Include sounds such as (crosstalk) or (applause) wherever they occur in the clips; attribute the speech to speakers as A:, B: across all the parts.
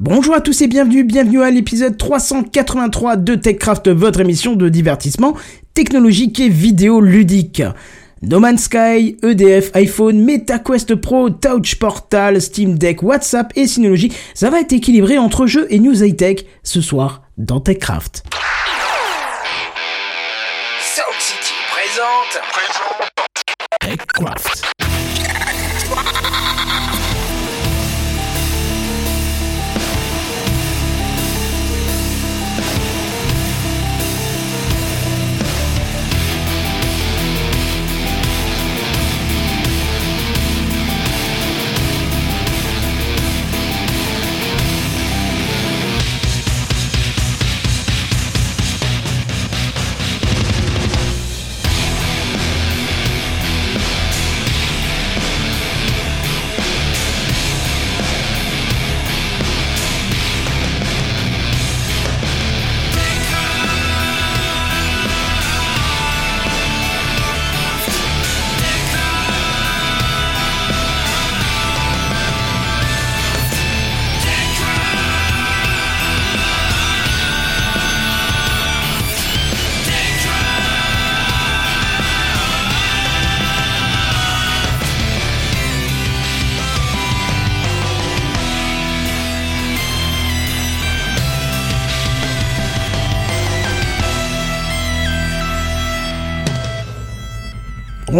A: Bonjour à tous et bienvenue, bienvenue à l'épisode 383 de TechCraft, votre émission de divertissement technologique et vidéo ludique. No Man's Sky, EDF, iPhone, MetaQuest Pro, Touch Portal, Steam Deck, WhatsApp et Synology, ça va être équilibré entre jeux et news high-tech ce soir dans TechCraft.
B: Sound City présente.
A: TechCraft.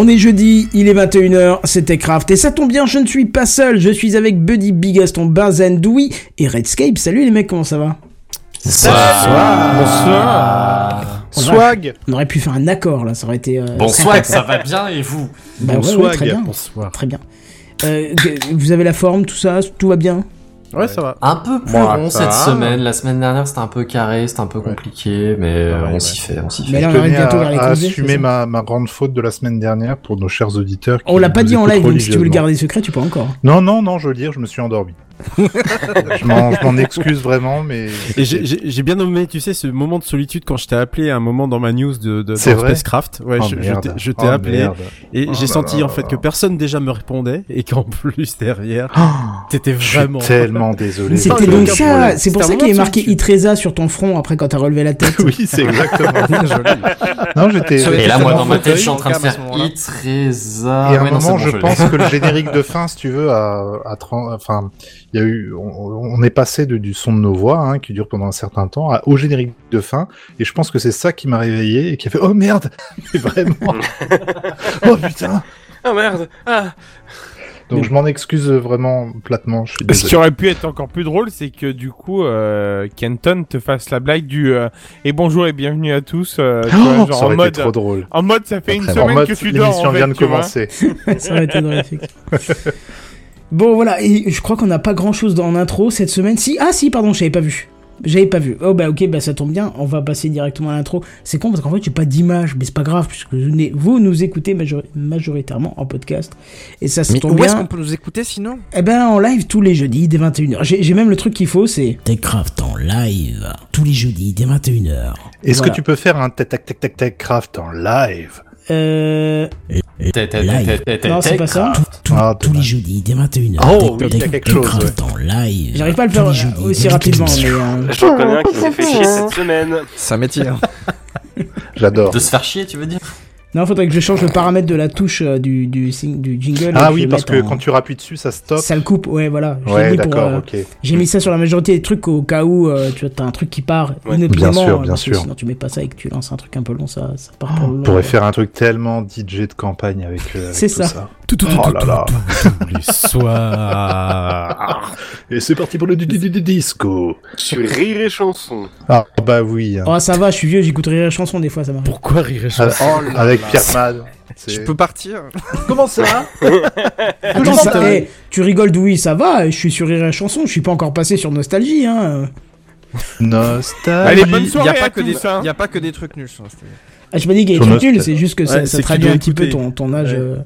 A: On est jeudi, il est 21h, c'est TechCraft et ça tombe bien, je ne suis pas seul, je suis avec Buddy Bigaston, Benzen, Dewey et Redscape. Salut les mecs, comment ça va?
C: Bonsoir.
A: On
C: Swag.
A: On aurait pu faire un accord là, ça aurait été. euh,
D: Bonsoir, ça va bien et vous?
A: Bah
C: Bon
A: ouais, ouais,
C: swag.
A: très bien.
C: Bonsoir.
A: Très bien. Euh, vous avez la forme, tout ça, tout va bien?
C: Ouais, ça va.
D: Un peu plus
C: Moi,
D: rond
C: ça
D: cette
C: va.
D: semaine. La semaine dernière, c'était un peu carré, c'était un peu
C: Ouais.
D: compliqué, mais euh,
C: Ouais,
D: on
C: ouais.
D: s'y fait, on s'y
A: Mais
D: fait.
A: là, on
E: Je
A: arrive bientôt vers les
E: à, assumer ma, ma grande faute de la semaine dernière pour nos chers auditeurs. qui
A: On l'a pas dit en live, donc si tu veux le garder secret, tu peux encore.
E: Non, non, non, je veux dire, je me suis endormi. Je m'en je m'en excuse vraiment, mais.
C: Et j'ai- j'ai j'ai bien nommé, tu sais, ce moment de solitude quand je t'ai appelé à un moment dans ma news de, de Spacecraft. Ouais,
E: Oh,
C: je, je t'ai- je t'ai
E: Oh,
C: appelé
E: merde.
C: et
E: Oh
C: j'ai
E: là
C: senti
E: là
C: en fait
E: là
C: que personne déjà me répondait et qu'en (laughs) plus derrière, t'étais
E: Je suis
C: vraiment.
E: tellement désolé.
A: C'était donc ça,
C: problème.
A: c'est pour ça qu'il est marqué. Itreza sur ton front après quand t'as relevé la tête. (laughs)
E: oui, c'est exactement. (laughs) non, j'étais.
D: Et là, moi, dans ma tête, je suis en train de faire
C: à.
D: Itreza.
E: Et à un moment, je pense que le générique de fin, si tu veux, 30 enfin, y a eu, on, on est passé de, du son de nos voix, hein, qui dure pendant un certain temps, à- au générique de fin, et je pense que c'est ça qui m'a réveillé et qui a fait, oh merde, (laughs) Mais vraiment, (laughs) oh putain.
F: Ah merde Ah
E: Donc je m'en excuse vraiment platement, je suis
G: Ce qui aurait pu être encore plus drôle, c'est que du coup, euh, Kenton te fasse la blague du euh, et bonjour et bienvenue à tous. euh, vois,
E: Oh,
G: genre
E: ça aurait
G: en mode,
E: été trop drôle.
G: en mode, ça fait une semaine
E: mode,
G: que tu dors.
E: l'émission
G: en fait,
E: vient de commencer. (laughs)
A: ça aurait été drôle, effectivement. Bon, voilà, et je crois qu'on n'a pas grand chose dans l'intro cette semaine. Si, ah si, pardon, je n'avais pas vu. J'avais pas vu. Oh bah ok, bah ça tombe bien, on va passer directement à l'intro. C'est con parce qu'en fait j'ai pas d'image, mais c'est pas grave puisque vous, nous écoutez majori- majoritairement en podcast. Et ça se
F: Mais
A: tombe
F: où est-ce
A: bien.
F: qu'on peut nous écouter sinon?
A: Eh ben en live tous les jeudis dès 21h. J'ai j'ai même le truc qu'il faut, c'est Techcraft en live tous les jeudis dès 21h.
E: Est-ce
A: Voilà.
E: que tu peux faire un tac tac tac tac tac craft en live?
A: Euh... Non, c'est pas ça.
E: Tous- Ah, tous les
A: jeudis dès 21h.
E: Oh, oui, il y a quelque chose,
A: live. J'arrive pas à le faire euh, aussi rapidement, mais... euh,
F: J'en connais un qui s'est fait chier (laughs) cette semaine.
H: Ça m'étire. (laughs)
E: J'adore.
D: De se faire chier, tu veux dire?
A: Non, faudrait que je change le paramètre de la touche euh, du, du, sing- du jingle.
E: Ah
A: et
E: oui, parce que
A: en-
E: quand tu rappuies dessus, ça stop.
A: Ça le coupe, ouais, voilà. Je
E: Ouais, d'accord,
A: euh,
E: ok.
A: J'ai mis ça sur la majorité des trucs au cas où euh, tu vois, t'as un truc qui part
F: Ouais.
E: Bien sûr, bien sûr.
A: Sinon, tu mets pas ça et que tu lances un truc un peu long, ça, ça part pour le
E: On pourrait faire un truc tellement DJ de campagne avec, euh, avec
A: C'est
E: tout
A: ça.
C: Tout, tout,
E: Oh là là.
C: tous les soirs.
E: Et c'est parti pour le disco.
F: Sur Rire et Chanson.
E: Ah bah oui. hein.
A: Oh, ça va, je suis vieux, j'écouterai la chanson des fois, ça m'arrive.
C: Pourquoi rire et
E: Ah,
C: chanson?
E: avec Pierre Mad. C'est-
H: Je peux partir (laughs)
E: Comment ça (laughs)
A: Attends, ça- eh, tu rigoles d'où ça va, je suis sur Rire chanson, je suis pas encore passé sur Nostalgie, hein.
E: Nostalgie.
G: Allez, bonne
H: Il y
G: soirée
H: a pas que des, y a pas que des trucs nuls. sur.
A: Ah, je me dis qu'il
E: Sur
A: est
E: Nostal-
A: nul, c'est juste que ça,
C: Ouais,
A: ça
C: c'est
A: traduit un petit peu ton, ton âge.
C: Ouais.
A: euh,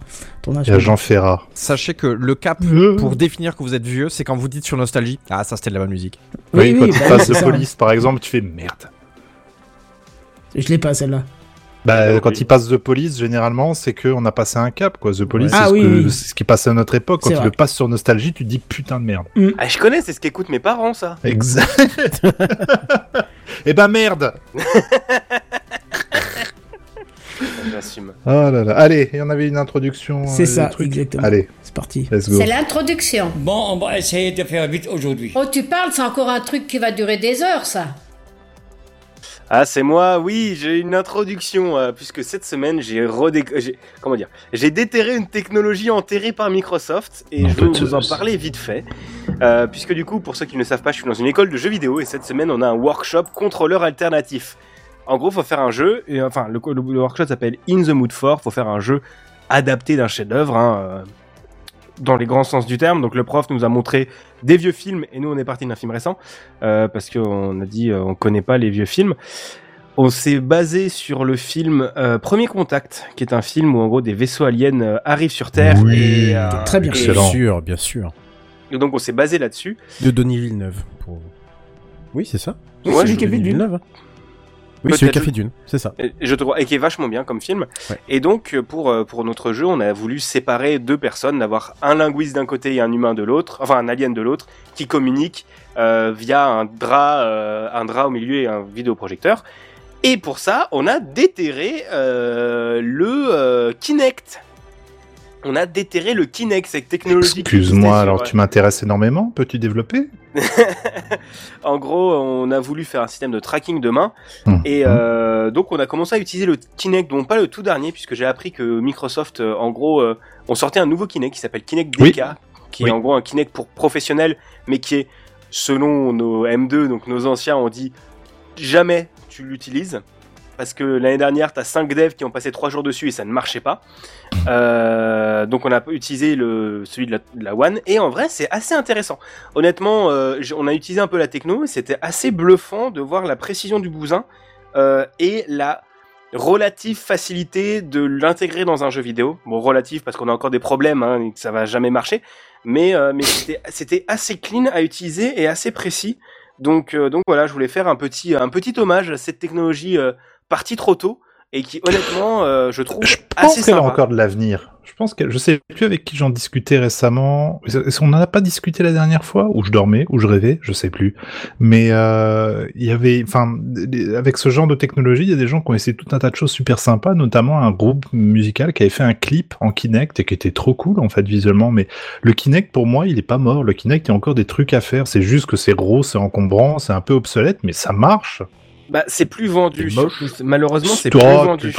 A: ton âge.
E: Il y a Jean Ferrat.
H: Sachez que le cap
E: Euh.
H: pour définir que vous êtes vieux, c'est quand vous dites sur Nostalgie Ah, ça c'était de la bonne musique.
E: Oui, quand tu
A: bah
E: passes de police, par exemple, tu fais merde.
A: Je l'ai pas celle-là.
E: Bah,
F: Oui.
E: quand il passe The Police, généralement, c'est qu'on a passé un cap, quoi. The Police,
A: Ah
E: c'est ce,
A: oui,
E: que-
A: oui.
E: c'est ce qui passait à notre époque. Quand
A: C'est
E: tu
A: vrai.
E: le passes sur Nostalgie, tu te dis putain de merde.
F: Ah, je connais, c'est ce qu'écoutent mes parents, ça.
E: Exact. (laughs) Eh ben merde (laughs)
F: J'assume.
E: Oh là là. Allez, il y en avait une introduction.
A: C'est
E: euh,
A: ça,
E: truc.
A: exactement.
E: Allez,
A: C'est parti.
E: let's go.
I: C'est l'introduction.
J: Bon, on va essayer de faire vite aujourd'hui.
I: Oh, tu parles, c'est encore un truc qui va durer des heures, ça.
F: Ah, c'est moi, oui, j'ai une introduction, euh, puisque cette semaine, j'ai redé... j'ai- Comment dire J'ai déterré une technologie enterrée par Microsoft, et
E: Non,
F: je vais vous en parler vite fait. Euh, puisque du coup, pour ceux qui ne le savent pas, je suis dans une école de jeux vidéo, et cette semaine, on a un workshop contrôleur alternatif. En gros, faut faire un jeu, et enfin, le, le- le workshop s'appelle In the Mood for, faut faire un jeu adapté d'un chef-d'œuvre, hein, euh, dans les grands sens du terme. Donc le prof nous a montré des vieux films, et nous on est parti d'un film récent, euh, parce qu'on a dit euh, on connaît pas les vieux films. On s'est basé sur le film euh, Premier Contact, qui est un film où en gros des vaisseaux aliens euh, arrivent sur Terre.
E: Oui.
F: et, euh,
A: Très bien.
F: et-
E: Excellent.
C: Bien sûr, bien sûr.
F: et donc on s'est basé là-dessus.
C: De Denis Villeneuve. Pour... Oui, c'est ça.
A: Oui,
F: Ouais,
A: fait
C: Denis
A: Dune.
C: Villeneuve. Oui, a
F: je-
C: fait Dune, c'est ça.
F: Je trouve et qui est vachement bien comme film.
C: Ouais.
F: Et donc euh, pour euh, pour notre jeu, on a voulu séparer deux personnes, d'avoir un linguiste d'un côté et un humain de l'autre, enfin un alien de l'autre, qui communiquent euh, via un drap, euh, un drap au milieu et un vidéoprojecteur. Et pour ça, on a déterré euh, le Kinect. On a déterré le Kinect, cette technologie.
E: Excuse-moi, alors
F: euh,
E: tu m'intéresses énormément. Peux-tu développer? (laughs)
F: En gros, on a voulu faire un système de tracking de main.
E: Hum,
F: Et
E: hum.
F: euh, donc, on a commencé à utiliser le Kinect, bon, pas le tout dernier, puisque j'ai appris que Microsoft, euh, en gros, euh, ont sorti un nouveau Kinect qui s'appelle Kinect DK,
E: Oui.
F: qui
E: Oui.
F: est en gros un Kinect pour professionnels, mais qui est, selon nos M2, donc nos anciens, on dit jamais tu l'utilises. Parce que l'année dernière, t'as 5 devs qui ont passé 3 jours dessus et ça ne marchait pas. Euh, donc on a utilisé le, celui de la, One et en vrai c'est assez intéressant. Honnêtement, euh, on a utilisé un peu la techno c'était assez bluffant de voir la précision du bousin euh, et la relative facilité de l'intégrer dans un jeu vidéo. Bon, relative parce qu'on a encore des problèmes, hein, et que ça va jamais marcher, mais c'était assez clean à utiliser et assez précis. Donc donc voilà, je voulais faire un petit un petit hommage à cette technologie partie trop tôt et qui honnêtement euh, je trouve
E: Je pense qu'elle a encore de l'avenir. Je pense que je sais plus avec qui j'en discutais récemment. Est-ce qu'on en a pas discuté la dernière fois? Où je dormais, où je rêvais, je sais plus. Mais euh, il y avait, enfin, avec ce genre de technologie, il y a des gens qui ont essayé tout un tas de choses super sympas, notamment un groupe musical qui avait fait un clip en Kinect et qui était trop cool en fait visuellement. Mais le Kinect, pour moi, il est pas mort. Le Kinect, il y a encore des trucs à faire. C'est juste que c'est gros, c'est encombrant, c'est un peu obsolète, mais ça marche.
F: Bah c'est plus vendu.
E: Moche.
F: Malheureusement c'est plus vendu.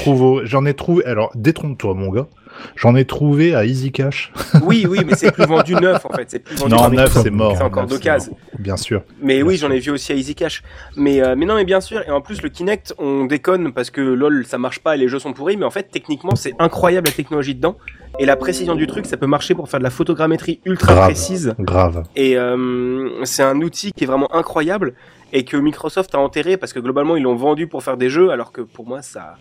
E: J'en ai trouvé. Alors, détrompe-toi, mon gars. J'en ai trouvé à Easy Cash. (laughs)
F: Oui oui mais c'est plus vendu neuf en fait. C'est plus vendu
E: Non, neuf, c'est mort.
F: C'est encore d'occasion.
E: Bien sûr.
F: Mais
E: Bien
F: oui, j'en ai vu aussi à Easy Cash. Mais, euh, mais non, mais bien sûr. Et en plus, le Kinect, on déconne parce que lol, ça marche pas et les jeux sont pourris. Mais en fait, techniquement, c'est incroyable la technologie dedans. Et la précision du truc, ça peut marcher pour faire de la photogrammétrie ultra
E: Grave.
F: précise.
E: Grave.
F: Et euh, c'est un outil qui est vraiment incroyable et que Microsoft a enterré parce que globalement, ils l'ont vendu pour faire des jeux, alors que pour moi, ça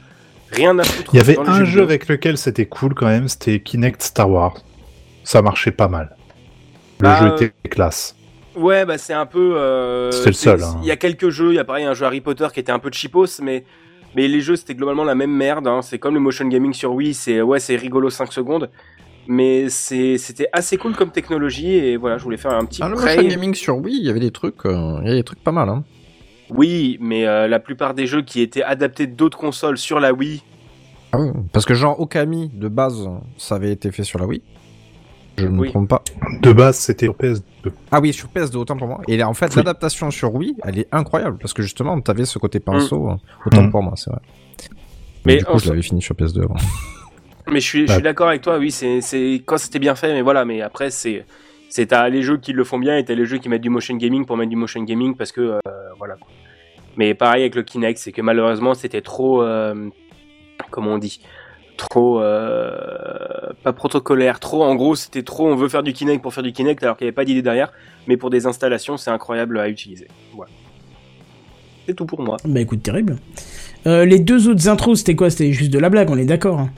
F: rien à foutre.
E: Il y avait un jeu
F: vidéo.
E: avec lequel c'était cool quand même, c'était Kinect Star Wars. Ça marchait pas mal. Le
F: Bah,
E: jeu était classe.
F: Ouais, bah c'est un peu. euh,
E: C'était le seul, hein.
F: Il y a quelques jeux, il y a pareil un jeu Harry Potter qui était un peu cheapos, mais mais les jeux c'était globalement la même merde. hein. C'est comme le motion gaming sur Wii, c'est ouais c'est rigolo 5 secondes, mais c'était assez cool comme technologie et voilà, je voulais faire un petit
H: Ah, le motion gaming sur Wii, il y avait des trucs, euh, il y avait des trucs pas mal. Hein.
F: Oui, mais euh, la plupart des jeux qui étaient adaptés d'autres consoles sur la Wii,
H: Ah oui, parce que genre Okami de base, ça avait été fait sur la Wii. Je ne me trompe pas.
E: De base, c'était au PS2.
H: Ah oui, sur PS2 autant pour moi. Et là, en fait,
E: Oui.
H: l'adaptation sur Wii, elle est incroyable parce que justement, t'avais ce côté pinceau. euh, Autant
E: Mm.
H: pour moi, c'est vrai.
F: Mais
H: Mais du coup,
F: en
H: je l'avais fini sur PS2 avant.
F: Mais je suis,
E: Bah.
F: suis d'accord avec toi, oui, c'est, quand c'était bien fait, mais voilà, mais après, c'est, t'as les jeux qui le font bien et t'as les jeux qui mettent du motion gaming pour mettre du motion gaming parce que, euh, voilà. quoi. Mais pareil avec le Kinect, c'est que malheureusement, c'était trop, euh, comment on dit, trop, euh, pas protocolaire, trop, en gros, c'était trop, on veut faire du Kinect pour faire du Kinect alors qu'il n'y avait pas d'idée derrière, mais pour des installations, c'est incroyable à utiliser. Voilà. C'est tout pour moi.
A: Bah écoute, terrible. Euh, les deux autres intros, c'était quoi? C'était juste de la blague, on est d'accord. hein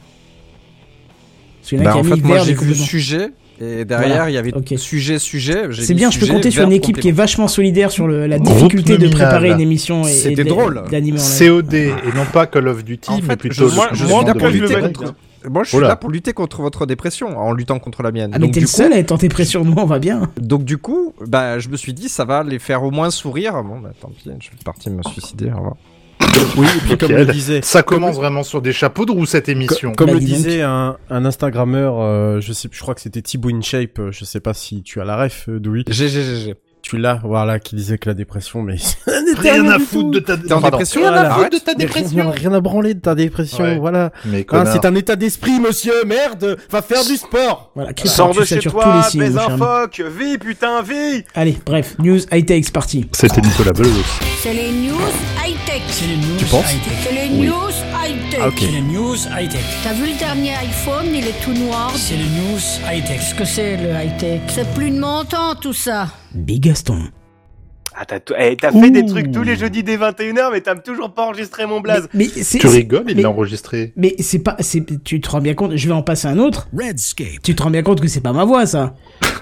A: Parce en a
H: Bah,
A: qui a
H: en
A: mis
H: fait, moi j'ai vu sujet Et derrière,
A: Voilà.
H: il y avait
A: Ok.
H: sujet, sujet.
A: C'est bien, je peux
H: sujet,
A: compter sur une équipe qui est vachement solidaire sur le- la difficulté de préparer une émission et, et
H: C'était
A: de-
H: drôle.
A: d'animer.
E: COD et non pas Call of Duty,
H: En
E: mais
H: fait,
E: plutôt
H: je-
G: moi-
H: Je suis là
E: de
H: pour
E: lutter contre.
H: Moi, je suis
E: Oula.
H: là pour lutter contre votre dépression, en luttant contre la mienne.
A: Ah, mais
H: Donc,
A: t'es
H: du
A: le seul
H: coup,
A: à être en dépression, nous on va bien.
H: donc du coup, bah, je me suis dit, ça va les faire au moins sourire. Bon, bah, tant pis, je suis parti me suicider. Au revoir.
C: Oui, et puis comme le disait,
E: Ça commence vraiment sur des chapeaux de roue cette émission.
C: comme
A: Bah,
C: le disait un, un Instagrammeur, euh, je sais, je crois que c'était Thibaut InShape, euh, je sais pas si tu as la ref, euh, Dewey.
H: GGGG.
C: Tu l'as, voilà, qui disait que la dépression, mais (laughs)
E: Rien à foutre de ta
H: en
E: Pardon.
H: dépression
C: Rien à foutre de ta dépression. Rien, à branler de ta dépression,
E: Ouais.
C: voilà.
E: Mais
C: Hein, c'est un état d'esprit, monsieur, merde, va faire du sport.
A: Voilà,
F: Sors de chez toi,
A: les signes,
F: baise
A: mon
F: un
A: cher ami.
F: phoque, vie putain, vie
A: Allez, bref, news high-tech, c'est parti.
E: C'était Nicolas Belos.
I: C'est les news
J: les news
H: Tu penses.
I: C'est les news high-tech.
H: Ah, ok.
J: C'est les news high-tech.
I: T'as vu le dernier iPhone, il est tout noir.
J: C'est les news high-tech.
I: Qu'est-ce que c'est le high-tech? C'est plus de mon temps tout ça.
A: Big Gaston.
F: Ah, t'as eh, fait des trucs tous les jeudis dès 21h, mais t'as toujours pas enregistré mon blaze.
A: Mais, mais c'est.
E: Tu
A: c'est-
E: rigoles, il
A: mais-
E: l'a enregistré.
A: Mais c'est pas. c'est- Tu te rends bien compte, je vais en passer un autre.
J: Redscape.
A: Tu te rends bien compte que c'est pas ma voix, ça.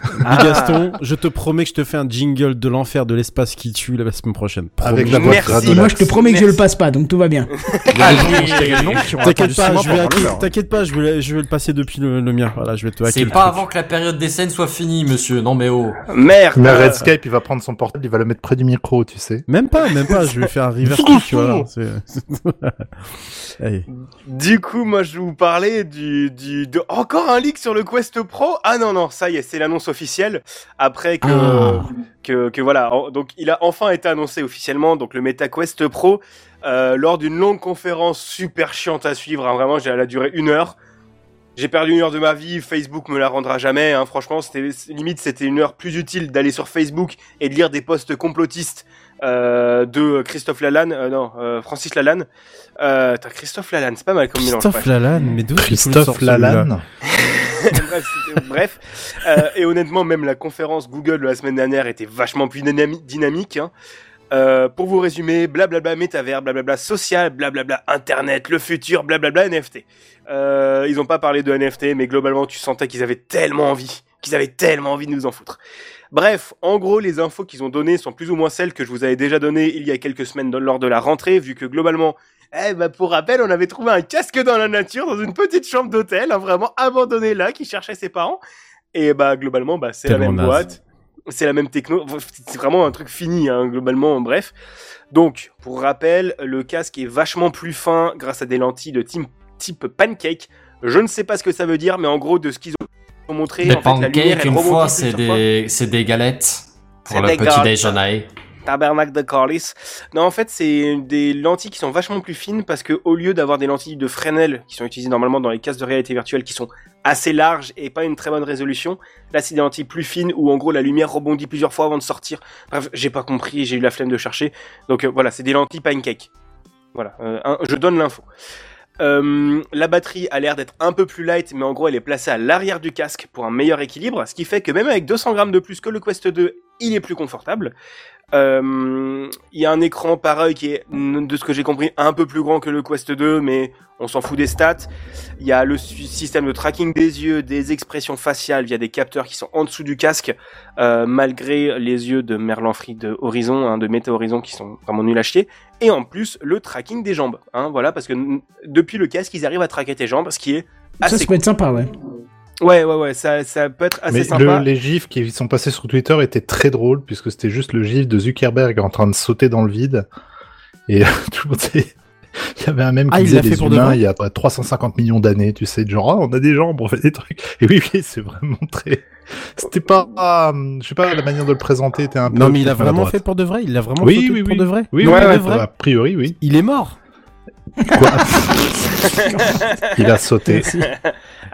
A: (laughs)
C: Gaston, je te promets que je te fais un jingle de l'enfer de l'espace qui tue la semaine prochaine.
E: Avec la voix
F: Merci.
A: Et moi, je te promets que je le passe pas, donc tout va bien. (laughs)
C: T'inquiète pas, je vais acquis- t'inquiète pas, je vais, je vais le passer depuis le, le mien. Voilà, je vais te hacker
D: C'est pas avant que la période des scènes soit finie, monsieur. Non mais oh.
F: Merde
E: Mais Redscape, il va prendre son portable, il va le mettre près du micro, tu sais.
C: Même pas, même pas, je vais faire un reverse tu vois. (laughs) Allez.
F: Du coup, moi, je vais vous parler du, du, de encore un leak sur le Quest Pro. Ah non, non, ça y est, c'est l'annonce officielle. Après que,
A: Ah.
F: que, que voilà. Donc, il a enfin été annoncé officiellement. Donc, le Meta Quest Pro, euh, lors d'une longue conférence super chiante à suivre. hein, vraiment, elle a duré une heure. J'ai perdu une heure de ma vie. Facebook me la rendra jamais. Hein, franchement, c'était limite, c'était une heure plus utile d'aller sur Facebook et de lire des posts complotistes euh, de Christophe Lalanne, euh, non, Francis Lalanne. Euh, Christophe Lalanne, c'est pas mal comme mélange.
C: Christophe Lalanne, mais d'où
E: Christophe Lalanne.
F: bref. Euh, et honnêtement, même la conférence Google de la semaine dernière était vachement plus dynami- dynamique. hein. Euh, pour vous résumer, blablabla métavers, blablabla social, blablabla internet, le futur, blablabla NFT. Euh, ils ont pas parlé de NFT, mais globalement, tu sentais qu'ils avaient tellement envie, qu'ils avaient tellement envie de nous en foutre. Bref, en gros, les infos qu'ils ont données sont plus ou moins celles que je vous avais déjà données il y a quelques semaines lors de la rentrée, vu que globalement, eh ben pour rappel, on avait trouvé un casque dans la nature, dans une petite chambre d'hôtel, hein, vraiment abandonné là, qui cherchait ses parents. Et bah globalement, bah c'est la même
C: naze.
F: boîte, c'est la même techno, c'est vraiment un truc fini, hein, globalement. Bref, donc pour rappel, le casque est vachement plus fin grâce à des lentilles de type, type pancake. Je ne sais pas ce que ça veut dire, mais en gros de ce qu'ils ont montré,
D: Les
F: en fait, la lumière,
D: pancakes,
F: elle
D: une fois, c'est des, des galettes pour le petit déjeuner.
F: Tabernacle de Corliss. Non, en fait, c'est des lentilles qui sont vachement plus fines parce que au lieu d'avoir des lentilles de Fresnel qui sont utilisées normalement dans les casques de réalité virtuelle qui sont assez larges et pas une très bonne résolution, là c'est des lentilles plus fines où en gros la lumière rebondit plusieurs fois avant de sortir. Bref, j'ai pas compris, j'ai eu la flemme de chercher. Donc euh, voilà, c'est des lentilles pancake. Voilà, euh, je donne l'info. Euh, la batterie a l'air d'être un peu plus light, mais en gros elle est placée à l'arrière du casque pour un meilleur équilibre, ce qui fait que même avec 200 grammes de plus que le Quest 2, il est plus confortable. Euh, Il y a un écran pareil qui est, de ce que j'ai compris, un peu plus grand que le Quest 2, mais on s'en fout des stats. Il y a le système de tracking des yeux, des expressions faciales via des capteurs qui sont en dessous du casque, euh, malgré les yeux de Merlin Free de Horizon, hein, de Meta Horizon qui sont vraiment nuls à chier. Et en plus, le tracking des jambes. Hein, voilà, parce que depuis le casque, ils arrivent à traquer tes jambes, ce qui est assez
A: ça être sympa, ouais.
F: Ouais, ouais, ouais, ça, ça peut être assez
E: Mais
F: sympa.
E: le- les gifs qui sont passés sur Twitter étaient très drôles, puisque c'était juste le gif de Zuckerberg en train de sauter dans le vide. Et (laughs) tout le monde Il y avait un même qui
C: Ah, il
E: disait les
C: pour de
E: humains
C: vrai
E: il y a pas 350 millions d'années, tu sais, genre, ah, on a des jambes, on fait des trucs. Et oui, oui, c'est vraiment très... C'était pas... euh, je sais pas, la manière de le présenter était un peu...
C: Non, mais il a vraiment fait pour de vrai. Il l'a vraiment
E: Oui,
C: sauté
E: oui,
C: pour
E: oui.
C: de vrai.
E: Oui, oui,
C: de
E: ouais,
C: vrai.
E: a priori, oui.
C: Il est mort.
E: Quoi? (laughs) Il a sauté.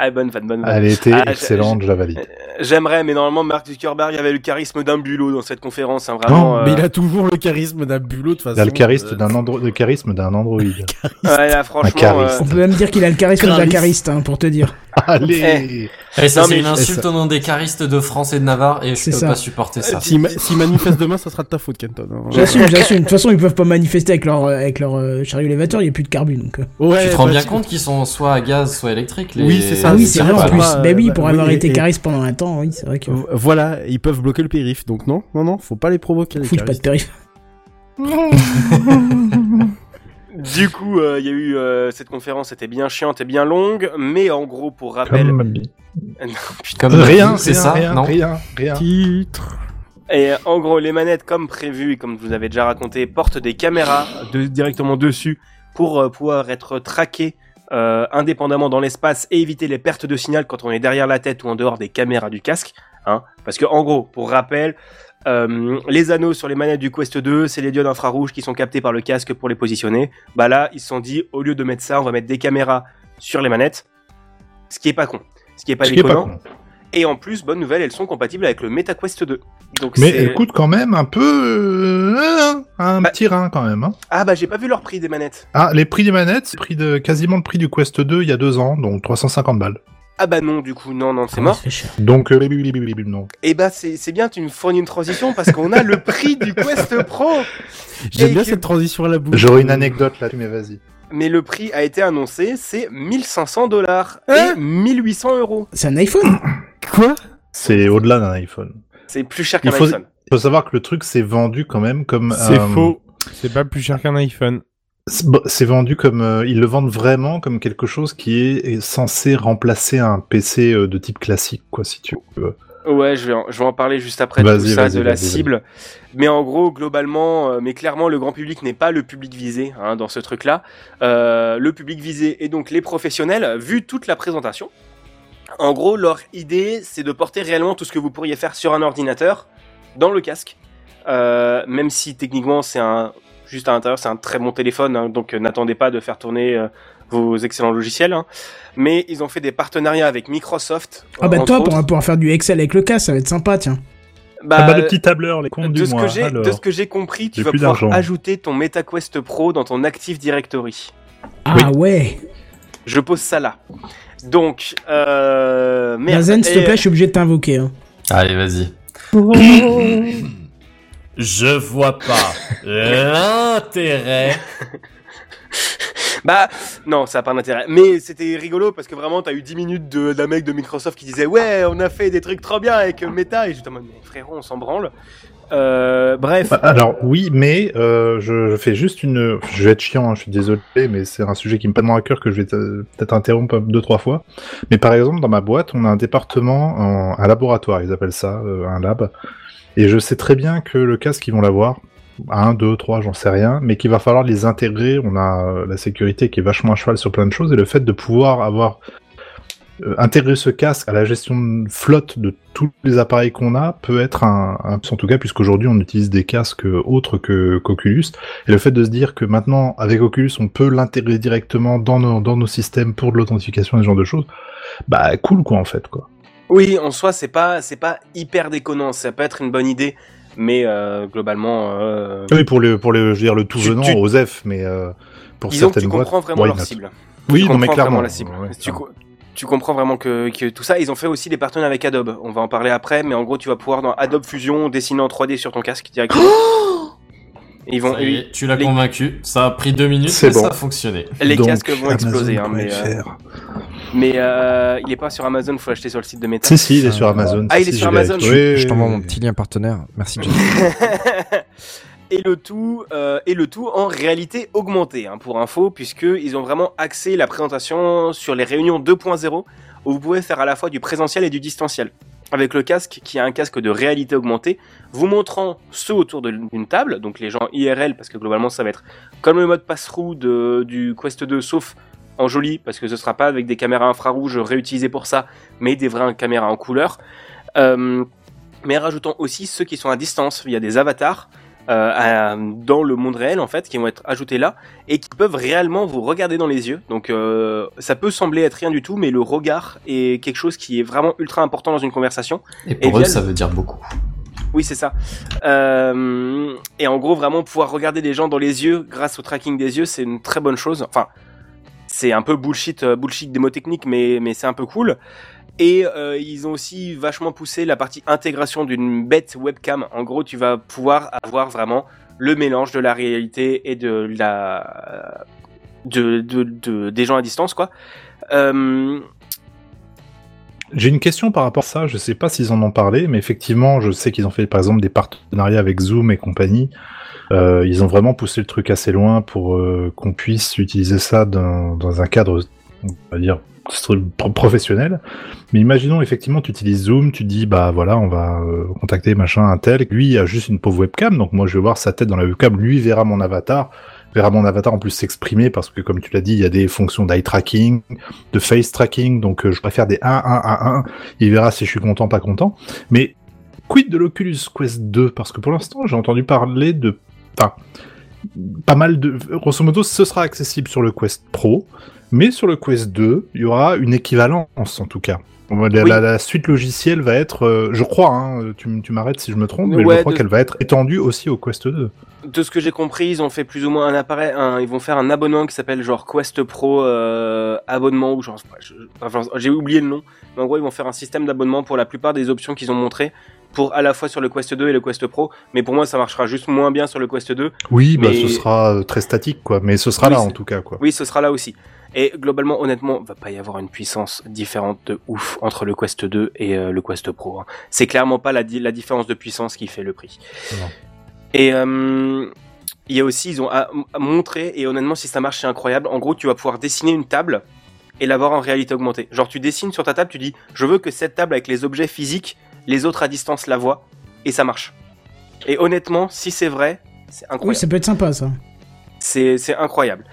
F: Ah, bonne fan, bonne vanne.
E: Elle était
F: Ah,
E: excellente, je la valide.
F: J'aimerais, mais normalement, Mark Zuckerberg avait le charisme d'un bulot dans cette conférence, hein, vraiment.
E: Oh,
F: euh,
C: Mais il a toujours le charisme d'un bulot de toute façon.
E: Il a le charisme
C: Euh,
E: d'un andro... le charisme d'un android. (laughs)
F: ouais, là, franchement,
E: chariste.
F: euh,
A: On peut même dire qu'il a le charisme d'un
C: Charisme.
A: cariste, hein, pour te dire. (laughs)
E: Allez
D: Et ça,
F: Non,
D: c'est
F: mais
D: une insulte au nom des caristes de France et de Navarre, et je
A: C'est
D: peux
A: ça.
D: pas supporter ça.
C: Si, ma- si manifeste demain, ça sera de ta faute, Kenton. hein.
A: J'assume, (laughs) j'assume. De toute façon, ils peuvent pas manifester avec leur, avec leur euh, chariot élévateur, il y a plus de carbu, donc. euh.
C: Ouais,
D: tu te rends
C: bah,
D: bien compte qu'ils sont soit à gaz, soit électriques, les,
C: Oui, c'est ça.
A: Ah oui, c'est vrai en plus.
C: Bah
A: oui, pour avoir été
C: et-
A: charisme pendant un temps, oui, c'est vrai que.
C: Voilà, ils peuvent bloquer le périph. Donc non, non, non, faut pas les provoquer.
A: Fouille pas de périph. (laughs)
F: Du coup, euh, il y a eu euh, cette conférence, était bien chiante et bien longue, mais en gros, pour rappel,
E: Comme. (laughs)
F: Non, putain.
D: Comme
E: Rien,
D: c'est ça,
E: rien,
D: non
E: rien, rien.
C: Titre.
F: Et en gros, les manettes, comme prévu et comme je vous avais déjà raconté, portent des caméras de- directement dessus pour euh, pouvoir être traquées euh, indépendamment dans l'espace et éviter les pertes de signal quand on est derrière la tête ou en dehors des caméras du casque. Hein. Parce que en gros, pour rappel, euh, les anneaux sur les manettes du Quest 2, c'est les diodes infrarouges qui sont captés par le casque pour les positionner. Bah là, ils se sont dit, au lieu de mettre ça, on va mettre des caméras sur les manettes. Ce qui est pas con. Ce qui est pas
E: Ce qui est pas
F: déconnant.
E: con.
F: Et en plus, bonne nouvelle, elles sont compatibles avec le MetaQuest 2. Donc
E: Mais
F: c'est-
E: elle coûte quand même un peu euh, un
F: Bah-
E: petit rein quand même. Hein.
F: Ah bah j'ai pas vu leur prix des manettes.
E: Ah, les prix des manettes, c'est prix de quasiment le prix du Quest 2 il y a deux ans, donc 350 balles.
F: Ah bah non du coup non non c'est mort.
E: Donc euh, non.
F: Et bah c'est c'est bien tu me fournis une transition parce qu'on a le (laughs) prix du Quest Pro.
C: J'aime bien
F: que-
C: cette transition à la bouche.
E: J'aurais une anecdote là, mais vas-y.
F: Mais le prix a été annoncé c'est 1500 dollars
C: Hein
F: et 1800 euros.
A: C'est un iPhone? (clears throat)
C: Quoi
E: C'est au-delà d'un iPhone.
F: C'est plus cher qu'un
E: faut-
F: iPhone.
E: Il faut savoir que le truc c'est vendu quand même comme.
G: C'est
E: euh,
G: faux. C'est pas plus cher qu'un iPhone.
E: C'est vendu comme euh, ils le vendent vraiment comme quelque chose qui est, est censé remplacer un PC euh, de type classique, quoi, si tu veux.
F: Ouais, je vais, en, je vais en parler juste après tout ça, de la cible. Mais en gros, globalement, euh, mais clairement, le grand public n'est pas le public visé hein, dans ce truc-là. Euh, le public visé est donc les professionnels, vu toute la présentation. En gros, leur idée, c'est de porter réellement tout ce que vous pourriez faire sur un ordinateur dans le casque. Euh, même si techniquement, c'est un juste à l'intérieur, c'est un très bon téléphone, hein, donc euh, n'attendez pas de faire tourner euh, vos excellents logiciels. hein. Mais ils ont fait des partenariats avec Microsoft.
A: Ah bah top,
F: autres.
A: on va pouvoir faire du Excel avec le casque, ça va être sympa, tiens.
F: Bah,
E: ah bah le petit tableur, les comptes
F: de
E: du
F: ce
E: mois. alors.
F: de ce que j'ai compris, tu vas
E: plus
F: pouvoir
E: d'argent.
F: ajouter ton MetaQuest Pro dans ton Active Directory.
A: Ah ouais.
F: Je pose ça là. Donc, euh, merde.
A: Mazen, s'il te plaît, je suis obligé de t'invoquer. Hein.
D: Allez, vas-y. Je vois pas l'intérêt. (laughs)
F: Bah, non, ça a pas d'intérêt. Mais c'était rigolo parce que vraiment, t'as eu 10 minutes de- d'un mec de Microsoft qui disait Ouais, on a fait des trucs trop bien avec Meta. Et j'étais en mode Mais frérot, on s'en branle. Euh, bref.
E: Bah, Alors oui, mais euh, je, fais juste une. Je vais être chiant, hein, je suis désolé, mais c'est un sujet qui me tellement à cœur que je vais peut-être interrompre deux trois fois. Mais par exemple, dans ma boîte, on a un département, en- un laboratoire, ils appellent ça, euh, un lab. Et je sais très bien que le casque, ils vont l'avoir. Un, deux, trois, j'en sais rien, mais qu'il va falloir les intégrer. On a la sécurité qui est vachement à cheval sur plein de choses, et le fait de pouvoir avoir intégrer ce casque à la gestion de flotte de tous les appareils qu'on a peut être un, un en tout cas puisqu'aujourd'hui on utilise des casques autres que qu'Oculus et le fait de se dire que maintenant avec Oculus on peut l'intégrer directement dans nos dans nos systèmes pour de l'authentification et ce genre de choses bah cool quoi en fait quoi
F: Oui, en soi, c'est pas, c'est pas hyper déconnant. Ça peut être une bonne idée. Mais euh, globalement. euh,
E: oui pour le pour le je veux dire le tout venant
F: tu-
E: OSEF mais euh, pour
F: Disons que
E: certaines
F: tu
E: boîtes
F: comprends vraiment leur
E: not?
F: cible.
E: oui
F: tu
E: non mais clairement
F: vraiment la cible.
E: Ouais,
F: tu, tu comprends vraiment que, que tout ça, ils ont fait aussi des partenariats avec Adobe. On va en parler après, mais en gros, tu vas pouvoir dans Adobe Fusion dessiner en 3D sur ton casque directement. Et (gasps) ils vont,
D: Ça y est, tu l'as
F: les-
D: convaincu. Ça a pris deux minutes, mais
E: bon.
D: ça a fonctionné.
F: les
E: Donc,
F: casques vont exploser. Hein, mais euh, mais euh, il est pas sur Amazon, faut l'acheter sur le site de Meta.
E: si si il est sur Amazon
F: Ah,
E: si,
F: il est
E: si,
F: sur Amazon.
E: Oui,
H: Je t'envoie
E: oui,
H: mon
E: oui.
H: petit lien partenaire. Merci. (laughs)
F: et le tout euh, et le tout en réalité augmentée hein, pour info puisque ils ont vraiment axé la présentation sur les réunions 2.0 où vous pouvez faire à la fois du présentiel et du distanciel. Avec le casque qui est un casque de réalité augmentée vous montrant ceux autour d'une table donc les gens IRL parce que globalement ça va être comme le mode pass-through du Quest 2 sauf en joli parce que ce sera pas avec des caméras infrarouges réutilisées pour ça mais des vraies caméras en couleur. Euh, mais rajoutant aussi ceux qui sont à distance via des avatars à- dans le monde réel en fait qui vont être ajoutés là et qui peuvent réellement vous regarder dans les yeux. Donc euh, ça peut sembler être rien du tout mais le regard est quelque chose qui est vraiment ultra important dans une conversation.
D: Et pour
F: Et
D: eux, ça
F: le-
D: veut dire beaucoup.
F: oui c'est ça. Euh, et en gros vraiment pouvoir regarder les gens dans les yeux grâce au tracking des yeux c'est une très bonne chose. Enfin c'est un peu bullshit euh, bullshit techniques mais mais c'est un peu cool et euh, ils ont aussi vachement poussé la partie intégration d'une bête webcam. En gros, tu vas pouvoir avoir vraiment le mélange de la réalité et de la de, de, de- des gens à distance, quoi. Euh,
E: J'ai une question par rapport à ça. Je sais pas s'ils en ont parlé, mais effectivement, je sais qu'ils ont fait par exemple des partenariats avec Zoom et compagnie. Euh, ils ont vraiment poussé le truc assez loin pour qu'on puisse utiliser ça dans, dans un cadre, on va dire, professionnel. Mais imaginons effectivement, tu utilises Zoom, tu dis bah voilà, on va euh, contacter machin un tel. Lui a juste une pauvre webcam, donc moi je vais voir sa tête dans la webcam. Lui verra mon avatar, verra mon avatar en plus s'exprimer parce que comme tu l'as dit, il y a des fonctions d'eye tracking, de face tracking, donc euh, je préfère des 1 1 1 1. Il verra si je suis content pas content. Mais quid de l'Oculus Quest 2 Parce que pour l'instant, j'ai entendu parler de. Enfin, pas mal de. Grosso modo, ce sera accessible sur le Quest Pro, mais sur le Quest 2, il y aura une équivalence en tout cas. La,
F: Oui.
E: la- la suite logicielle va être, euh, je crois, hein, tu, m'arrêtes si je me trompe, mais
F: Ouais,
E: je crois
F: de-
E: qu'elle va être étendue aussi au Quest 2.
F: De ce que j'ai compris, ils ont fait plus ou moins un appareil, un- ils vont faire un abonnement qui s'appelle genre Quest Pro euh, abonnement ou genre, enfin, j'ai oublié le nom, mais en gros ils vont faire un système d'abonnement pour la plupart des options qu'ils ont montrées pour à la fois sur le Quest 2 et le Quest Pro, mais pour moi ça marchera juste moins bien sur le Quest 2.
E: Oui, bah,
F: Mais-
E: ce sera euh, très statique, quoi, mais ce sera
F: Oui,
E: là en tout cas, quoi.
F: Oui, ce sera là aussi. Et globalement, honnêtement, va pas y avoir une puissance différente de ouf entre le Quest 2 et euh, le Quest Pro. hein. C'est clairement pas la, di- la différence de puissance qui fait le prix.
E: Non.
F: Et euh, il y a aussi, ils ont à- à montré, et honnêtement, si ça marche, c'est incroyable. En gros, tu vas pouvoir dessiner une table et l'avoir en réalité augmentée. Genre, tu dessines sur ta table, tu dis, je veux que cette table avec les objets physiques, les autres à distance la voient, et ça marche. Et honnêtement, si c'est vrai, c'est incroyable.
A: Oui, ça peut être sympa ça.
F: C'est c'est incroyable.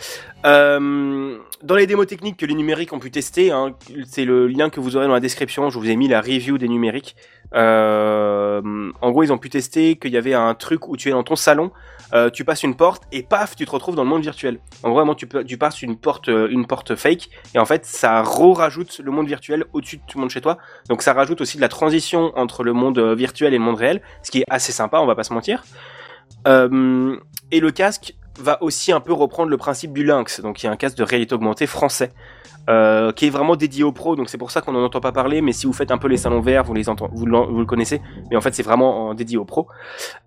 F: Euh, dans les démos techniques que les numériques ont pu tester, hein, c'est le lien que vous aurez dans la description. Je vous ai mis la review des numériques. Euh, en gros, ils ont pu tester qu'il y avait un truc où tu es dans ton salon, euh, tu passes une porte et paf, tu te retrouves dans le monde virtuel. En gros, vraiment, tu, passes une porte, euh, une porte fake et en fait, ça re-rajoute le monde virtuel au-dessus de tout le monde chez toi. Donc, ça rajoute aussi de la transition entre le monde virtuel et le monde réel, ce qui est assez sympa, on va pas se mentir. Et le casque va aussi un peu reprendre le principe du Lynx, donc il y a un casque de réalité augmentée français, euh, qui est vraiment dédié aux pros, donc c'est pour ça qu'on n'en entend pas parler, mais si vous faites un peu les salons verts, vous, les vous, le connaissez, mais en fait c'est vraiment dédié aux pros,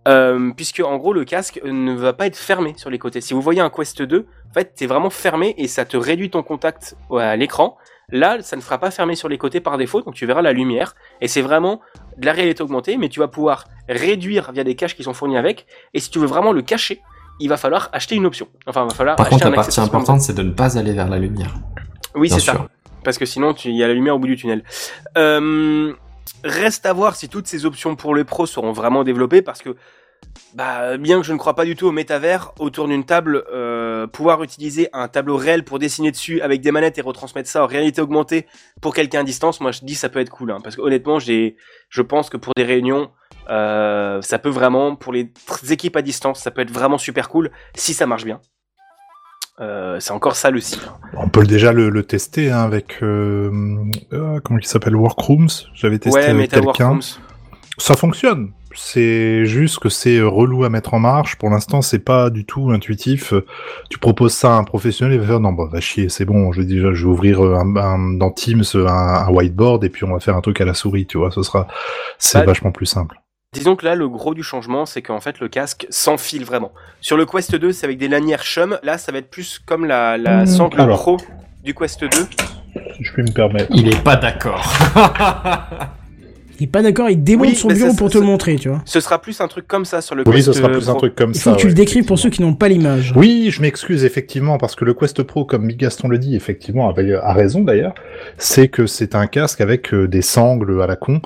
F: euh, puisque en gros le casque ne va pas être fermé sur les côtés. Si vous voyez un Quest 2, en fait c'est vraiment fermé et ça te réduit ton contact à l'écran. Là, ça ne fera pas fermer sur les côtés par défaut, donc tu verras la lumière, et c'est vraiment de la réalité augmentée, mais tu vas pouvoir réduire via des caches qui sont fournis avec, et si tu veux vraiment le cacher, il va falloir acheter une option. Enfin, il va falloir
D: Par
F: acheter
D: contre,
F: un
D: la partie importante, c'est de ne pas aller vers la lumière.
F: oui, c'est ça. Parce que sinon, il y a la lumière au bout du tunnel. Euh, reste à voir si toutes ces options pour les pros seront vraiment développées, parce que, bah, bien que je ne crois pas du tout au métavers, autour d'une table, euh, pouvoir utiliser un tableau réel pour dessiner dessus avec des manettes et retransmettre ça en réalité augmentée pour quelqu'un à distance, moi je dis ça peut être cool, hein, parce que honnêtement, j'ai, je pense que pour des réunions, euh, ça peut vraiment, pour les équipes à distance, ça peut être vraiment super cool si ça marche bien. Euh, c'est encore ça le hein.
E: On peut déjà le, le tester hein, avec euh, euh, comment il s'appelle Workrooms. J'avais testé
F: Ouais,
E: avec quelqu'un. Ça fonctionne. C'est juste que c'est euh, relou à mettre en marche. Pour l'instant, c'est pas du tout intuitif. Euh, Tu proposes ça à un professionnel, il va faire non, bah va chier, c'est bon. Je vais déjà, je vais ouvrir euh, un, un- dans Teams un, un whiteboard et puis on va faire un truc à la souris. Tu vois, ce sera, c'est
F: Bah,
E: vachement plus simple.
F: Disons que là, le gros du changement, c'est qu'en fait, le casque s'enfile vraiment. Sur le Quest 2, c'est avec des lanières chum. Là, ça va être plus comme la, la
E: Mmh,
F: sangle
E: alors.
F: pro du Quest 2.
E: Si je peux me permettre.
D: Il est pas d'accord. (laughs)
A: Il est pas d'accord, il démonte
F: Oui,
A: son bureau
F: ça-
A: pour te le montrer, tu vois.
F: Ce sera plus un truc comme ça sur le
E: Oui,
F: Quest
E: ce sera plus un truc comme
A: Il
E: ça.
A: faut que tu
E: ouais,
A: le décrives pour ceux qui n'ont pas l'image.
E: Oui, je m'excuse effectivement parce que le Quest Pro, comme Gaston le dit, effectivement, a raison d'ailleurs, c'est que c'est un casque avec euh, des sangles à la con,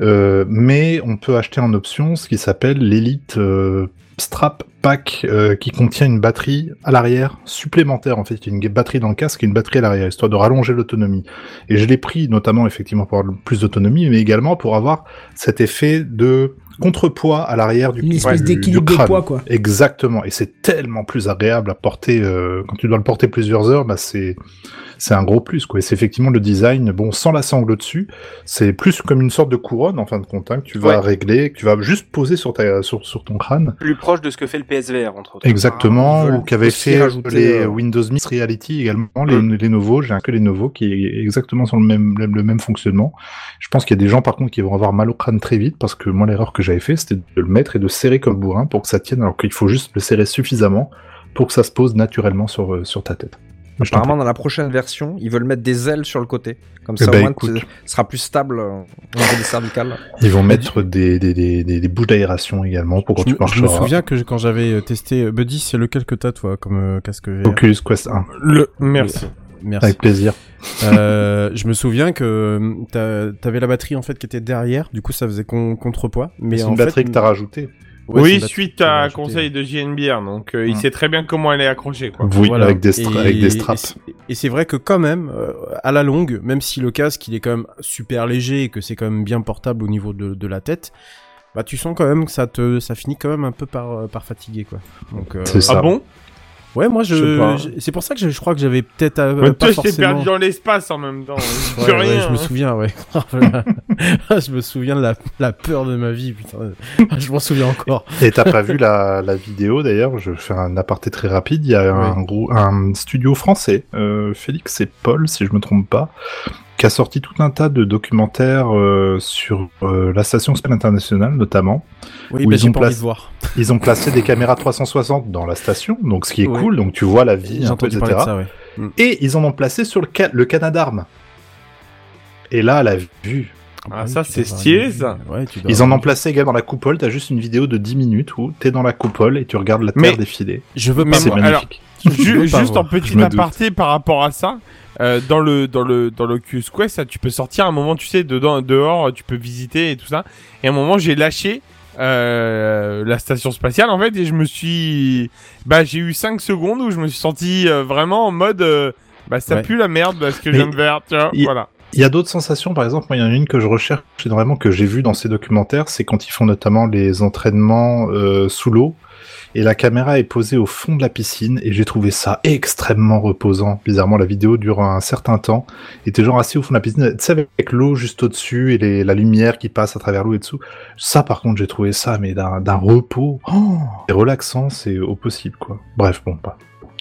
E: euh, mais on peut acheter en option ce qui s'appelle l'Elite euh, Strap Pack, euh, qui contient une batterie à l'arrière supplémentaire. En fait, une batterie dans le casque et une batterie à l'arrière, histoire de rallonger l'autonomie. Et je l'ai pris notamment effectivement pour avoir plus d'autonomie, mais également pour avoir cet effet de contrepoids à l'arrière du,
A: Une espèce d'équilibre de poids, quoi.
E: Exactement, et c'est tellement plus agréable à porter euh, quand tu dois le porter plusieurs heures, bah c'est c'est un gros plus quoi. Et c'est effectivement le design, bon, sans la sangle au-dessus, c'est plus comme une sorte de couronne en fin de compte hein, que tu vas
F: Ouais.
E: régler, que tu vas juste poser sur ta sur, sur ton crâne.
F: Plus proche de ce que fait le PSVR, entre autres.
E: Exactement,
H: veulent
E: ou qu'avait fait
H: rajouter,
E: les
H: euh,
E: Windows Mixed Reality également, les,
F: Mm.
E: les nouveaux, j'ai un que les nouveaux qui est exactement sur le même le, le même fonctionnement. Je pense qu'il y a des gens par contre qui vont avoir mal au crâne très vite parce que moi l'erreur que j'avais fait c'était de le mettre et de serrer comme bourrin pour que ça tienne alors qu'il faut juste le serrer suffisamment pour que ça se pose naturellement sur euh, sur ta tête.
H: Apparemment, dans la prochaine version, ils veulent mettre des ailes sur le côté. Comme
E: Eh
H: ça,
E: ben,
H: au moins,
E: écoute.
H: tu sera plus stable euh, au niveau des cervicales.
E: Ils vont mettre des, des, des, des, des bouches d'aération également pour quand
C: Je
E: tu
C: me, je me souviens que quand j'avais euh, testé euh, Buddy, c'est lequel que t'as toi comme euh, casque VR
E: Oculus Quest 1.
G: Le... Merci.
C: Merci.
E: Avec plaisir.
C: Euh, (laughs) je me souviens que t'as- t'avais la batterie en fait qui était derrière, du coup ça faisait con- contrepoids. Mais
E: C'est
C: en
E: une
C: fait,
E: batterie que t'as rajoutée.
G: Oui, suite à un conseil de JNBR, donc euh, il
E: Mm.
G: sait très bien comment elle est accrochée. Quoi.
E: Oui,
C: Voilà.
E: avec, des
C: Et-
E: avec des
C: et
E: straps.
C: c'est- Et c'est vrai que quand même, euh, à la longue, même si le casque il est quand même super léger et que c'est quand même bien portable au niveau de, de la tête, bah tu sens quand même que ça te, ça finit quand même un peu par, euh, par fatiguer quoi. Donc, euh,
E: C'est ça.
G: Ah bon?
C: Ouais, moi
E: Je
C: c'est pour ça que je, je crois que j'avais peut-être euh,
G: Ouais, Toi,
C: forcément.
G: perdu dans l'espace en même temps.
C: Ouais, ouais, je me souviens, ouais. (laughs) je me souviens de la, la peur de ma vie, putain. je m'en souviens encore.
E: Et t'as pas vu la, la vidéo d'ailleurs, je fais un aparté très rapide, il y a un, gros, un studio français, euh, Félix et Paul si je me trompe pas, qui a sorti tout un tas de documentaires euh, sur euh, la station spatiale internationale notamment.
C: Oui,
E: Où
C: bah,
E: ils ont
C: pas envie
E: placé-
C: de voir.
E: Ils ont placé des caméras 360 dans la station, donc ce qui est cool, donc tu vois la vie, un peu, etc.
C: ça.
E: Et ils en ont placé sur le, ca- le Canadarm. Et là, la vue.
G: Ah,
C: oui,
G: ça, c'est stylé, ça.
C: Ouais,
E: Ils en ont placé également dans la coupole, t'as juste une vidéo de 10 minutes où t'es dans la coupole et tu regardes la Terre
G: Mais-
E: défiler.
C: Je veux pas
E: C'est.
G: Ju-
C: pas
G: juste
C: voir.
G: en petit
E: Je
G: aparté par rapport à ça, euh, dans le dans le dans l'Oculus Quest, ça, tu peux sortir à un moment, tu sais, dedans dehors, tu peux visiter et tout ça. Et à un moment, j'ai lâché euh, la station spatiale en fait et je me suis, bah, j'ai eu 5 secondes où je me suis senti euh, vraiment en mode, euh, bah, ça
C: Ouais.
G: pue la merde parce que je
E: Mais
G: viens de faire, tu vois,
E: il-
G: voilà.
E: Il y a d'autres sensations, par exemple, moi, il y en a une que je recherche énormément, que j'ai vue dans ces documentaires, c'est quand ils font notamment les entraînements euh, sous l'eau, et la caméra est posée au fond de la piscine, et j'ai trouvé ça extrêmement reposant. Bizarrement, la vidéo dure un certain temps, et t'es genre assis au fond de la piscine, tu sais, avec l'eau juste au-dessus, et les, la lumière qui passe à travers l'eau et dessous. Ça, par contre, j'ai trouvé ça, mais d'un d'un repos, oh, c'est relaxant, c'est au possible, quoi. Bref, bon, pas.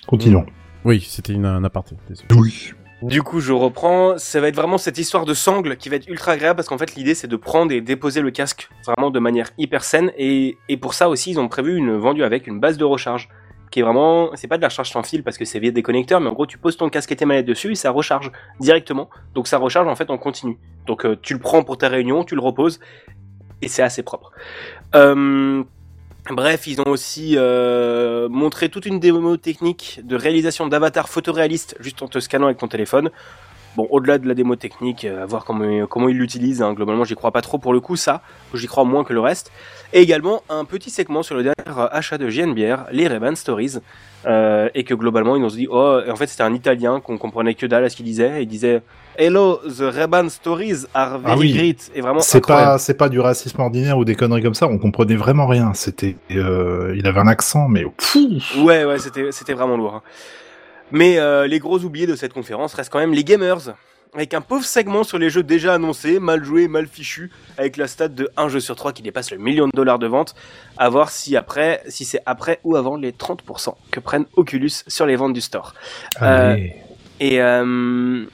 E: Continuons.
C: Oui, c'était une, un aparté. désolé.
E: Oui.
F: Du coup, je reprends. Ça va être vraiment cette histoire de sangle qui va être ultra agréable parce qu'en fait, l'idée c'est de prendre et déposer le casque vraiment de manière hyper saine. Et, pour ça aussi, ils ont prévu une vendue avec une base de recharge qui est vraiment. C'est pas de la recharge sans fil parce que c'est via des connecteurs, mais en gros, tu poses ton casque et tes manettes dessus et ça recharge directement. Donc ça recharge en fait en continu. Donc euh, tu le prends pour ta réunion, tu le reposes et c'est assez propre. Euh, Bref, ils ont aussi euh, montré toute une démo technique de réalisation d'avatars photoréalistes juste en te scannant avec ton téléphone. Bon, au-delà de la démo technique, euh, à voir comment, comment ils l'utilisent, hein, globalement j'y crois pas trop pour le coup, ça, j'y crois moins que le reste. Et également un petit segment sur le dernier achat de JNBR, les Ray-Ban Stories, euh, et que globalement ils ont dit, oh, en fait c'était un Italien qu'on comprenait que dalle à ce qu'il disait, et il disait, Hello, the Ray-Ban Stories are very
E: Ah oui.
F: great, et vraiment
E: C'est pas, c'est pas du racisme ordinaire ou des conneries comme ça. On comprenait vraiment rien. C'était, euh, il avait un accent, mais pfff.
F: Ouais, ouais, c'était, c'était vraiment lourd. hein. Mais euh, les gros oubliés de cette conférence restent quand même les gamers. Avec un pauvre segment sur les jeux déjà annoncés, mal joués, mal fichus, avec la stat de 1 jeu sur 3 qui dépasse le million de dollars de vente, à voir si après, si c'est après ou avant les 30% que prennent Oculus sur les ventes du store.
E: Allez.
F: Et, euh,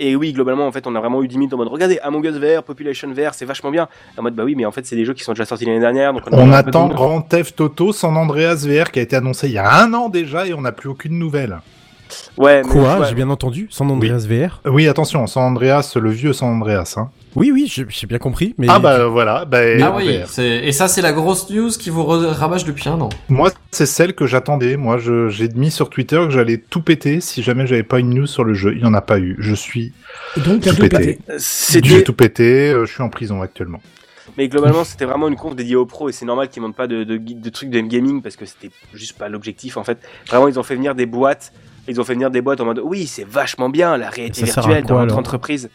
F: et oui, globalement, en fait, on a vraiment eu 10 minutes en mode regardez, Among Us VR, Population VR, c'est vachement bien. En mode bah oui, mais en fait, c'est des jeux qui sont déjà sortis l'année dernière. Donc
E: on attend Grand Theft Auto San Andreas VR qui a été annoncé il y a un an déjà et on n'a plus aucune nouvelle.
F: Ouais, mais
C: Quoi
F: ouais.
C: J'ai bien entendu San Andreas VR
E: Euh, Oui, attention, San Andreas, le vieux San Andreas. Hein.
C: Oui, oui, j'ai bien compris. Mais
E: Ah bah voilà. Bah,
D: Ah oui, et ça c'est la grosse news qui vous rabâche depuis un an.
E: Moi, c'est celle que j'attendais. Moi, je- j'ai mis sur Twitter que j'allais tout péter si jamais j'avais pas une news sur le jeu. Il n'y en a pas eu. Je suis
A: Donc,
E: tout
A: tout
E: pété. J'ai tout pété. euh, je suis en prison actuellement.
F: Mais globalement, c'était vraiment une conf dédiée aux pros et c'est normal qu'ils montent pas de, de trucs de gaming parce que c'était juste pas l'objectif en fait. Vraiment, ils ont fait venir des boîtes. Ils ont fait venir des boîtes en mode oui, c'est vachement bien la réalité virtuelle
C: quoi,
F: dans notre entreprise.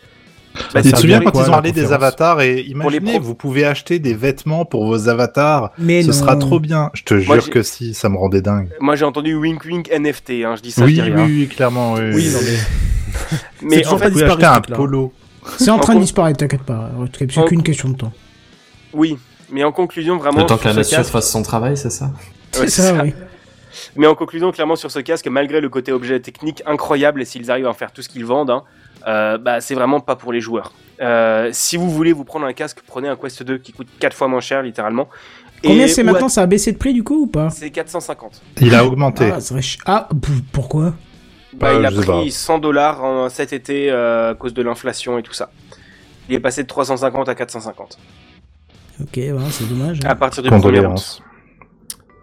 F: Bah,
E: tu
F: c'est
E: te souviens quand
C: quoi,
E: ils ont parlé des avatars et
F: les
E: imaginez,
F: pros.
E: vous pouvez acheter des vêtements pour vos avatars.
A: Mais
E: Ce
A: non.
E: sera trop bien. Je te
F: Moi,
E: jure que si, ça me rendait dingue.
F: Moi, j'ai entendu wink wink NFT. Hein, je dis ça,
E: Oui,
F: je
E: oui,
F: dis rien.
E: oui, clairement. Oui,
C: Oui, non (laughs) mais. C'est
F: en fait,
E: Vous acheter un polo.
A: C'est en train de disparaître, t'inquiète pas. C'est
F: En-
A: qu'une question de temps.
F: oui. Mais en conclusion, vraiment.
D: Le temps que la
F: casque-
D: fasse son travail, c'est ça?
F: Ouais,
A: C'est ça, oui.
F: Mais en conclusion, clairement sur ce casque, malgré le côté objet technique incroyable et s'ils arrivent à en faire tout ce qu'ils vendent, hein, euh, bah c'est vraiment pas pour les joueurs. Euh, si vous voulez vous prendre un casque, prenez un Quest 2 qui coûte 4 fois moins cher littéralement.
A: Combien c'est maintenant
F: à-
A: Ça a baissé de prix du coup ou pas
F: C'est 450.
E: Il a augmenté.
A: Ah, ch- ah, pourquoi
F: Bah,
E: Bah,
F: il a pris
E: pas.
F: 100 dollars en- cet été euh, à cause de l'inflation et tout ça. Il est passé de 350 à 450
A: Ok, c'est dommage.
F: à partir du 1er août.
E: Condoléances.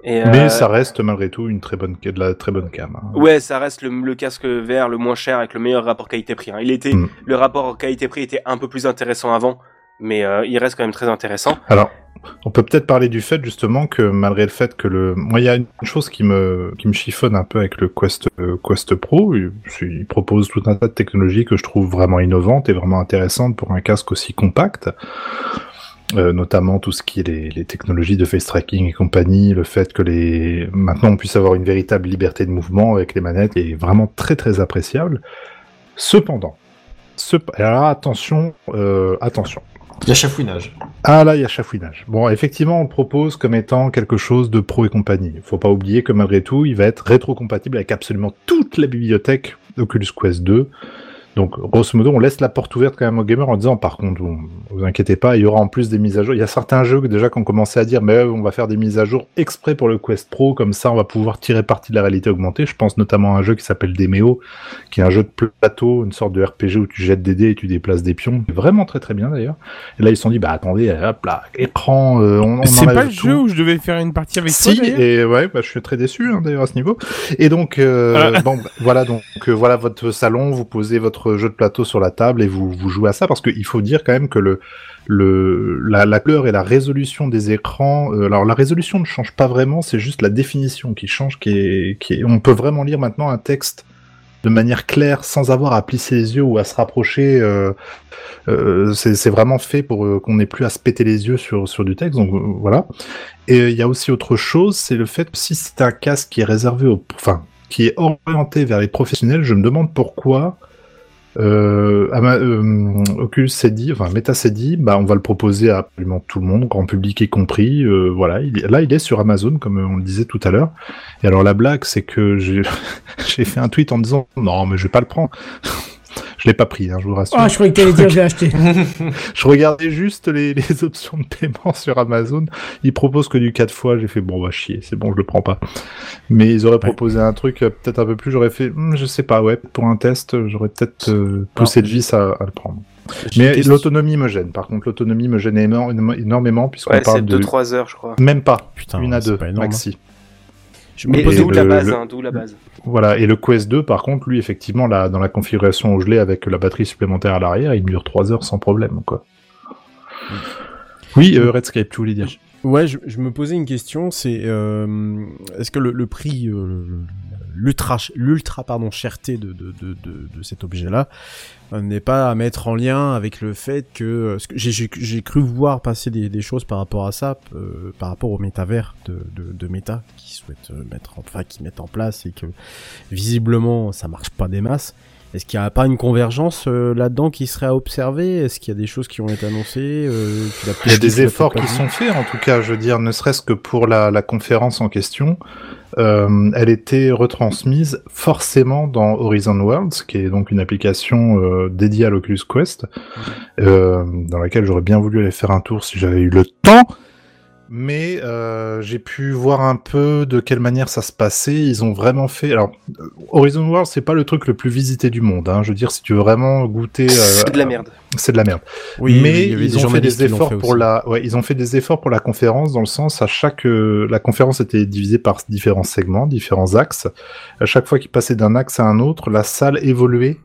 F: Et,
E: Mais
F: euh,
E: ça reste malgré tout une très bonne, de la très bonne cam. hein.
F: Ouais, ça reste le, le casque VR le moins cher avec le meilleur rapport qualité-prix. hein. Il était,
E: Mm.
F: le rapport qualité-prix était un peu plus intéressant avant, mais euh, il reste quand même très intéressant.
E: Alors, on peut peut-être parler du fait justement que malgré le fait que le, moi il y a une chose qui me qui me chiffonne un peu avec le Quest euh, Quest Pro, il, il propose tout un tas de technologies que je trouve vraiment innovantes et vraiment intéressantes pour un casque aussi compact. Euh, notamment tout ce qui est les, les technologies de face tracking et compagnie, le fait que les maintenant on puisse avoir une véritable liberté de mouvement avec les manettes est vraiment très très appréciable. Cependant, ce, alors attention, euh, attention.
D: Il y a chafouinage.
E: Ah là, il y a chafouinage. Bon, effectivement, on le propose comme étant quelque chose de pro et compagnie. Faut pas oublier que malgré tout, il va être rétro-compatible avec absolument toute la bibliothèque d'Oculus Quest 2. Donc, grosso modo, on laisse la porte ouverte quand même aux gamers en disant, par contre, vous, vous inquiétez pas, il y aura en plus des mises à jour. Il y a certains jeux que déjà qu'on commençait à dire, mais on va faire des mises à jour exprès pour le Quest Pro, comme ça, on va pouvoir tirer parti de la réalité augmentée. Je pense notamment à un jeu qui s'appelle Demeo, qui est un jeu de plateau, une sorte de RPG où tu jettes des dés et tu déplaces des pions. Vraiment très très bien d'ailleurs. Et là, ils se sont dit, bah attendez, hop là, écran, euh, on, on
G: C'est pas le
E: tout.
G: jeu où je devais faire une partie avec
E: Si,
G: toi
E: et ouais, bah, je suis très déçu hein, d'ailleurs à ce niveau. Et donc, euh,
G: Ah.
E: bon, bah, voilà, donc euh, voilà votre salon, vous posez votre jeu de plateau sur la table et vous, vous jouez à ça parce qu'il faut dire quand même que le, le, la, la couleur et la résolution des écrans, euh, alors la résolution ne change pas vraiment, c'est juste la définition qui change, qui est, qui est, on peut vraiment lire maintenant un texte de manière claire sans avoir à plisser les yeux ou à se rapprocher. Euh, euh, c'est vraiment fait pour euh, qu'on n'ait plus à se péter les yeux sur, sur du texte. Donc voilà. Et il y a aussi autre chose, c'est le fait que si c'est un casque qui est réservé enfin, qui est orienté vers les professionnels, je me demande pourquoi euh, euh, Oculus s'est dit, enfin Meta s'est dit, bah on va le proposer à absolument tout le monde, grand public y compris. euh, voilà, là il est sur Amazon comme on le disait tout à l'heure. Et alors la blague, c'est que j'ai (laughs) fait un tweet en disant non mais je vais pas le prendre. Je l'ai pas pris, hein, je vous rassure.
A: Ah, je croyais que t'allais dire j'ai acheté. (laughs)
E: Je regardais juste les, les (laughs) options de paiement sur Amazon. Ils proposent que du 4 fois. J'ai fait bon, bah chier, c'est bon, je le prends pas. Mais ils auraient proposé un truc euh, peut-être un peu plus. J'aurais fait, hmm, je sais pas, ouais, pour un test, euh, j'aurais peut-être euh, poussé le vis à, à le prendre. Mais l'autonomie me gêne. Par contre, l'autonomie me gêne énorme- énormément puisqu'on
F: Ouais,
E: parle de
F: 2-3 heures, je crois.
E: même pas
C: Putain,
E: une à deux
C: pas énorme,
E: maxi.
C: Je me
F: Mais
E: posais
F: d'où
E: le-
F: la base,
E: le-
F: hein, d'où la base.
E: Voilà. Et le Quest 2, par contre, lui, effectivement, là, dans la configuration où je l'ai avec la batterie supplémentaire à l'arrière, il me dure 3 heures sans problème, quoi. Oui, euh, Redscape, tu voulais dire.
C: Ouais, je, je me posais une question, c'est euh, est-ce que le, le prix, euh, l'ultra, l'ultra pardon cherté de, de, de, de, cet objet-là euh, n'est pas à mettre en lien avec le fait que, euh, j'ai, cru voir passer des, choses par rapport à ça, euh, par rapport au métavers de, de, de Meta qui souhaite mettre, en, enfin qui mettent en place et que visiblement ça marche pas des masses. Est-ce qu'il n'y a pas une convergence euh, là-dedans qui serait à observer? Est-ce qu'il y a des choses qui ont été annoncées euh,
E: Il y a des efforts qui sont faits, en tout cas, je veux dire, ne serait-ce que pour la, la conférence en question. Euh, elle était retransmise forcément dans Horizon Worlds, qui est donc une application euh, dédiée à l'Oculus Quest, euh, dans laquelle j'aurais bien voulu aller faire un tour si j'avais eu le temps. Mais euh, j'ai pu voir un peu de quelle manière ça se passait. Ils ont vraiment fait. Alors, euh, Horizon Worlds, c'est pas le truc le plus visité du monde. Hein. Je veux dire, si tu veux vraiment goûter, euh,
F: C'est de la merde.
E: c'est de la merde.
C: Oui,
E: mais
C: il y avait
E: ils
C: des
E: ont fait des efforts
C: fait
E: pour la, ouais, ils ont fait des efforts pour la conférence dans le sens à chaque, euh, la conférence était divisée par différents segments, différents axes. À chaque fois qu'ils passaient d'un axe à un autre, la salle évoluait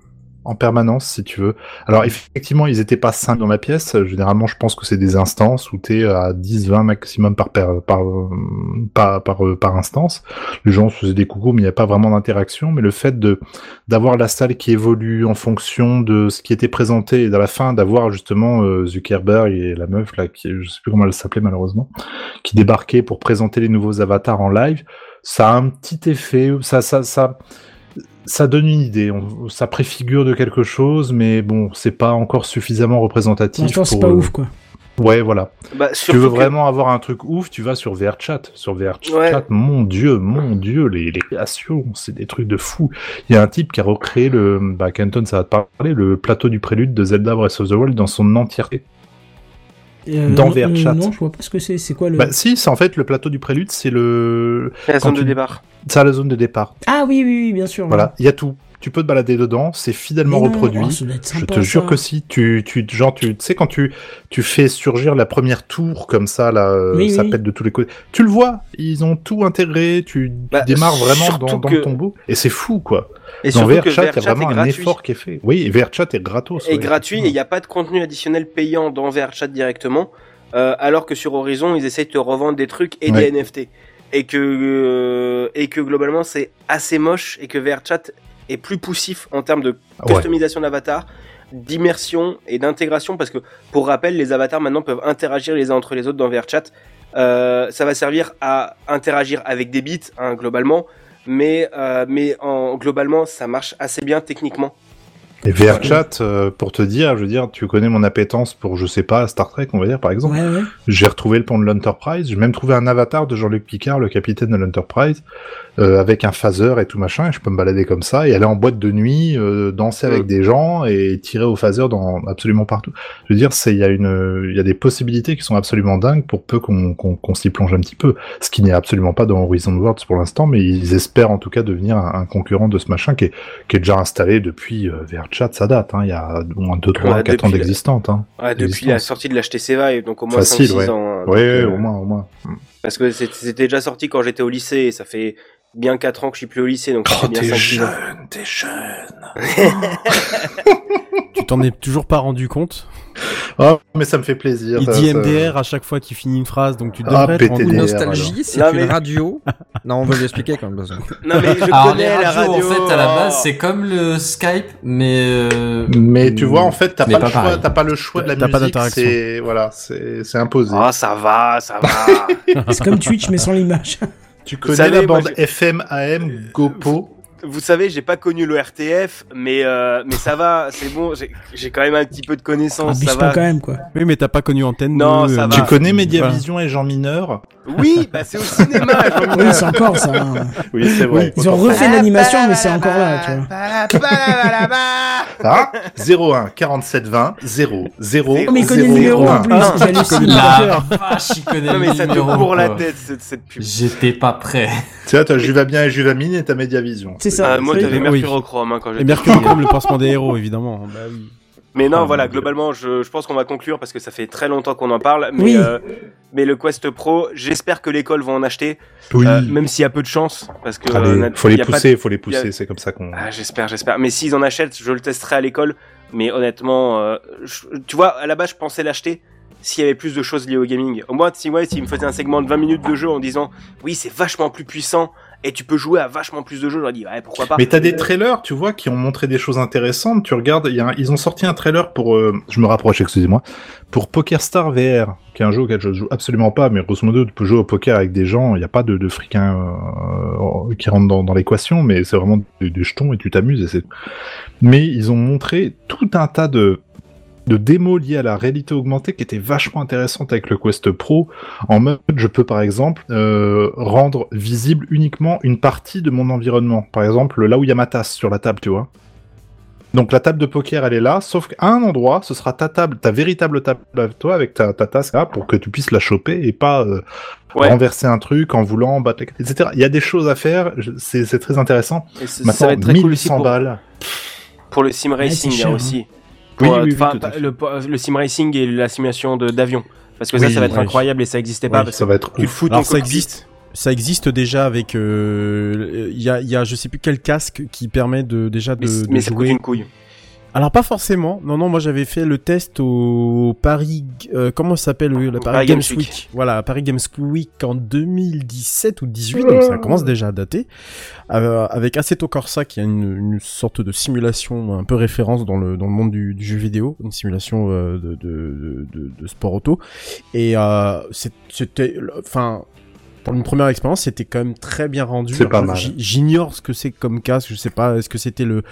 E: en permanence, si tu veux. Alors effectivement, ils étaient pas cinq dans la pièce. Généralement, je pense que c'est des instances où t'es à 10, 20 maximum par par par par, euh, par instance. Les gens se faisaient des coucous, mais il n'y a pas vraiment d'interaction. Mais le fait de d'avoir la salle qui évolue en fonction de ce qui était présenté et dans la fin d'avoir justement euh, Zuckerberg et la meuf là qui je sais plus comment elle s'appelait malheureusement qui débarquaient pour présenter les nouveaux avatars en live ça a un petit effet ça ça ça ça donne une idée, on- ça préfigure de quelque chose, mais bon, c'est pas encore suffisamment
A: Pour
E: représentatif.
A: l'instant, c'est
E: pour,
A: pas ouf, quoi.
E: Ouais, voilà.
F: Bah,
E: Si tu veux
F: que-
E: vraiment avoir un truc ouf, tu vas sur VRChat. Sur VRChat,
F: Ouais.
E: mon dieu, mon dieu, les, les créations, c'est des trucs de fou. Il y a un type qui a recréé le, bah, Kenton, ça va te parler, le plateau du prélude de Zelda Breath of the Wild dans son entièreté.
A: Euh,
E: dans
A: non, euh,
E: VRChat.
A: non, je vois pas ce que c'est. C'est quoi le.
E: Bah, si, c'est en fait le plateau du prélude, c'est le,
F: C'est la zone de départ.
E: c'est la zone de départ.
A: Ah oui, oui, oui, bien sûr.
E: Voilà, il y a tout. Tu peux te balader dedans, c'est fidèlement
A: non,
E: reproduit.
A: oh,
E: Je te jure
A: ça.
E: que si tu, tu, genre, tu, sais, quand tu, tu fais surgir la première tour comme ça, là, euh,
A: Oui,
E: ça
A: oui.
E: pète de tous les côtés. Tu le vois, ils ont tout intégré, tu,
F: Bah,
E: démarres vraiment dans, dans
F: que-
E: le tombeau. Et c'est fou, quoi.
F: Et
E: Dans VRChat, il y a vraiment un
F: gratuit.
E: effort qui est fait. Oui, et VRChat est gratos. ouais,
F: gratuit et il n'y a pas de contenu additionnel payant dans VRChat directement, euh, alors que sur Horizon ils essayent de te revendre des trucs et
E: Ouais.
F: des NFT et que euh, et que globalement c'est assez moche et que VRChat est plus poussif en termes de
E: Ouais.
F: customisation d'avatar, d'immersion et d'intégration parce que pour rappel les avatars maintenant peuvent interagir les uns entre les autres dans VRChat. Euh, ça va servir à interagir avec des bits hein, globalement, mais euh, mais en globalement ça marche assez bien techniquement.
E: Et VRChat, euh, pour te dire, je veux dire, tu connais mon appétence pour, je sais pas, Star Trek, on va dire, par exemple.
A: Ouais, ouais.
E: J'ai retrouvé le pont de l'Enterprise. J'ai même trouvé un avatar de Jean-Luc Picard, le capitaine de l'Enterprise, euh, avec un phaser et tout machin. Et je peux me balader comme ça et aller en boîte de nuit, euh, danser avec
F: Mm.
E: des gens et tirer au phaser dans absolument partout. Je veux dire, c'est il y a une, il y a des possibilités qui sont absolument dingues pour peu qu'on qu'on qu'on s'y plonge un petit peu. Ce qui n'est absolument pas dans Horizon Worlds pour l'instant, mais ils espèrent en tout cas devenir un, un concurrent de ce machin qui est, qui est déjà installé depuis euh, VRChat. Ça date, hein. Il y a au moins 2, 3,
F: Ouais,
E: 4 ans d'existence. Hein.
F: Ouais, depuis la sortie de l'HTC Vive, donc au moins
E: Facile,
F: 5-6
E: ouais.
F: ans. hein.
E: Ouais,
F: Donc, euh,
E: au moins, au moins.
F: Parce que c'était déjà sorti quand j'étais au lycée, et ça fait bien 4 ans que je suis plus au lycée, donc
E: Oh, t'es
F: 5-6 ans.
E: jeune, t'es jeune. (laughs)
C: Tu t'en es toujours pas rendu compte
E: Oh, mais ça me fait plaisir.
C: Il
E: ça-
C: dit
E: ça-
C: MDR à chaque fois qu'il finit une phrase, donc tu
E: Ah,
C: devrais te compte.
E: alors.
H: Nostalgie, c'est une
F: mais-
H: radio. (laughs) Non, on va lui expliquer quand même.
F: Non, mais je
D: Alors, les
F: connais la radio.
D: en fait, à la base,
F: oh.
D: c'est comme le Skype, mais. euh,
E: Mais tu vois, en fait, t'as pas,
D: pas
E: le choix, t'as pas le choix de la
C: T'as pas
E: musique.
C: d'interaction.
E: C'est voilà, c'est c'est imposé.
F: Ah, ça va, ça va.
A: C'est comme Twitch, mais sans l'image.
E: tu connais
F: savez,
E: la
F: moi,
E: bande FM AM GoPo?
F: Vous savez, j'ai pas connu le RTF, mais euh, mais ça va, c'est bon. J'ai quand même un petit peu de connaissances, ça va.
A: quand même, quoi.
C: Oui, mais t'as pas connu Antenne
F: Non,
C: 2,
F: ça
C: euh,
F: va.
E: Tu connais Mediavision et Jean Mineur
F: Oui, bah c'est au cinéma. Jean-Michel.
A: Oui, c'est encore ça. hein.
E: Oui, c'est vrai.
A: Ils ont refait l'animation, mais c'est encore là, tu vois.
E: Ah, 01 47 20 0 0
A: Oh, mais il connaît le numéro en plus,
F: Ah,
A: j'hallucine.
D: La vache, il connaît
F: Non mais ça te bourre la tête cette, cette pub.
D: J'étais pas prêt.
E: Tu vois, t'as Juvamien et Juvamine et t'as Mediavision.
A: C'est ça.
F: Ah, moi t'avais. Mercurochrome hein, quand
C: Et. Mercury comme le pansement des héros, évidemment. Bah oui.
F: Mais non,
E: Oh,
F: voilà, globalement, je, je pense qu'on va conclure parce que ça fait très longtemps qu'on en parle. Mais,
A: Oui.
F: euh, mais le Quest Pro, j'espère que l'école va en acheter,
E: Oui.
F: euh, même s'il y a peu de chance, parce que
E: Allez,
F: euh,
E: faut les pousser, faut les pousser, c'est comme ça qu'on.
F: Ah, j'espère, j'espère. Mais s'ils en achètent, je le testerai à l'école. Mais honnêtement, euh, je- tu vois, à la base, je pensais l'acheter s'il y avait plus de choses liées au gaming. Au moins, si ouais, s'ils me faisaient un segment de 20 minutes de jeu en disant, oui, c'est vachement plus puissant et tu peux jouer à vachement plus de jeux, j'aurais dit, ouais, pourquoi pas.
E: Mais t'as des trailers, tu vois, qui ont montré des choses intéressantes. Tu regardes, y a un- ils ont sorti un trailer pour, euh, je me rapproche, excusez-moi, pour Poker Star VR, qui est un jeu auquel je joue absolument pas, mais grosso modo, tu peux jouer au poker avec des gens. Il n'y a pas de, de fricains euh, qui rentrent dans, l'équation, mais c'est vraiment des, jetons et tu t'amuses. Mais ils ont montré tout un tas de de démos liées à la réalité augmentée qui étaient vachement intéressantes avec le Quest Pro. En mode, je peux par exemple euh, rendre visible uniquement une partie de mon environnement. Par exemple, là où il y a ma tasse sur la table, tu vois. Donc la table de poker, elle est là, sauf qu'à un endroit, ce sera ta table, ta véritable table à toi avec ta, ta tasse là, pour que tu puisses la choper et pas euh,
F: Ouais.
E: renverser un truc en voulant battre, etc. Il y a des choses à faire, c'est très intéressant.
F: Et ça va être très cool aussi
E: 1100
F: pour,
E: balles.
F: pour le sim racing là aussi.
E: Oui,
F: Pour, euh,
E: oui, oui,
F: le, le sim racing et la simulation d'avion. Parce que ça, ça va être incroyable et ça existait pas. Parce
E: ça va être
F: tu fous ton
C: ça existe. Ça existe déjà avec. euh, Il y, a, y a, je sais plus quel casque qui permet de déjà de,
F: Mais,
C: de
F: mais ça coûte
C: jouer.
F: une couille.
C: Alors pas forcément. Non non, moi j'avais fait le test au Paris. euh, comment ça s'appelle le, Paris,
F: Paris
C: Games
F: Games
C: Week.
F: Week.
C: Voilà, Paris Games Week en 2017 ou 18, donc ça commence déjà à dater. Euh, avec Assetto Corsa qui a une, une sorte de simulation un peu référence dans le dans le monde du, du jeu vidéo, une simulation euh, de, de, de, de sport auto. Et euh, c'était, enfin. Pour une première expérience, c'était quand même très bien rendu.
E: C'est pas mal.
C: J'ignore ce que c'est comme casque, je sais pas, est-ce que c'était le,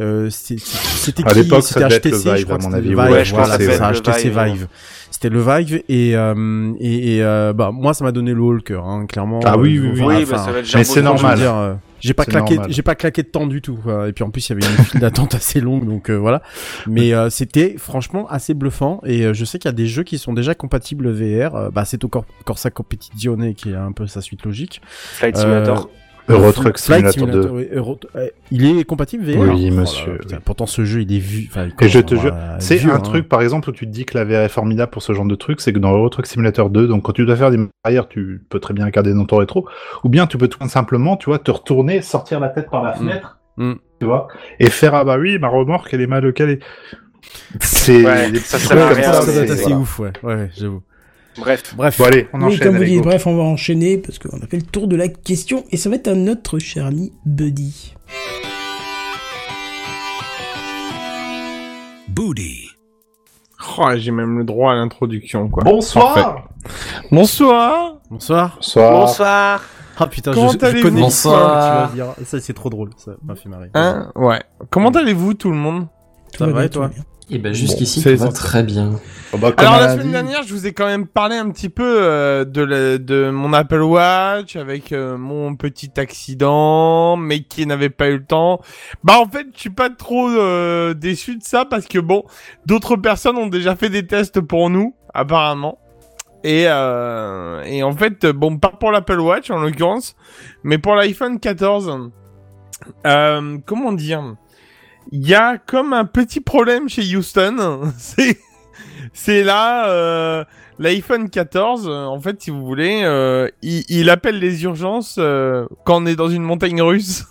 C: euh, c'était
E: À
C: qui C'était HTC, je
E: Vive,
C: crois
E: à mon avis. Ouais,
F: ouais, je pense
C: voilà, c'est HTC
F: Vive,
C: Vive. C'était le Vive et euh, et, et, euh, bah moi ça m'a donné le haut le cœur, hein, clairement.
E: Ah oui,
C: Euh,
E: oui, oui.
F: Oui, bah,
E: mais c'est normal.
C: euh, j'ai pas
E: C'est
C: claqué,
E: normal.
C: j'ai pas claqué de temps du tout. quoi. Et puis en plus il y avait une file d'attente (laughs) assez longue, donc euh, voilà. Mais euh, c'était franchement assez bluffant. Et euh, je sais qu'il y a des jeux qui sont déjà compatibles VR. Euh, bah c'est au Cor- Corsa Competizione qui est un peu sa suite logique.
F: Flight Simulator.
E: Euro Truck Simulator 2.
C: oui, Euro- euh, Il est compatible VR
E: Oui,
C: Oh là
E: monsieur, oui.
C: Pourtant, ce jeu, il est vu. enfin,
E: Et je te jure, c'est un
C: hein.
E: truc, par exemple, où tu te dis que la VR est formidable pour ce genre de truc, c'est que dans Euro Truck Simulator 2, donc quand tu dois faire des barrières, tu peux très bien regarder dans ton rétro, ou bien tu peux tout simplement, tu vois, te retourner, sortir la tête par la fenêtre,
C: Mm.
E: tu vois, et faire, ah bah oui, ma remorque, elle est mal calée. C'est
F: Ouais, ça
C: Ça,
E: ça,
C: ça doit
E: c'est-
C: être assez
E: voilà.
C: ouf, ouais. Ouais, j'avoue.
F: Bref.
C: Bref.
E: Bon, allez, on
A: Oui,
E: enchaîne
A: comme vous dites, bref, on va enchaîner parce qu'on a fait le tour de la question et ça va être à notre cher ami Buddy.
J: Booty.
G: Oh, j'ai même le droit à l'introduction, quoi.
E: Bonsoir.
G: Bonsoir
C: Bonsoir.
E: Bonsoir
F: Bonsoir.
C: Ah putain,
G: Comment
C: je, je
G: allez-vous
C: connais
D: Bonsoir.
C: ce que tu vas dire. Ça, c'est trop drôle. Ça m'a fait marrer.
G: Hein Ouais. Comment allez-vous, tout le monde?
A: Tout
C: Ça va,
A: bien,
C: et
A: tout
C: toi?
A: bien.
D: Et ben jusqu'ici,
G: Bon, c'est
D: tout va
G: ça.
D: très bien.
E: Oh bah,
G: Alors, la semaine
E: vie.
G: dernière, je vous ai quand même parlé un petit peu euh, de, la- de mon Apple Watch avec euh, mon petit accident, mais qui n'avait pas eu le temps. Bah, en fait, je suis pas trop euh, déçu de ça parce que bon, d'autres personnes ont déjà fait des tests pour nous, apparemment. Et, euh, et en fait, bon, pas pour l'Apple Watch en l'occurrence, mais pour l'iPhone 14. Euh, comment dire? Il y a comme un petit problème chez Houston. (laughs) C'est c'est là euh, l'iPhone 14. euh, en fait, si vous voulez, euh, il, il appelle les urgences euh, quand on est dans une montagne russe.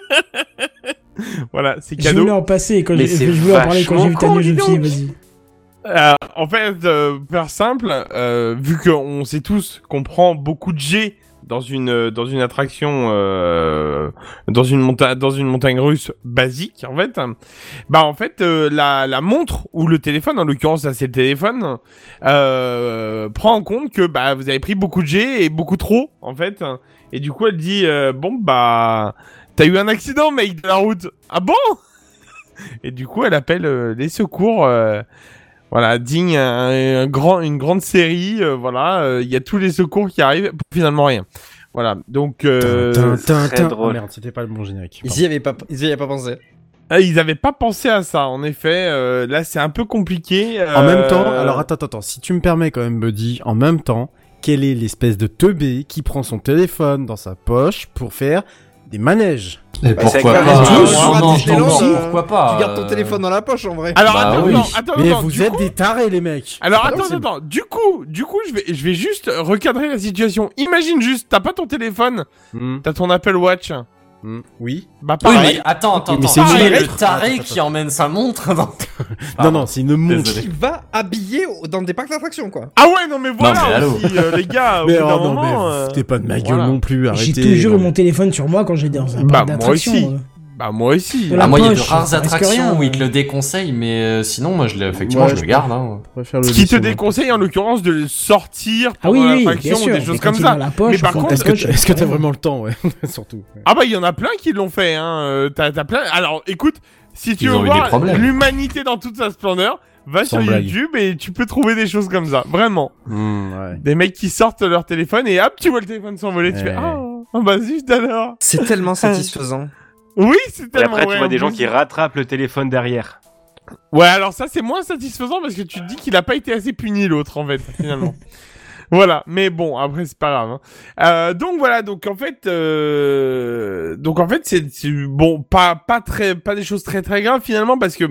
G: (laughs) voilà, c'est
A: Je
G: cadeau.
A: voulais en passer quand je voulais en parler quand j'ai vu ta news, je me suis dit,
F: con, dis
A: vas-y.
G: Euh, en fait, euh, faire simple, euh, vu qu'on sait tous qu'on prend beaucoup de G dans une euh, dans une attraction euh, dans une montagne dans une montagne russe basique en fait. Bah en fait euh, la la montre ou le téléphone en l'occurrence là c'est le téléphone prend en compte que bah vous avez pris beaucoup de G et beaucoup trop en fait. Et du coup elle dit bon bah t'as eu un accident mec de la route. Ah bon? Et du coup elle appelle les secours voilà, digne un, un grand, une grande série. euh, voilà, euh, il y a tous les secours qui arrivent. Finalement rien. Voilà, donc euh,
F: très
C: tin.
F: drôle.
C: Ah, merde, c'était pas le bon générique.
H: Ils y avaient pas, ils y avaient pas pensé.
G: ah, ils avaient pas pensé à ça. En effet, euh, là c'est un peu compliqué.
C: En même temps,
G: euh,
C: alors attends, attends, attends, si tu me permets quand même, Buddy, en même temps, quelle est l'espèce de teubé qui prend son téléphone dans sa poche pour faire des manèges
D: Et
E: Bah,
D: pourquoi
F: c'est
D: pas
F: avec la tous,
D: non,
H: à
D: non,
H: Disneyland,
D: non, pourquoi pas
H: Tu gardes ton
D: euh,
H: téléphone dans la poche en vrai.
G: Alors
D: Bah
G: attends,
D: oui.
G: attends, attends,
C: Mais
G: attends,
C: vous êtes
G: coup-
C: des tarés, les mecs
G: Alors
C: Ah
G: attends, attends, du coup, du coup, je vais, je vais juste recadrer la situation. Imagine juste, t'as pas ton téléphone,
C: Hmm,
G: t'as ton Apple Watch.
C: Hmm, Oui.
G: Bah
D: Oui,
G: pareil.
D: mais attends, attends,
C: mais
D: attends.
C: c'est
D: le taré
C: Attends,
D: qui emmène sa montre dans... (laughs)
C: Non, non, c'est une montre.
D: Désolé.
H: Qui va habiller dans des parcs d'attractions quoi.
G: Ah ouais, non mais voilà
D: mais
G: aussi, euh, les gars. au
C: Mais
G: bout
C: oh non, mais
G: moment, euh,
C: foutez pas de ma gueule
G: voilà.
C: non plus,
A: J'ai toujours eu
C: non.
A: mon téléphone sur moi quand j'étais dans un
G: Bah,
A: parc
G: moi
A: d'attractions.
G: aussi.
A: Euh.
G: Bah moi aussi.
D: Ah, moi, il y a de rares attractions
A: rien.
D: où ils te le déconseillent, mais euh, sinon, moi, je l'ai, effectivement,
C: Ouais,
D: je
C: je
D: le garde. Hein.
G: Ce qui te déconseille en l'occurrence de le sortir
A: Ah oui,
G: pendant
A: oui,
G: l'attraction
A: sûr.
G: des
A: mais
G: choses comme ça. Mais par contre,
C: Est-ce que est-ce t'as
A: rien.
C: vraiment le temps, ouais (laughs) Surtout.
G: Ah bah il y en a plein qui l'ont fait. Hein. Euh, T'as, t'as plein. Alors écoute, si tu
D: Ils
G: veux
D: ont eu des
G: voir
D: problèmes.
G: l'humanité dans toute sa splendeur, va
C: Sans
G: sur
C: blague.
G: YouTube et tu peux trouver des choses comme ça. Vraiment.
C: Hmm, ouais.
G: Des mecs qui sortent leur téléphone et hop, tu vois le téléphone s'envoler. Tu
C: Ouais.
G: fais ah, ah bah juste alors.
H: C'est tellement (laughs) satisfaisant.
G: Oui, c'est
F: Et
G: tellement.
F: après, tu vois des gens qui rattrapent le téléphone derrière.
G: Ouais, alors ça c'est moins satisfaisant parce que tu te dis qu'il a pas été assez puni l'autre en fait finalement. (laughs) voilà, mais bon après c'est pas grave. hein. Euh, donc voilà, donc en fait, euh, donc en fait c'est bon pas pas très pas des choses très très graves finalement parce que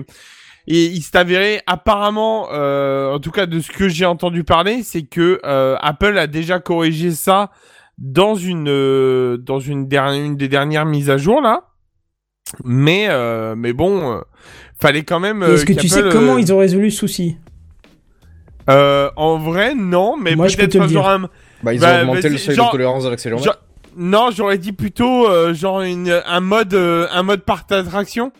G: et il s'est avéré apparemment, euh, en tout cas de ce que j'ai entendu parler, c'est que euh, Apple a déjà corrigé ça dans une euh, dans une dernière une des dernières mises à jour là. Mais euh, mais bon, euh, fallait quand même.
A: Est-ce que
G: euh,
A: tu sais comment ils ont résolu ce souci?
G: Euh, En vrai, non, mais
A: Moi, je peux
G: peut-être genre
A: dire.
G: un-
H: Bah ils
G: Bah,
H: ont augmenté
G: vas-y,
H: le seuil
G: genre-
H: de tolérance de l'accéléromètre.
G: genre- Non, j'aurais dit plutôt euh, genre une un mode euh, un mode par d'attraction.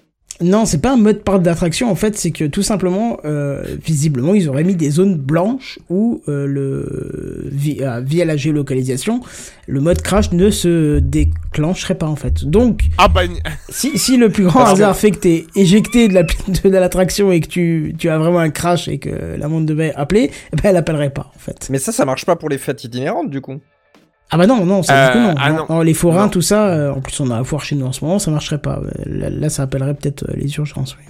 A: Non, c'est pas un mode parc d'attraction en fait, c'est que tout simplement, euh, visiblement, ils auraient mis des zones blanches où euh, le via, via la géolocalisation, le mode crash ne se déclencherait pas en fait. Donc,
G: Ah bah
A: si, si le plus grand
H: Parce que-
A: hasard fait que t'es éjecté de la de l'attraction et que tu tu as vraiment un crash et que la montre devait appeler, eh ben elle appellerait pas en fait.
H: Mais ça, ça marche pas pour les fêtes itinérantes du coup.
A: Ah bah non, non, ça dit que
G: Euh,
A: non.
G: ah
A: Non, les forains,
G: Non.
A: tout ça, euh, en plus on a la foire chez nous en ce moment, ça marcherait pas. Euh, Là, là, ça appellerait peut-être euh, les urgences. Oui.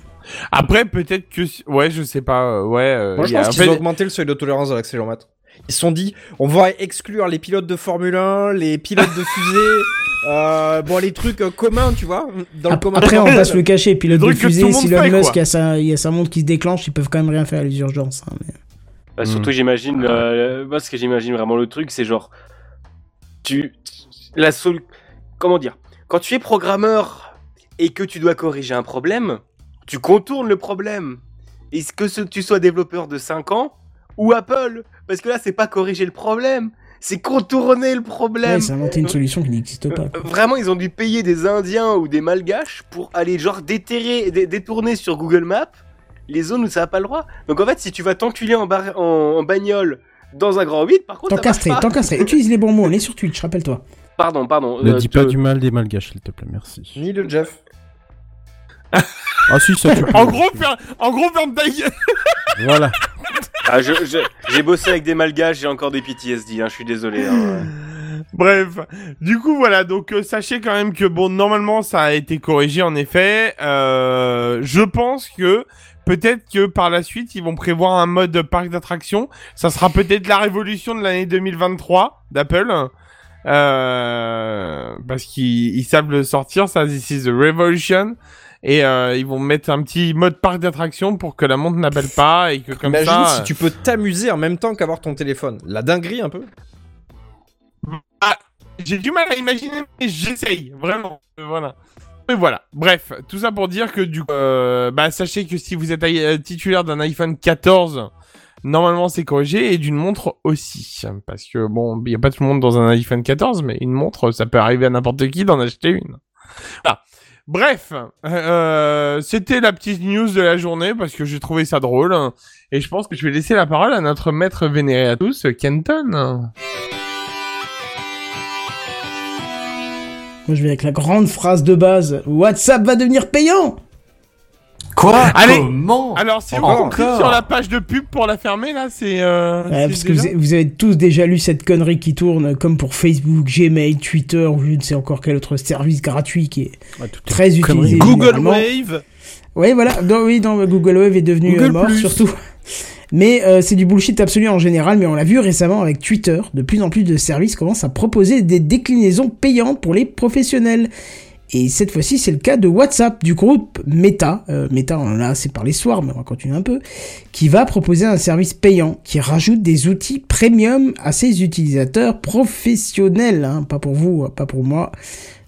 G: après peut-être que ouais je sais pas ouais. euh,
H: Moi
G: y
H: je pense
G: en
H: qu'ils
G: fait-
H: ont augmenté le seuil de tolérance de l'accéléromètre. Ils se sont dit, on va exclure les pilotes de Formule 1, les pilotes de fusée, (laughs) euh, bon, les trucs euh, communs, tu vois, dans le commun.
A: Après, on va se (laughs) le
G: tout
A: fusée,
G: le monde
A: si Elon Musk
G: quoi.
A: a sa, il y a sa montre qui se déclenche, ils peuvent quand même rien faire à les urgences. hein, mais-
F: Bah. Surtout, j'imagine, euh, moi, ce que j'imagine vraiment le truc, c'est genre, tu, la sol, comment dire, quand tu es programmeur et que tu dois corriger un problème, tu contournes le problème. Est-ce que ce- tu sois développeur de 5 ans ou Apple? Parce que là, c'est pas corriger le problème, c'est contourner le problème.
A: Ouais, c'est inventer une solution qui n'existe pas.
F: Euh,
A: quoi.
F: Vraiment, ils ont dû payer des Indiens ou des Malgaches pour aller genre déterrer, dé- détourner sur Google Maps les zones où ça n'a pas le droit. Donc en fait, si tu vas t'enculer en, bar- en, en bagnole dans un grand 8, par contre,
A: T'encastré, t'encastré. (laughs) Utilise les bons mots. On est sur Twitch, rappelle-toi.
F: Pardon, pardon.
C: Ne
F: euh,
C: dis
F: te-
C: pas du mal des malgaches, s'il te plaît, merci.
H: Ni de Jeff. (laughs)
C: Ah si, ça tu peux.
G: En gros, faire, en gros, ferme ta gueule.
C: Voilà.
F: Ah, je- je- J'ai bossé avec des Malgaches, j'ai encore des PTSD, hein, je suis désolé. hein. (laughs)
G: Bref, du coup voilà, donc euh, sachez quand même que bon normalement ça a été corrigé en effet. Euh, je pense que peut-être que par la suite ils vont prévoir un mode parc d'attractions. Ça sera peut-être la révolution de l'année 2023 d'Apple. Euh, parce qu'ils ils savent le sortir, ça this is the revolution. Et euh, ils vont mettre un petit mode parc d'attractions pour que la montre n'appelle pas et que comme
H: Imagine
G: ça.
H: si tu peux t'amuser en même temps qu'avoir ton téléphone. La dinguerie un peu.
G: J'ai du mal à imaginer, mais j'essaye, vraiment. Euh, voilà. Et voilà. Bref, tout ça pour dire que du coup, euh, bah, sachez que si vous êtes euh, titulaire d'un iPhone 14, normalement c'est corrigé et d'une montre aussi. Parce que bon, il n'y a pas tout le monde dans un iPhone 14, mais une montre, ça peut arriver à n'importe qui d'en acheter une. Bref, euh, c'était la petite news de la journée parce que j'ai trouvé ça drôle. Et je pense que je vais laisser la parole à notre maître vénéré à tous, Kenton.
A: Moi, je vais avec la grande phrase de base. WhatsApp va devenir payant
D: Quoi
G: Allez.
D: Comment
G: Alors, si
H: Encore.
G: on clique sur la page de pub pour la fermer, là, c'est... Euh,
A: Ouais, parce que
G: déjà-
A: vous, vous avez tous déjà lu cette connerie qui tourne, comme pour Facebook, Gmail, Twitter, ou je ne sais encore quel autre service gratuit qui est très utilisé.
C: Google. Wave.
A: Oui, voilà. Non, oui, non, Google Wave est devenu
C: Google
A: euh, mort,
C: Plus.
A: surtout. Mais euh, c'est du bullshit absolu en général, mais on l'a vu récemment avec Twitter. De plus en plus de services commencent à proposer des déclinaisons payantes pour les professionnels. Et cette fois-ci, c'est le cas de WhatsApp, du groupe Meta. Euh, Meta, on en a assez parlé soir, mais on va continuer un peu. Qui va proposer un service payant, qui rajoute des outils premium à ses utilisateurs professionnels. Hein, pas pour vous, pas pour moi.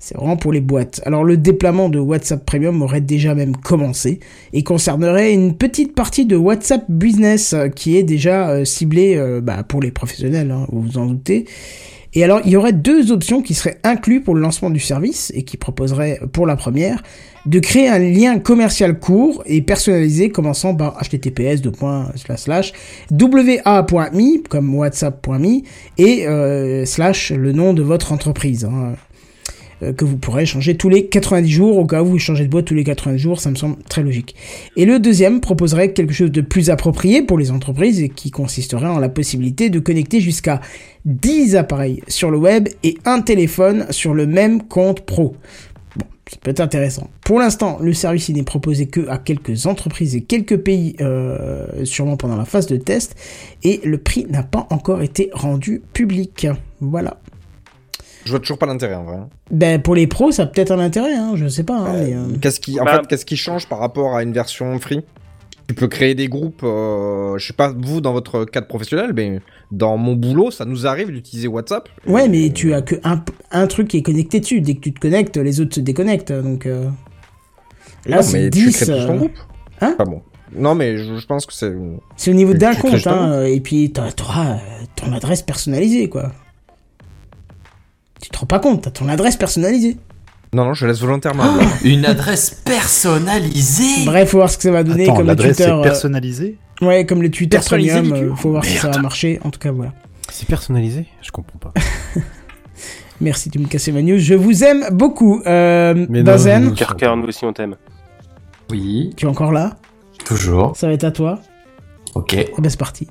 A: C'est vraiment pour les boîtes. Alors le déploiement de WhatsApp Premium aurait déjà même commencé et concernerait une petite partie de WhatsApp Business euh, qui est déjà euh, ciblée euh, bah, pour les professionnels, hein, vous vous en doutez. Et alors il y aurait deux options qui seraient inclus pour le lancement du service et qui proposeraient pour la première de créer un lien commercial court et personnalisé commençant par https wa.me comme whatsapp.me et slash le nom de votre entreprise. hein que vous pourrez changer tous les 90 jours, au cas où vous changez de boîte tous les 90 jours, ça me semble très logique. Et le deuxième proposerait quelque chose de plus approprié pour les entreprises et qui consisterait en la possibilité de connecter jusqu'à 10 appareils sur le web et un téléphone sur le même compte pro. Bon, ça peut être intéressant. Pour l'instant, le service n'est proposé que à quelques entreprises et quelques pays, euh, sûrement pendant la phase de test, et le prix n'a pas encore été rendu public. Voilà.
H: Je vois toujours pas l'intérêt en vrai. hein.
A: Ben pour les pros, ça a peut-être un intérêt, hein, je sais pas. Hein, mais, euh,
H: Qu'est-ce qui, en
F: Bah-
H: fait, qu'est-ce qui change par rapport à une version free? Tu peux créer des groupes, euh, je sais pas vous dans votre cadre professionnel, mais dans mon boulot, ça nous arrive d'utiliser WhatsApp.
A: Ouais, mais tu as que un, un truc qui est connecté dessus. Dès que tu te connectes, les autres se déconnectent. Donc euh, là,
H: non,
A: c'est
H: mais tu
A: 10.
H: crées tout ton
A: euh,
H: groupe.
A: Hein?
H: Pas bon. Non, mais je, je pense que c'est.
A: C'est au niveau
H: Tu-
A: d'un
H: tu crées
A: compte, hein, euh, et puis t'auras euh, ton adresse personnalisée, quoi. Tu te rends pas compte, t'as ton adresse personnalisée.
H: Non, non, je laisse volontairement. blanc. (laughs)
D: Une adresse personnalisée
A: Bref, faut voir ce que ça va donner
E: Attends,
A: comme le
E: l'adresse
A: Twitter.
E: est
A: euh,
E: personnalisée
A: ouais, comme le Twitter Premium. euh, faut voir si ça va marcher. En tout cas, voilà.
C: C'est personnalisé Je comprends pas. (laughs)
A: Merci de me casser ma news. Je vous aime beaucoup. Euh,
C: Mais
F: cœur, nous aussi on t'aime.
D: Oui,
A: tu es encore là?
D: Toujours.
A: Ça va être à toi.
D: Ok.
A: Eh ben c'est parti.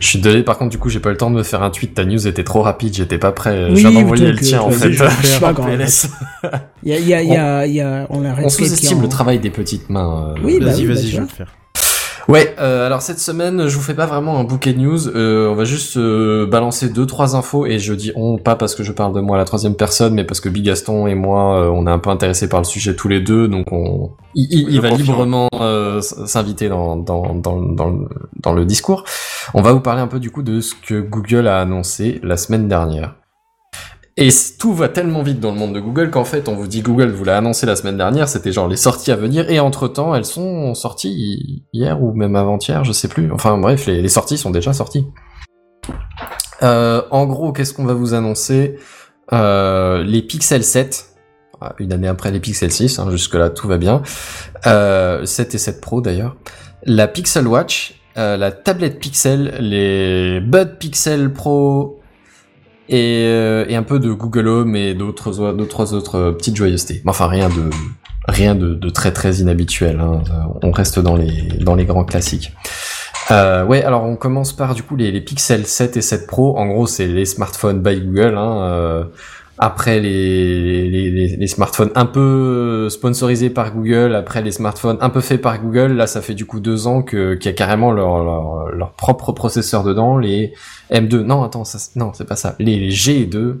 D: Je suis désolé, par contre, du coup, j'ai pas eu le temps de me faire un tweet. Ta news était trop rapide, j'étais pas prêt.
A: Oui,
D: je viens d'envoyer le tien,
A: euh,
D: en fait.
A: je
D: suis en. PLS.
A: Il y a, il y a, il y a, on a
D: On sous-estime
A: en-
D: le travail des petites mains. euh,
A: Oui, bah
C: Vas-y,
A: bah,
C: vas-y, je vais le faire.
D: Ouais, euh, alors cette semaine, je vous fais pas vraiment un bouquet de news. Euh, on va juste euh, balancer deux trois infos et je dis on pas parce que je parle de moi à la troisième personne, mais parce que Bigaston et moi, euh, on est un peu intéressés par le sujet tous les deux, donc on il, il- il
F: Je
D: va librement euh, s'inviter dans dans, dans dans le- dans le discours. On va vous parler un peu du coup de ce que Google a annoncé la semaine dernière. Et tout va tellement vite dans le monde de Google qu'en fait, on vous dit Google vous l'a annoncé la semaine dernière, c'était genre les sorties à venir, et entre-temps, elles sont sorties hi- hier ou même avant-hier, je sais plus. Enfin bref, les, les sorties sont déjà sorties. Euh, en gros, qu'est-ce qu'on va vous annoncer? Euh, Les Pixel 7, ah, une année après les Pixel 6, hein, jusque-là tout va bien. Euh, 7 et 7 Pro d'ailleurs. La Pixel Watch, euh, la tablette Pixel, les Bud Pixel Pro, et, euh, et un peu de Google Home et d'autres d'autres autres euh, petites joyeusetés. Mais Enfin rien de rien de, de très très inhabituel. hein. Euh, On reste dans les dans les grands classiques. Euh, ouais, alors on commence par du coup les, les Pixel 7 et 7 Pro. En gros, c'est les smartphones by Google. Hein, après les, les, les, smartphones un peu sponsorisés par Google, après les smartphones un peu faits par Google, là ça fait du coup deux ans que qu'il y a carrément leur, leur, leur propre processeur dedans, les M2. Non, attends, ça, non, c'est pas ça. Les, les G2,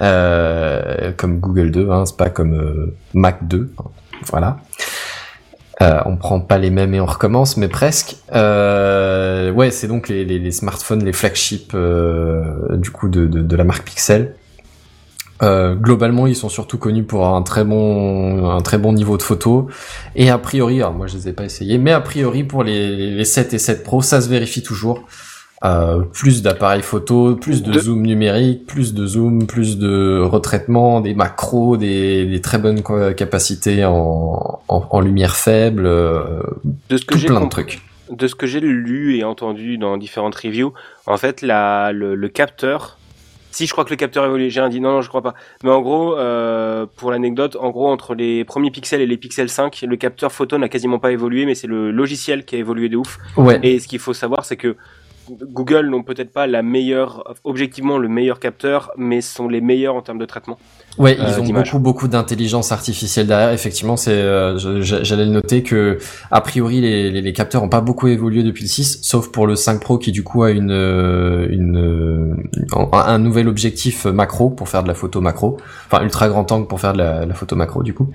D: euh, comme Google 2, hein, c'est pas comme euh, Mac 2. hein, voilà. Euh, on prend pas les mêmes et on recommence, mais presque. Euh, ouais, c'est donc les, les, smartphones, les flagships euh, du coup de, de, de la marque Pixel. Euh, globalement, ils sont surtout connus pour un très bon, un très bon niveau de photo. Et a priori, alors moi je les ai pas essayés, mais a priori pour les, les 7 et 7 Pro, ça se vérifie toujours. Euh, plus d'appareils photo, plus de,
F: De-
D: zoom numérique, plus de zoom, plus de retraitement, des macros, des, des très bonnes capacités en, en, en lumière faible, euh,
F: De ce que
D: tout
F: j'ai
D: plein de trucs.
F: de ce que j'ai lu et entendu dans différentes reviews, en fait, la, le, le capteur, si je crois que le capteur évolue, j'ai un dit non, non, je crois pas. Mais en gros, euh, pour l'anecdote, en gros, entre les premiers pixels et les pixels 5, le capteur photo n'a quasiment pas évolué, mais c'est le logiciel qui a évolué de ouf.
D: Ouais.
F: Et ce qu'il faut savoir, c'est que Google n'ont peut-être pas la meilleure, objectivement le meilleur capteur, mais sont les meilleurs en termes de traitement.
D: Ouais,
F: euh,
D: ils ont beaucoup beaucoup d'intelligence artificielle derrière. Effectivement, c'est euh, j'allais le noter que a priori les, les, les capteurs ont pas beaucoup évolué depuis le 6, sauf pour le 5 Pro qui du coup a une euh, une un, un nouvel objectif macro pour faire de la photo macro, enfin ultra grand angle pour faire de la, la photo macro du coup.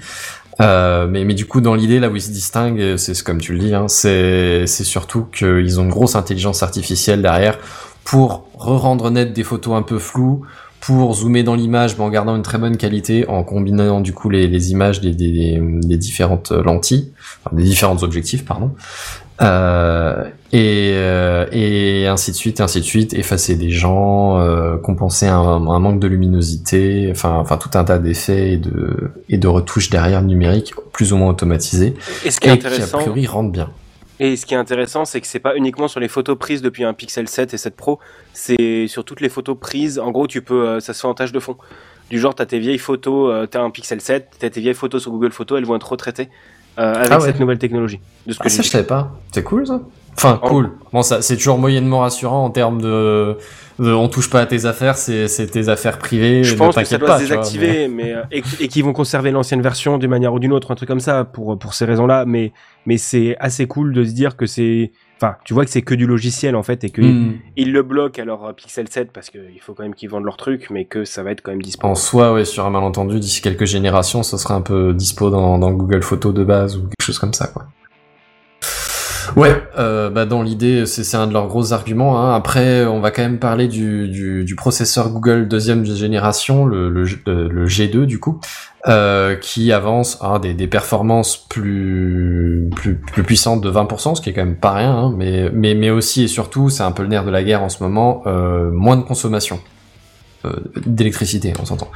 D: Euh, mais, mais du coup, dans l'idée, là où ils se distinguent, c'est comme tu le dis, hein, c'est c'est surtout qu'ils ont une grosse intelligence artificielle derrière pour re-rendre net des photos un peu floues, pour zoomer dans l'image mais en gardant une très bonne qualité, en combinant du coup les, les images des, des, des différentes lentilles, enfin, des différents objectifs, pardon. Euh, et, euh, et ainsi de suite, ainsi de suite, effacer des gens, euh, compenser un, un manque de luminosité, enfin, enfin tout un tas d'effets et de, et de retouches derrière numériques, plus ou moins automatisés,
F: Et ce qui est
D: et qui a
F: intéressant,
D: priori rendent bien.
F: Et ce qui est intéressant, c'est que c'est pas uniquement sur les photos prises depuis un Pixel 7 et 7 Pro, c'est sur toutes les photos prises. En gros, tu peux, ça se fait en tâche de fond. Du genre, t'as tes vieilles photos, t'as un Pixel 7, t'as tes vieilles photos sur Google Photos, elles vont être retraitées avec
D: Ah ouais.
F: cette nouvelle technologie. De ce que
D: Ah, ça, je savais pas. C'est cool, ça. Enfin,
F: En-
D: cool. Bon, ça, c'est toujours moyennement rassurant en termes de, de on touche pas à tes affaires, c'est, c'est tes affaires privées.
F: Je
D: ne
F: pense que ça doit
D: pas,
F: se
D: vois,
F: désactiver, mais, euh, et, et qu'ils vont conserver l'ancienne version d'une manière ou d'une autre, un truc comme ça, pour pour ces raisons-là. Mais mais c'est assez cool de se dire que c'est, enfin, tu vois que c'est que du logiciel en fait, et que
D: Hmm.
F: ils le bloquent à leur Pixel 7 parce qu'il faut quand même qu'ils vendent leur truc, mais que ça va être quand même
D: En
F: disponible.
D: soi, ouais, sur un malentendu, d'ici quelques générations, ce sera un peu dispo dans, dans Google Photos de base ou quelque chose comme ça, quoi. Ouais, euh, bah dans l'idée, c'est c'est un de leurs gros arguments. Hein. Après, on va quand même parler du, du, du processeur Google deuxième génération, le, le, G- euh, le G2 du coup, euh, qui avance à des, des performances plus, plus plus puissantes de 20%, ce qui est quand même pas rien. Hein, mais mais mais aussi et surtout, c'est un peu le nerf de la guerre en ce moment, euh, moins de consommation euh, d'électricité, on s'entend.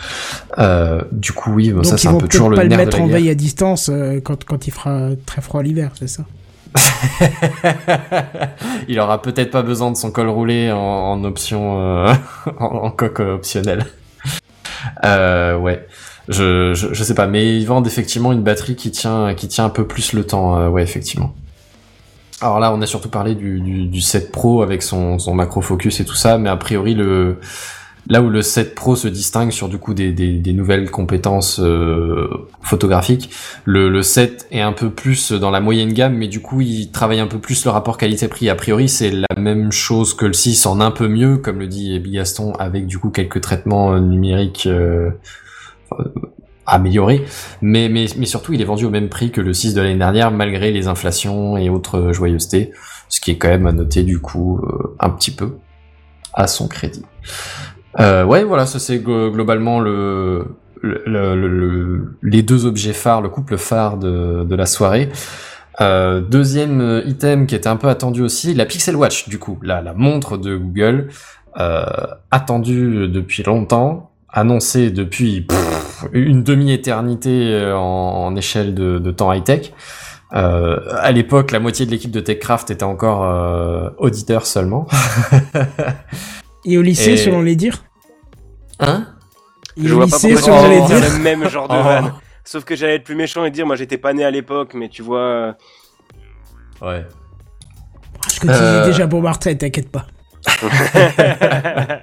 D: Euh, du coup, oui,
A: Donc
D: ça c'est un peu toujours le
A: pas le
D: nerf de
A: mettre
D: la
A: en
D: guerre.
A: veille à distance euh, quand, quand il fera très froid l'hiver, c'est ça? (laughs)
D: il aura peut-être pas besoin de son col roulé en, option, euh, (laughs) en, coque optionnelle. (laughs) Euh, ouais. Je, je, sais pas, mais ils vendent effectivement une batterie qui tient, qui tient un peu plus le temps, euh, ouais, effectivement. Alors là, on a surtout parlé du, du, du 7 Pro avec son macro focus et tout ça, mais a priori le, Là où le 7 Pro se distingue sur du coup des, nouvelles compétences euh, photographiques, le, le 7 est un peu plus dans la moyenne gamme, mais du coup il travaille un peu plus le rapport qualité-prix. A priori c'est la même chose que le 6 en un peu mieux, comme le dit Bigaston, avec du coup quelques traitements euh, numériques euh, améliorés. Mais, surtout il est vendu au même prix que le 6 de l'année dernière, malgré les inflations et autres joyeusetés, ce qui est quand même à noter du coup un petit peu à son crédit. Euh, ouais, voilà, ça c'est glo- globalement le, le, le- le- les deux objets phares, le couple phare de, de la soirée. Euh, deuxième euh, item qui était un peu attendu aussi, la Pixel Watch, du coup, la, la montre de Google, euh, attendue depuis longtemps, annoncée depuis une demi-éternité euh, en, en échelle de, de temps high-tech. Euh, à l'époque, la moitié de l'équipe de TechCraft était encore euh, auditeur seulement. (laughs)
A: Et au lycée,
D: Et-
A: selon les dires
D: Hein
A: Et
F: Je
A: au
F: vois pas
A: lycée,
F: pourquoi
A: selon les dires
F: le même genre de (laughs)
D: Oh.
F: vanne. Sauf que j'allais être plus méchant et dire, moi j'étais pas né à l'époque, mais tu vois. euh,
D: Ouais.
A: Je continue
D: Euh.
A: déjà pour ma retraite, t'inquiète pas. (laughs)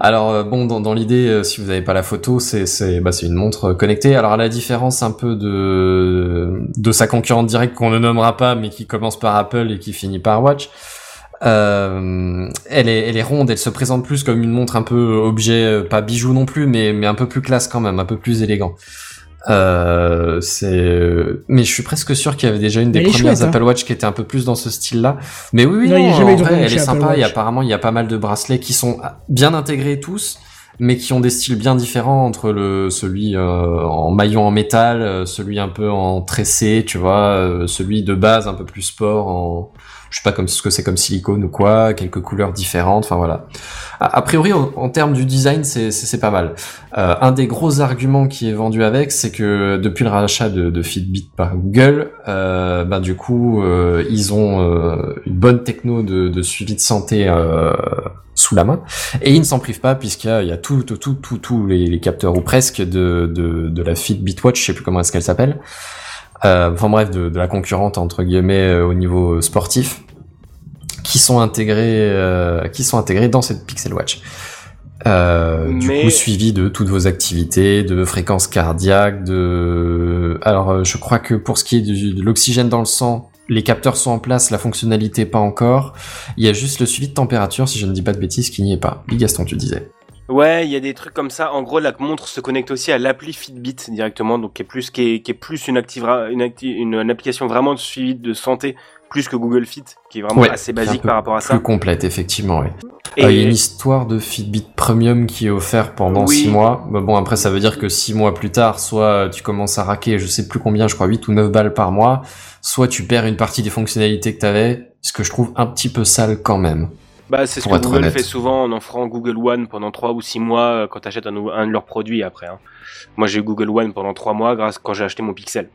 D: Alors euh, bon, dans, dans l'idée, euh, si vous n'avez pas la photo, c'est c'est bah, c'est une montre connectée. Alors à la différence un peu de de sa concurrente directe qu'on ne nommera pas, mais qui commence par Apple et qui finit par Watch. Euh, elle est elle est ronde, elle se présente plus comme une montre un peu objet, euh, pas bijou non plus, mais mais un peu plus classe quand même, un peu plus élégant. Euh, c'est mais je suis presque sûr qu'il y avait déjà une des premières
A: chouette, hein.
D: Apple Watch qui était un peu plus dans ce style-là. Mais oui, oui,
A: Non,
D: non,
A: eu
D: en vrai, elle est sympa. Et apparemment, il y a pas mal de bracelets qui sont bien intégrés tous, mais qui ont des styles bien différents entre le celui euh, en maillon en métal, euh, celui un peu en tressé, tu vois, euh, celui de base un peu plus sport en je sais pas comme ce que c'est comme silicone ou quoi, quelques couleurs différentes, enfin voilà. A, priori, en, termes du design, c'est pas mal. Euh, un des gros arguments qui est vendu avec, c'est que depuis le rachat de, Fitbit par Google, euh, ben du coup, euh, ils ont euh, une bonne techno de, suivi de santé sous la main, et ils ne s'en privent pas puisqu'il y a, tout, tout, tout, tout, tous les, les capteurs ou presque de, de, de la Fitbit Watch, je sais plus comment est-ce qu'elle s'appelle. Euh, enfin bref, de, de la concurrente entre guillemets euh, au niveau sportif, qui sont intégrés, euh, qui sont intégrés dans cette Pixel Watch. Euh, Du coup, suivi de toutes vos activités, de fréquences cardiaques, de. Alors, euh, je crois que pour ce qui est de l'oxygène dans le sang, les capteurs sont en place, la fonctionnalité pas encore. Il y a juste le suivi de température, si je ne dis pas de bêtises, qui n'y est pas. Big Gaston, tu disais.
F: Ouais, il y a des trucs comme ça. En gros, la montre se connecte aussi à l'appli Fitbit directement, donc qui est plus, qui est, qui est plus une, active, une, acti- une, une application vraiment de suivi de santé, plus que Google Fit, qui est vraiment
D: Ouais,
F: assez basique par rapport à ça.
D: Plus complète, effectivement, oui.
F: Et
D: Euh, Il y a une histoire de Fitbit Premium qui est offert pendant
F: Oui.
D: 6 mois. Mais bon, après, ça veut dire que 6 mois plus tard, soit tu commences à raquer, je sais plus combien, je crois 8 ou 9 balles par mois, soit tu perds une partie des fonctionnalités que t'avais, ce que je trouve un petit peu sale quand même.
F: Bah, c'est ce que Google
D: honnête.
F: fait souvent en offrant Google One pendant 3 ou 6 mois euh, quand tu achètes un, de leurs produits après. hein. Moi, j'ai eu Google One pendant 3 mois grâce quand j'ai acheté mon Pixel.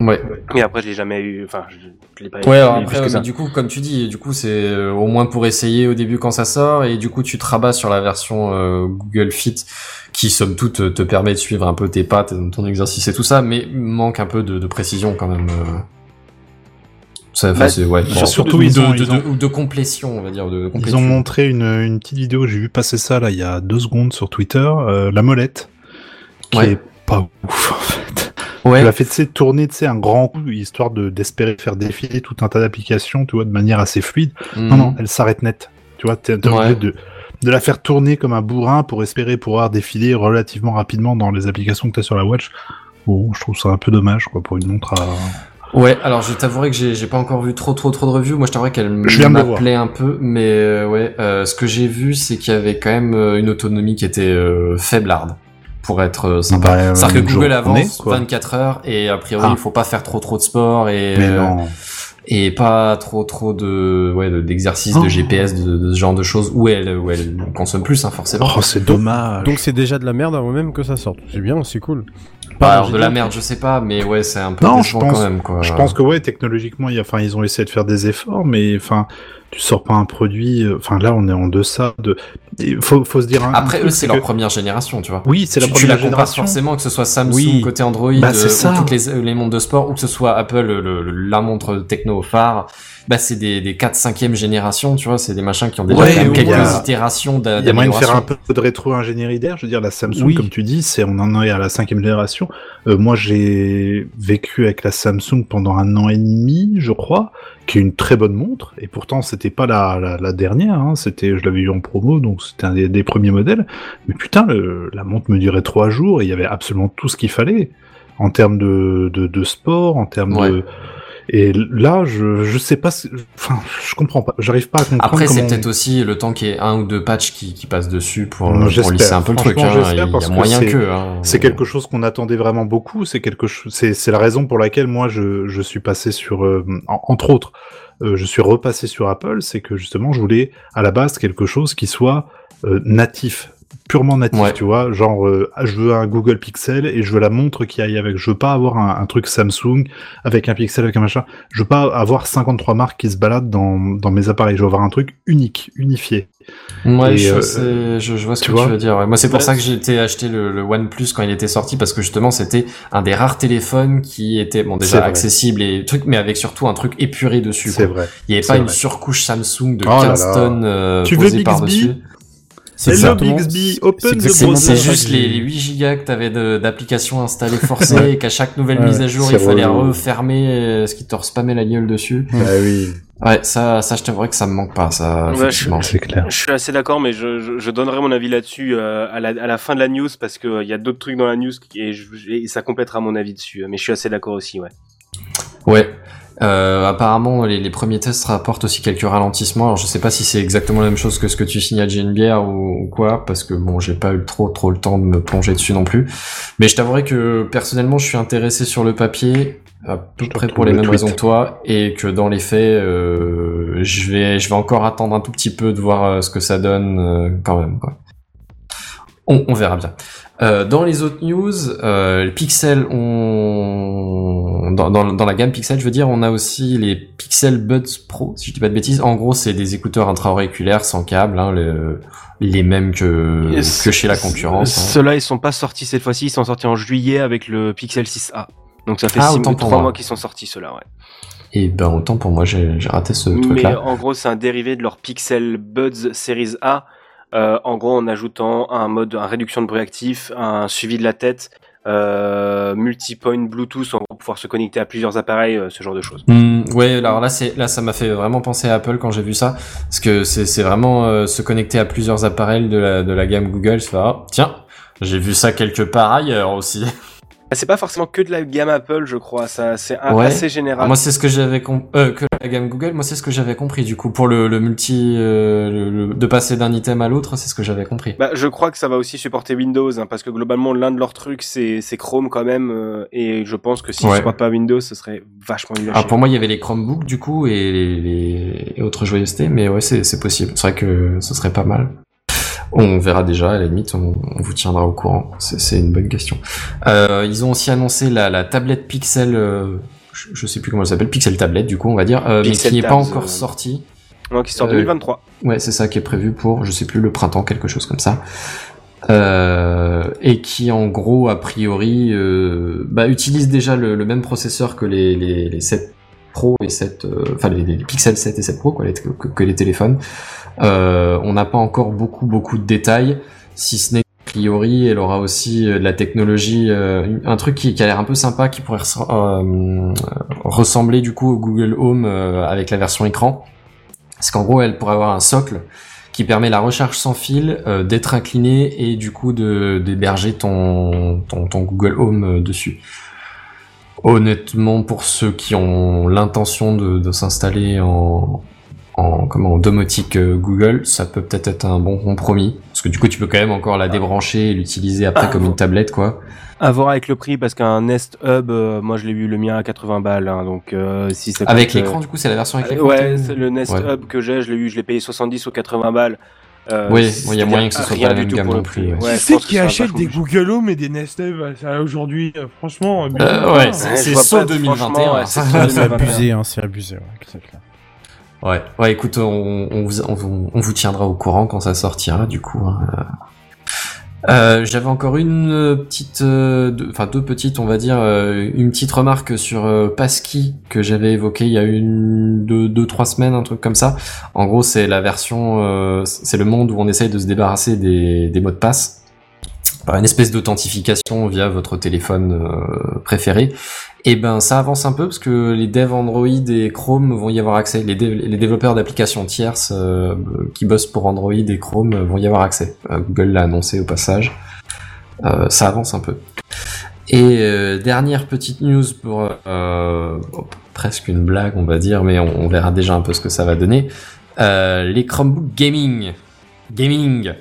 D: Ouais.
F: Et après, je l'ai jamais eu. Enfin, je, je l'ai pas
D: Ouais,
F: eu
D: alors après, mais du coup, comme tu dis, du coup, c'est euh, au moins pour essayer au début quand ça sort, et du coup, tu te rabats sur la version euh, Google Fit, qui somme toute te- permet de suivre un peu tes pas, ton ton exercice et tout ça, mais manque un peu de, de précision quand même. euh. Ça,
F: Bah,
D: c'est ouais. bon,
E: surtout,
D: de,
E: ont-
D: de,
E: ils ont-
D: de- ou de complétion, on va dire, de
E: Ils ont montré une, une petite vidéo, j'ai vu passer ça là il y a deux secondes sur Twitter, euh, la molette, qui
D: Ouais.
E: est pas ouf (laughs) en fait.
D: Ouais.
E: Tu l'as fait tourner un grand coup, histoire de d'espérer faire défiler tout un tas d'applications, tu vois, de manière assez fluide. Non,
D: Mhm.
E: non, elle s'arrête net. Tu vois, t'es
D: Ouais.
E: obligé de, de la faire tourner comme un bourrin pour espérer pouvoir défiler relativement rapidement dans les applications que tu as sur la Watch. Bon, je trouve ça un peu dommage, quoi, pour une montre à...
D: Ouais, alors je t'avouerai que j'ai pas encore vu trop trop trop de reviews. Moi, je t'avouerai qu'elle m'appelait un peu, mais euh, ouais, euh, ce que j'ai vu, c'est qu'il y avait quand même euh, une autonomie qui était euh, faiblarde pour être sympa.
E: Bah,
D: C'est-à-dire que Google avance
E: quoi.
D: 24 heures et a priori
E: Ah.
D: il faut pas faire trop trop de sport et euh, et pas trop trop de ouais de- d'exercices
E: Oh.
D: de GPS de, de ce genre de choses où elle où elle consomme plus hein, forcément.
E: Oh, c'est dommage.
C: Donc c'est déjà de la merde avant même que ça sorte. C'est bien, c'est cool.
D: Bah, alors de la merde, je sais pas, mais ouais, c'est un peu
E: Non, je pense-
D: quand même quoi.
E: Je pense que ouais, technologiquement, il y a, enfin, ils ont essayé de faire des efforts, mais enfin, tu sors pas un produit. euh, Enfin là, on est en deçà de. Il faut, faut se dire. un-
D: Après,
E: truc,
D: eux, c'est
E: que-
D: leur première génération, tu vois.
E: Oui, c'est la
D: tu, tu
E: première
D: la compares
E: génération.
D: forcément que ce soit Samsung
E: Oui.
D: côté Android
E: Bah,
D: euh, ou toutes les, les montres de sport ou que ce soit Apple le, le- la montre techno phare bah c'est des, des 4 5e génération tu vois c'est des machins qui ont déjà
E: Ouais,
D: quelques
E: a-
D: itérations
E: Il y a moyen de faire un peu de rétro-ingénierie d'air. Je veux dire, la Samsung,
C: Oui.
E: comme tu dis, c'est on en est à la cinquième génération. Euh, moi, j'ai vécu avec la Samsung pendant un an et demi, je crois, qui est une très bonne montre. Et pourtant, c'était pas la, la, dernière. Hein. C'était, je l'avais eu en promo, donc c'était un des, premiers modèles. Mais putain, la montre me durait trois jours et il y avait absolument tout ce qu'il fallait en termes de, de, de sport, en termes de et là, je, je sais pas, enfin, je comprends pas, j'arrive pas à comprendre.
D: Après, c'est peut-être aussi le temps qu'il y ait un ou deux patchs qui, qui passent dessus pour,
E: Non,
D: pour lisser un peu le truc. Hein. Il y a moyen
E: c'est-
D: que. Hein.
E: C'est quelque chose qu'on attendait vraiment beaucoup. C'est quelque chose. C'est c'est la raison pour laquelle moi je je suis passé sur euh, en- entre autres, euh, je suis repassé sur Apple. C'est que justement je voulais à la base quelque chose qui soit euh, natif, purement natif.
D: Ouais.
E: Tu vois, genre euh, je veux un Google Pixel et je veux la montre qui aille avec. Je veux pas avoir un, un truc Samsung avec un Pixel avec un machin. Je veux pas avoir 53 marques qui se baladent dans dans mes appareils. Je veux avoir un truc unique, unifié.
D: Ouais,
E: Et,
D: je,
E: euh,
D: sais- je, je vois ce
E: tu
D: que
E: vois
D: tu veux dire. ouais. Moi, c'est pour
F: Bah,
D: ça que j'ai été acheter le, le OnePlus quand il était sorti parce que justement, c'était un des rares téléphones qui était bon déjà accessible et truc, mais avec surtout un truc épuré dessus.
E: C'est vrai.
D: Il n'y avait pas une surcouche Samsung de
E: Oh là
D: 15
E: là.
D: tonnes euh,
E: Tu veux
D: posée par-dessus.
C: C'est
E: Hello Bixby, open the
C: exactement
E: browser.
D: C'est juste les,
C: j'ai-
D: les 8 gigas que t'avais d'applications installées (laughs) forcées et qu'à chaque nouvelle
E: Ouais,
D: mise à jour, il fallait
E: relou.
D: refermer euh, ce qui te respammait la gueule dessus.
E: Bah oui,
D: Ouais, ça, ça, je t'avouerais que ça me manque pas, ça,
F: Ouais,
E: c'est clair.
F: Je suis assez d'accord, mais je, je, je donnerai mon avis là-dessus euh, à, la, à la fin de la news parce que il y a d'autres trucs dans la news et, je- et ça complétera mon avis dessus. Mais je suis assez d'accord aussi, ouais.
D: Ouais. Euh, apparemment, les, les premiers tests rapportent aussi quelques ralentissements. Alors, je sais pas si c'est exactement la même chose que ce que tu signales JNBR ou, ou quoi, parce que bon, j'ai pas eu trop trop le temps de me plonger dessus non plus. Mais je t'avouerai que personnellement, je suis intéressé sur le papier, à peu
E: Je
D: près pour les
E: le
D: mêmes raisons que toi, et que dans les faits, euh, je vais je vais encore attendre un tout petit peu de voir euh, ce que ça donne euh, quand même. Quoi. On, on verra bien. Euh, dans les autres news, euh, Pixel, on... dans, dans, dans la gamme Pixel, je veux dire, on a aussi les Pixel Buds Pro, si je dis pas de bêtises. En gros, c'est des écouteurs intra-auriculaires sans câble, hein, le- les mêmes que, que chez la concurrence. hein.
F: Ceux-là, ils sont pas sortis cette fois-ci, ils sont sortis en juillet avec le Pixel 6a. Donc ça fait
D: Ah,
F: six
D: autant
F: mois,
D: pour
F: 3
D: moi.
F: mois qu'ils sont sortis ceux-là, ouais.
D: Et ben autant pour moi, j'ai raté ce
F: Mais
D: truc-là.
F: en gros, c'est un dérivé de leur Pixel Buds Series A. euh, en gros, en ajoutant un mode, un réduction de bruit actif, un suivi de la tête, euh, multi-point Bluetooth, on va pouvoir se connecter à plusieurs appareils, euh, ce genre de choses.
D: Hmm, ouais, alors là, là, ça m'a fait vraiment penser à Apple quand j'ai vu ça, parce que c'est vraiment euh, se connecter à plusieurs appareils de la gamme Google. Ah, tiens, j'ai vu ça quelque part ailleurs aussi. (laughs)
F: Ah, C'est pas forcément que de la gamme Apple, je crois. Ça, c'est un-
D: Ouais.
F: assez général.
D: Moi, c'est ce que j'avais euh, que la gamme Google. Moi, c'est ce que j'avais compris. Du coup, pour le, le multi, euh, le- le- de passer d'un item à l'autre, c'est ce que j'avais compris.
F: Bah, je crois que ça va aussi supporter Windows, hein, parce que globalement, l'un de leurs trucs, c'est Chrome quand même, euh, et je pense que s'ils
D: Ouais.
F: ne supportent pas Windows, ce serait vachement à
D: Alors
F: chier.
D: pour moi, il y avait les Chromebooks du coup et les, les- et autres joyeusetés, mais ouais, c'est c'est possible. C'est vrai que ce serait pas mal. On verra déjà, à la limite, on, on vous tiendra au courant. C'est c'est une bonne question. Euh, ils ont aussi annoncé la, la tablette Pixel, euh, je, je sais plus comment elle s'appelle, Pixel Tablette du coup, on va dire, euh, mais qui n'est pas encore
F: euh,
D: sortie.
F: Donc, qui sort en
D: euh,
F: 2023.
D: Ouais, c'est ça qui est prévu pour, je sais plus, le printemps, quelque chose comme ça. Euh, et qui en gros a priori euh, bah, utilise déjà le, le même processeur que les, les, les 7 Pro et 7 euh, enfin les, Pixel 7 et 7 Pro quoi, que, les téléphones. Euh, on n'a pas encore beaucoup beaucoup de détails, si ce n'est priori elle aura aussi euh, de la technologie, euh, un truc qui, qui a l'air un peu sympa, qui pourrait res- ressembler du coup au Google Home euh, avec la version écran. Parce qu'en gros elle pourrait avoir un socle qui permet la recharge sans fil, d'être incliné et du coup d'héberger ton, ton ton Google Home dessus. Honnêtement, pour ceux qui ont l'intention de, de s'installer en en comment en domotique euh, Google, ça peut peut-être être un bon compromis parce que du coup tu peux quand même encore la débrancher et l'utiliser après comme une tablette quoi.
F: À voir avec le prix, parce qu'un Nest Hub, euh, moi je l'ai vu le mien à 80 balles, hein, donc euh, si c'est
D: Avec l'écran du coup c'est la version avec
F: Euh,
D: l'écran.
F: Ouais, c'est le Nest
D: Ouais.
F: Hub que j'ai, je l'ai eu, je l'ai payé 70 ou 80 balles. Euh,
D: Oui, il y a moyen que ce soit
F: rien
D: pas la
F: du
D: même
F: tout
D: gamme
F: pour le
D: non plus,
F: prix.
D: ouais.
F: Ouais,
G: qui achète des. Google Home et des Nest euh, aujourd'hui euh, Franchement,
D: Euh, ouais,
F: Ouais,
D: c'est saut
F: pas,
D: 2021.
F: franchement, ouais, c'est (laughs) saut
C: c'est
F: 2021.
C: abusé, hein, c'est abusé, ouais.
D: Ouais, ouais, écoute, on, on, vous, on, vous- on vous tiendra au courant quand ça sortira, du coup. hein. Euh, J'avais encore une euh, petite, euh, enfin deux petites, on va dire, euh, une petite remarque sur euh, Passkey que j'avais évoqué il y a une, deux, deux, trois semaines, un truc comme ça. En gros, c'est la version, c'est le monde où on essaye de se débarrasser des, des mots de passe par une espèce d'authentification via votre téléphone préféré. Et ben ça avance un peu parce que les devs Android et Chrome vont y avoir accès. Les, dév- les développeurs d'applications tierces euh, qui bossent pour Android et Chrome vont y avoir accès. Euh, Google l'a annoncé au passage. Euh, ça avance un peu. Et euh, dernière petite news pour euh, bon, presque une blague on va dire, mais on, verra déjà un peu ce que ça va donner. Euh, les Chromebook Gaming. Gaming.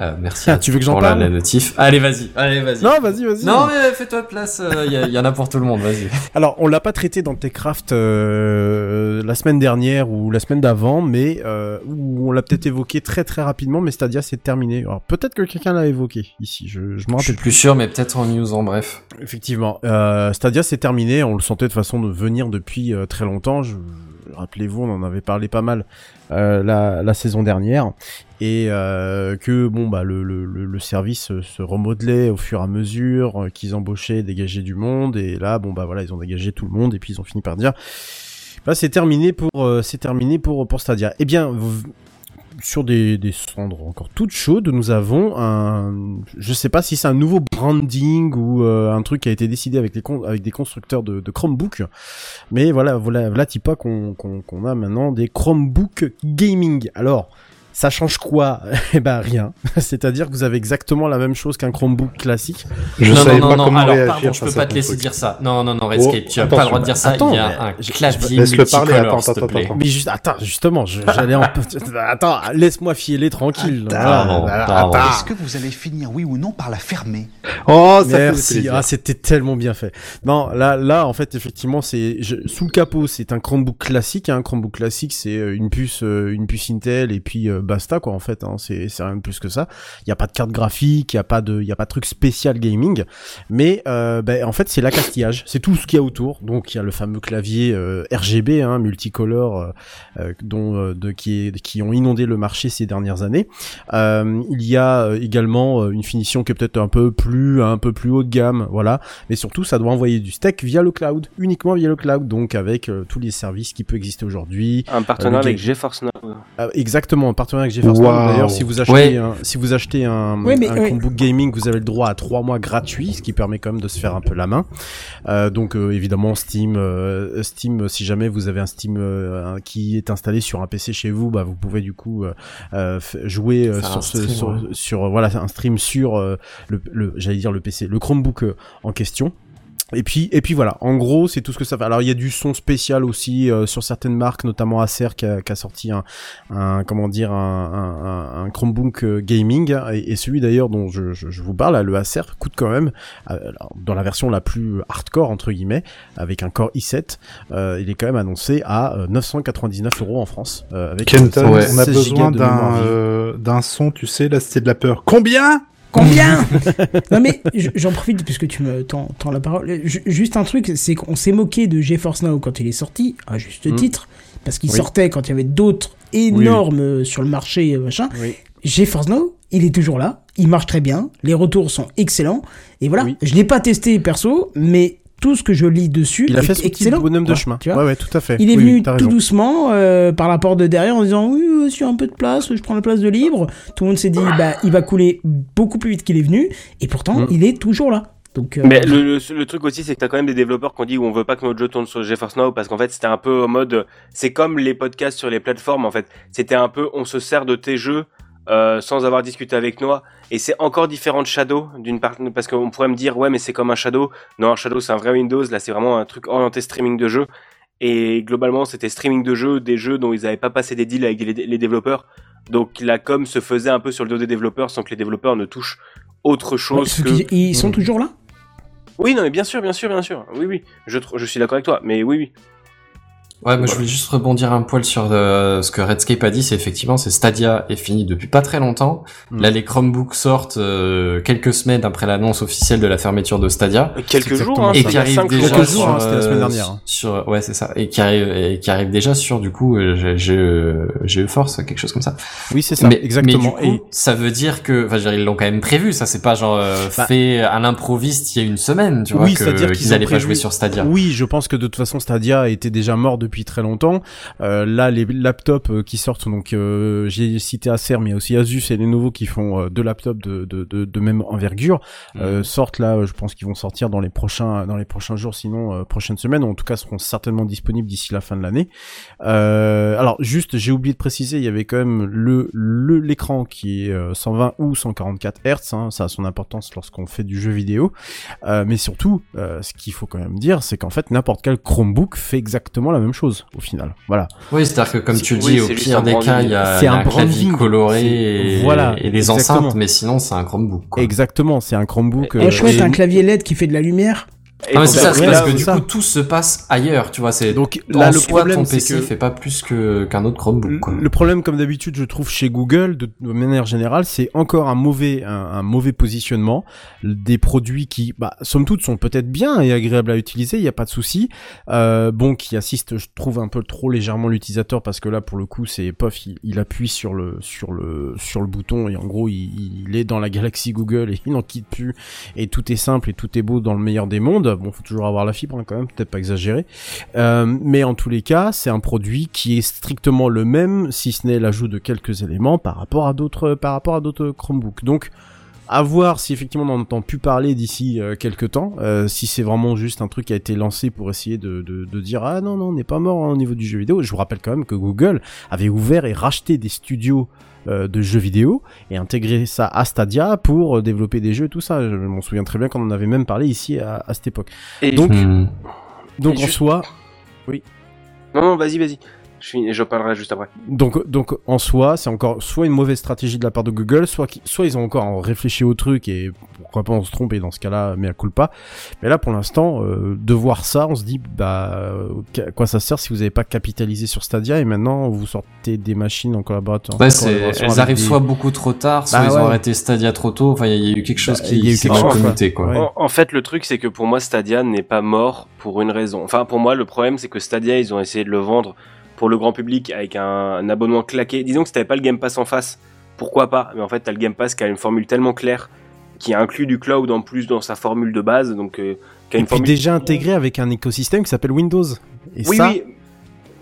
D: Euh, merci
C: Ah, tu veux que j'en
D: pour la-
C: parle
D: la notif. Allez, vas-y, allez, vas-y.
C: Non, vas-y, vas-y.
D: Non, mais fais-toi place, il y, y en a pour tout le monde, vas-y. (laughs)
C: Alors, on l'a pas traité dans Techcraft euh, la semaine dernière ou la semaine d'avant, mais euh, où on l'a peut-être évoqué très très rapidement, mais Stadia c'est terminé. Alors peut-être que quelqu'un l'a évoqué ici, je, je me
D: Je suis
C: rappelle
D: plus sûr, mais peut-être en news en bref.
C: Effectivement, euh, Stadia c'est terminé, on le sentait de façon de venir depuis euh, très longtemps. Je, Rappelez-vous, on en avait parlé pas mal euh, la, saison dernière, et euh, que bon bah le, service se- se remodelait au fur et à mesure, euh, qu'ils embauchaient, dégageaient du monde, et là bon bah voilà ils ont dégagé tout le monde, et puis ils ont fini par dire bah c'est terminé pour euh, c'est terminé pour pour Stadia. Eh bien v- sur des, des cendres encore toutes chaudes, nous avons un, je sais pas si c'est un nouveau branding ou euh, un truc qui a été décidé avec les avec des constructeurs de, Chromebook, mais voilà, voilà, voilà, pas qu'on qu'on a maintenant des Chromebook gaming. Alors, ça change quoi? Eh ben rien. (laughs) C'est-à-dire que vous avez exactement la même chose qu'un Chromebook classique.
E: Je
D: non,
E: savais
D: non,
E: pas
D: non,
E: comment
D: alors
E: réagir
D: pardon, je peux pas te laisser
E: truc.
D: dire ça. Non, non, non, Redscape, tu as pas le droit de dire ça.
C: Attends,
D: Il y a un
C: je-
D: clavier
E: Laisse-le parler, attends,
D: s'il te
E: attends,
D: plaît.
E: attends.
C: Mais juste, attends, justement, j'allais en... (laughs) attends, laisse-moi filer tranquille. Attends.
K: Est-ce que vous allez finir, oui ou non, par la fermer?
E: Oh, ça fait
C: Merci. Ah, c'était tellement bien fait. Non, là, là, en fait, effectivement, c'est je- sous le capot, c'est un Chromebook classique. hein. Un Chromebook classique, c'est euh, une puce, euh, une puce Intel et puis euh, basta quoi. En fait, hein. c'est c'est rien de plus que ça. Il y a pas de carte graphique, il y a pas de, il y a pas de truc spécial gaming. Mais euh, ben, en fait, c'est l'accastillage. C'est tout ce qu'il y a autour. Donc, il y a le fameux clavier euh, RGB, hein, multicolore, euh, dont de qui est, qui ont inondé le marché ces dernières années. Il y a également une finition qui est peut-être un peu plus un peu plus haut de gamme, voilà. Mais surtout, ça doit envoyer du steak via le cloud, uniquement via le cloud, donc avec tous les services qui peuvent exister aujourd'hui.
F: Un partenariat avec GeForce Now.
C: Ah, exactement, un avec GeForce Now.
E: Waouh.
C: D'ailleurs, si vous achetez
D: Ouais.
C: un, si vous achetez un,
A: mais-.
C: Chromebook gaming, vous avez le droit à trois mois gratuits, ce qui permet quand même de se faire un peu la main. Euh, donc euh, évidemment Steam, euh, Steam, si jamais vous avez un Steam euh, qui est installé sur un PC chez vous, bah vous pouvez du coup f- jouer euh, sur
D: stream,
C: sur,
D: ouais.
C: sur, voilà un stream sur euh, le, le j'allais dire le PC, le Chromebook euh, en question. Et puis, et puis voilà, en gros, c'est tout ce que ça fait. Alors, il y a du son spécial aussi euh, sur certaines marques, notamment Acer qui a, qui a sorti un, un, comment dire, un, un, un- Chromebook euh, gaming. Et, et celui d'ailleurs dont je, je, je vous parle, le Acer, coûte quand même, euh, dans la version la plus hardcore, entre guillemets, avec un Core i7, euh, il est quand même annoncé à euh, 999 euros en France. euh, avec
E: Kenton,
C: euh,
D: Ouais.
E: on a
C: 16
E: besoin euh, d'un son, tu sais, là c'était de la peur. Combien?
A: Combien (laughs) Non mais j'en profite puisque tu me tends, tends la parole. Ju- Juste un truc, c'est qu'on s'est moqué de GeForce Now quand il est sorti, à juste
C: Mm.
A: titre, parce qu'il
C: Oui.
A: sortait quand il y avait d'autres énormes euh, sur le marché, euh, machin.
C: Oui.
A: GeForce Now, il est toujours là, il marche très bien, les retours sont excellents, et voilà. Je l'ai pas testé perso, mais tout ce que je lis dessus
C: Il a fait son petit bonhomme de chemin.
A: tu vois
C: ouais, ouais, tout à fait.
A: il est
C: Oui,
A: venu
C: oui,
A: tout
C: raison.
A: doucement euh, par la porte de derrière en disant oui, y a un peu de place, je prends la place de libre. Tout le monde s'est dit bah il va couler beaucoup plus vite qu'il est venu et pourtant
C: Mm.
A: il est toujours là. Donc euh,
F: Mais le, le, le truc aussi, c'est que t'as quand même des développeurs qui ont dit on veut pas que notre jeu tourne sur GeForce Now parce qu'en fait c'était un peu en mode, c'est comme les podcasts sur les plateformes en fait. C'était un peu on se sert de tes jeux euh, sans avoir discuté avec nous et c'est encore différent de Shadow d'une part parce qu'on pourrait me dire ouais mais c'est comme un Shadow. Non un Shadow c'est un vrai Windows, là c'est vraiment un truc orienté streaming de jeux et globalement c'était streaming de jeux, des jeux dont ils avaient pas passé des deals avec les, les développeurs. Donc la com se faisait un peu sur le dos des développeurs sans que les développeurs ne touchent autre chose que
A: qu'ils- ils sont toujours là?
F: oui, non, mais bien sûr, bien sûr, bien sûr. Oui, oui. Je, je suis d'accord avec toi, mais oui, oui.
D: Ouais, moi je voulais juste rebondir un poil sur euh, ce que Redscape a dit, c'est effectivement c'est Stadia est fini depuis pas très longtemps.
C: Mm.
D: Là les Chromebooks sortent euh, quelques semaines après l'annonce officielle de la fermeture de Stadia.
F: Euh, Quelques
C: C'est
F: jours, hein,
D: et qui arrive déjà
C: Quelques
D: sur,
C: jours, hein, c'était la semaine
D: euh,
C: dernière.
D: Sur ouais c'est ça et qui arrive et qui arrive déjà sur du coup euh, G- G- GE Force quelque chose comme ça.
C: Oui, c'est ça,
D: mais,
C: exactement.
D: Mais du coup, ça veut dire que enfin je veux dire, ils l'ont quand même prévu. Ça c'est pas genre euh,
C: Bah.
D: fait à l'improviste il y a une semaine tu vois
C: oui,
D: qu'ils
C: ont
D: allaient pas
C: prévu-
D: jouer sur Stadia.
C: Oui, je pense que de toute façon Stadia était déjà mort depuis très longtemps. Euh, là, les laptops euh, qui sortent, donc euh, j'ai cité Acer, mais aussi Asus et Lenovo qui font deux laptops de, de, de, de même envergure
D: Mhm.
C: sortent là. Je pense qu'ils vont sortir dans les prochains dans les prochains jours, sinon prochaines semaines. ou En tout cas, seront certainement disponibles d'ici la fin de l'année. Alors juste, j'ai oublié de préciser, il y avait quand même le le l'écran qui est euh, 120 ou 144 Hz. Hein, ça a son importance lorsqu'on fait du jeu vidéo. Mais surtout, ce qu'il faut quand même dire, c'est qu'en fait, n'importe quel Chromebook fait exactement la même chose au final. Voilà.
D: Oui, c'est-à-dire que comme tu le
F: Oui,
D: dis, au pire
F: un
D: des cas, il y a, y
C: un
D: un clavier coloré et,
C: voilà,
D: et des
C: exactement.
D: enceintes, mais sinon c'est un Chromebook. Quoi.
C: Exactement, c'est un Chromebook.
A: Et
C: euh,
A: chouette,
C: et-
A: un clavier LED qui fait de la lumière.
F: Et
D: Ah, c'est
F: ça,
D: parce que du
C: ça.
D: coup tout se passe ailleurs, tu vois. C'est
C: Donc
D: en
C: là, le
D: soi,
C: problème,
D: ton
C: c'est
D: PC
C: que
D: fait pas plus que qu'un autre Chromebook. Quoi.
C: Le problème, comme d'habitude, je trouve chez Google, de, de manière générale, c'est encore un mauvais, un, un mauvais positionnement des produits qui, bah, somme toute, sont peut-être bien et agréables à utiliser. Il n'y a pas de souci. Euh, bon, qui assiste, je trouve un peu trop légèrement l'utilisateur parce que là, pour le coup, c'est pof, il, il appuie sur le, sur le, sur le bouton et en gros, il, il est dans la galaxie Google et il n'en quitte plus. Et tout est simple et tout est beau dans le meilleur des mondes. Bon, faut toujours avoir la fibre hein, quand même, peut-être pas exagérer. Euh, mais en tous les cas, c'est un produit qui est strictement le même, si ce n'est l'ajout de quelques éléments par rapport à d'autres, par rapport à d'autres Chromebooks. Donc, à voir si effectivement on n'entend plus parler d'ici euh, quelques temps, euh, si c'est vraiment juste un truc qui a été lancé pour essayer de dire ah non non on n'est pas mort hein, au niveau du jeu vidéo. Je vous rappelle quand même que Google avait ouvert et racheté des studios euh, de jeux vidéo et intégré ça à Stadia pour euh, développer des jeux tout ça. Je m'en souviens très bien qu'on en avait même parlé ici à, à cette époque.
F: Et-
C: Donc donc
F: Et
C: en soi
F: Non, non, vas-y, vas-y. Je, finis- je parlerai juste après.
C: Donc, donc en soi, c'est encore soit une mauvaise stratégie de la part de Google, soit, soit ils ont encore réfléchi au truc et pourquoi pas on se trompe et dans ce cas-là, mais à coup pas. Mais là, pour l'instant, euh, de voir ça, on se dit, bah, euh, à quoi ça sert si vous n'avez pas capitalisé sur Stadia et maintenant vous sortez des machines en collaborateur?
D: Ouais,
C: en collaboration
D: elles arrivent
C: des-
D: soit beaucoup trop tard, soit
C: Bah
D: ils ont arrêté Stadia trop tôt. Enfin, il y a eu quelque chose
C: Bah,
D: qui
C: il y a eu
D: s'est commuté, quoi.
C: Ouais.
F: En, en fait, le truc, c'est que pour moi, Stadia n'est pas mort pour une raison. Enfin, pour moi, le problème, c'est que Stadia, ils ont essayé de le vendre pour le grand public avec un, un abonnement claqué. Disons que si t'avais pas le Game Pass en face, pourquoi pas? Mais en fait, t'as le Game Pass qui a une formule tellement claire, qui inclut du cloud en plus dans sa formule de base, donc euh, qui a
C: Et puis déjà intégré avec un écosystème qui s'appelle Windows. Et
F: oui,
C: ça,
F: oui.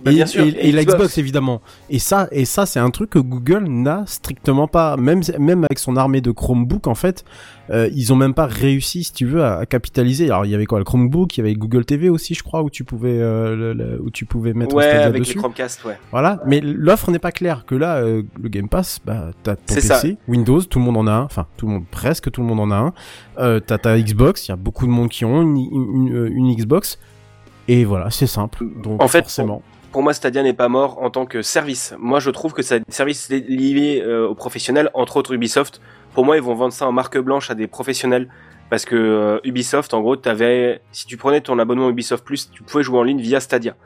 F: Bah,
C: et,
F: bien sûr.
C: et-
F: Et
C: et la
F: Xbox.
C: Évidemment. Et ça, et ça, c'est un truc que Google n'a strictement pas. Même, même avec son armée de Chromebook, en fait, euh, ils ont même pas réussi, si tu veux, à, à capitaliser. Alors, il y avait quoi, le Chromebook, il y avait Google TV aussi, je crois, où tu pouvais, euh, le- le- où tu pouvais mettre
F: Ouais, avec
C: dessus.
F: les Chromecast, ouais.
C: Voilà. Mais l'offre n'est pas claire. Que là, euh, le Game Pass, bah, t'as ton PC,
F: ça.
C: Windows, tout le monde en a un. Enfin, tout le monde, presque tout le monde en a un. Euh, t'as ta Xbox, il y a beaucoup de monde qui ont une, une, une- une Xbox. Et voilà, c'est simple. Donc,
F: En fait,
C: forcément.
F: Pour moi, Stadia n'est pas mort en tant que service. Moi, je trouve que c'est un service lié euh, aux professionnels, entre autres Ubisoft. Pour moi, ils vont vendre ça en marque blanche à des professionnels. Parce que euh, Ubisoft, en gros, t'avais, si tu prenais ton abonnement Ubisoft Plus, tu pouvais jouer en ligne via Stadia.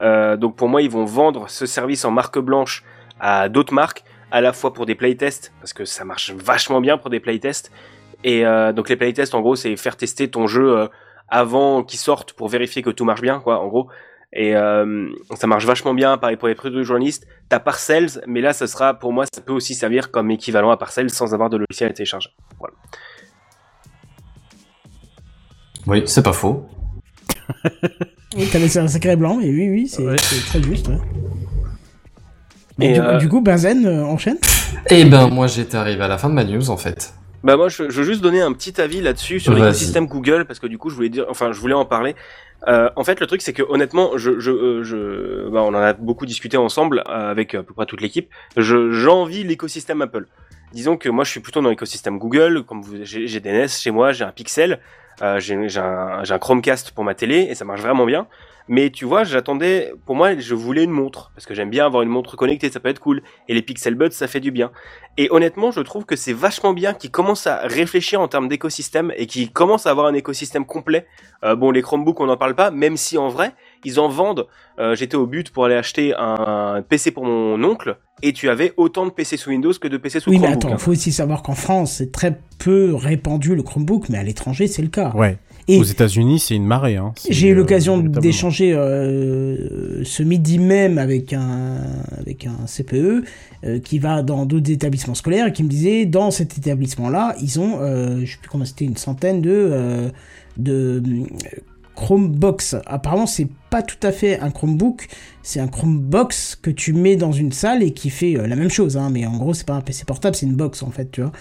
F: Euh, donc pour moi, ils vont vendre ce service en marque blanche à d'autres marques, à la fois pour des playtests, parce que ça marche vachement bien pour des playtests. Et donc les playtests, en gros, c'est faire tester ton jeu avant qu'il sorte pour vérifier que tout marche bien, quoi, en gros. Et euh, ça marche vachement bien, pareil pour les produits de journalistes. T'as Parcells, mais là, ça sera, pour moi, ça peut aussi servir comme équivalent à Parcells sans avoir de logiciel à télécharger. Voilà.
D: Oui, c'est pas faux. (laughs)
A: Oui, t'as laissé un sacré blanc, mais oui, oui, c'est c'est très juste. ouais.
F: Et,
A: du,
F: euh,
A: du coup, Benzen euh, enchaîne?
D: Eh ben, moi, j'étais arrivé à la fin de ma news, en fait.
F: Bah moi, je, je veux juste donner un petit avis là-dessus sur l'écosystème Google parce que du coup, je voulais dire, enfin, je voulais en parler. Euh, en fait, le truc, c'est que honnêtement, je, je, euh, je, bah, on en a beaucoup discuté ensemble euh, avec à peu près toute l'équipe. Je, j'envie l'écosystème Apple. Disons que moi, je suis plutôt dans l'écosystème Google. Comme vous, j'ai, des NES chez moi, j'ai un Pixel, euh, j'ai, un, j'ai un Chromecast pour ma télé et ça marche vraiment bien. Mais tu vois, j'attendais, pour moi, je voulais une montre parce que j'aime bien avoir une montre connectée, ça peut être cool. Et les Pixel Buds, ça fait du bien. Et honnêtement, je trouve que c'est vachement bien qu'ils commencent à réfléchir en termes d'écosystème et qu'ils commencent à avoir un écosystème complet. Euh, bon, les Chromebooks, on n'en parle pas, même si en vrai, ils en vendent. Euh, J'étais au but pour aller acheter un PC pour mon oncle et tu avais autant de PC sous Windows que de PC sous
A: Oui, mais
F: Chromebook.
A: attends,
F: hein.
A: faut aussi savoir qu'en France, c'est très peu répandu le Chromebook, mais à l'étranger, c'est le cas.
C: Ouais.
A: Et
C: Aux États-Unis, c'est une marée. Hein.
A: J'ai eu
C: euh,
A: l'occasion d'échanger euh, ce midi même avec un avec un CPE euh, qui va dans d'autres établissements scolaires et qui me disait dans cet établissement-là, ils ont, euh, je sais plus combien c'était, une centaine de de Chromebox. Apparemment, c'est pas tout à fait un Chromebook, c'est un Chromebox que tu mets dans une salle et qui fait euh, la même chose, hein, mais en gros, c'est pas un PC portable, c'est une box en fait, tu vois.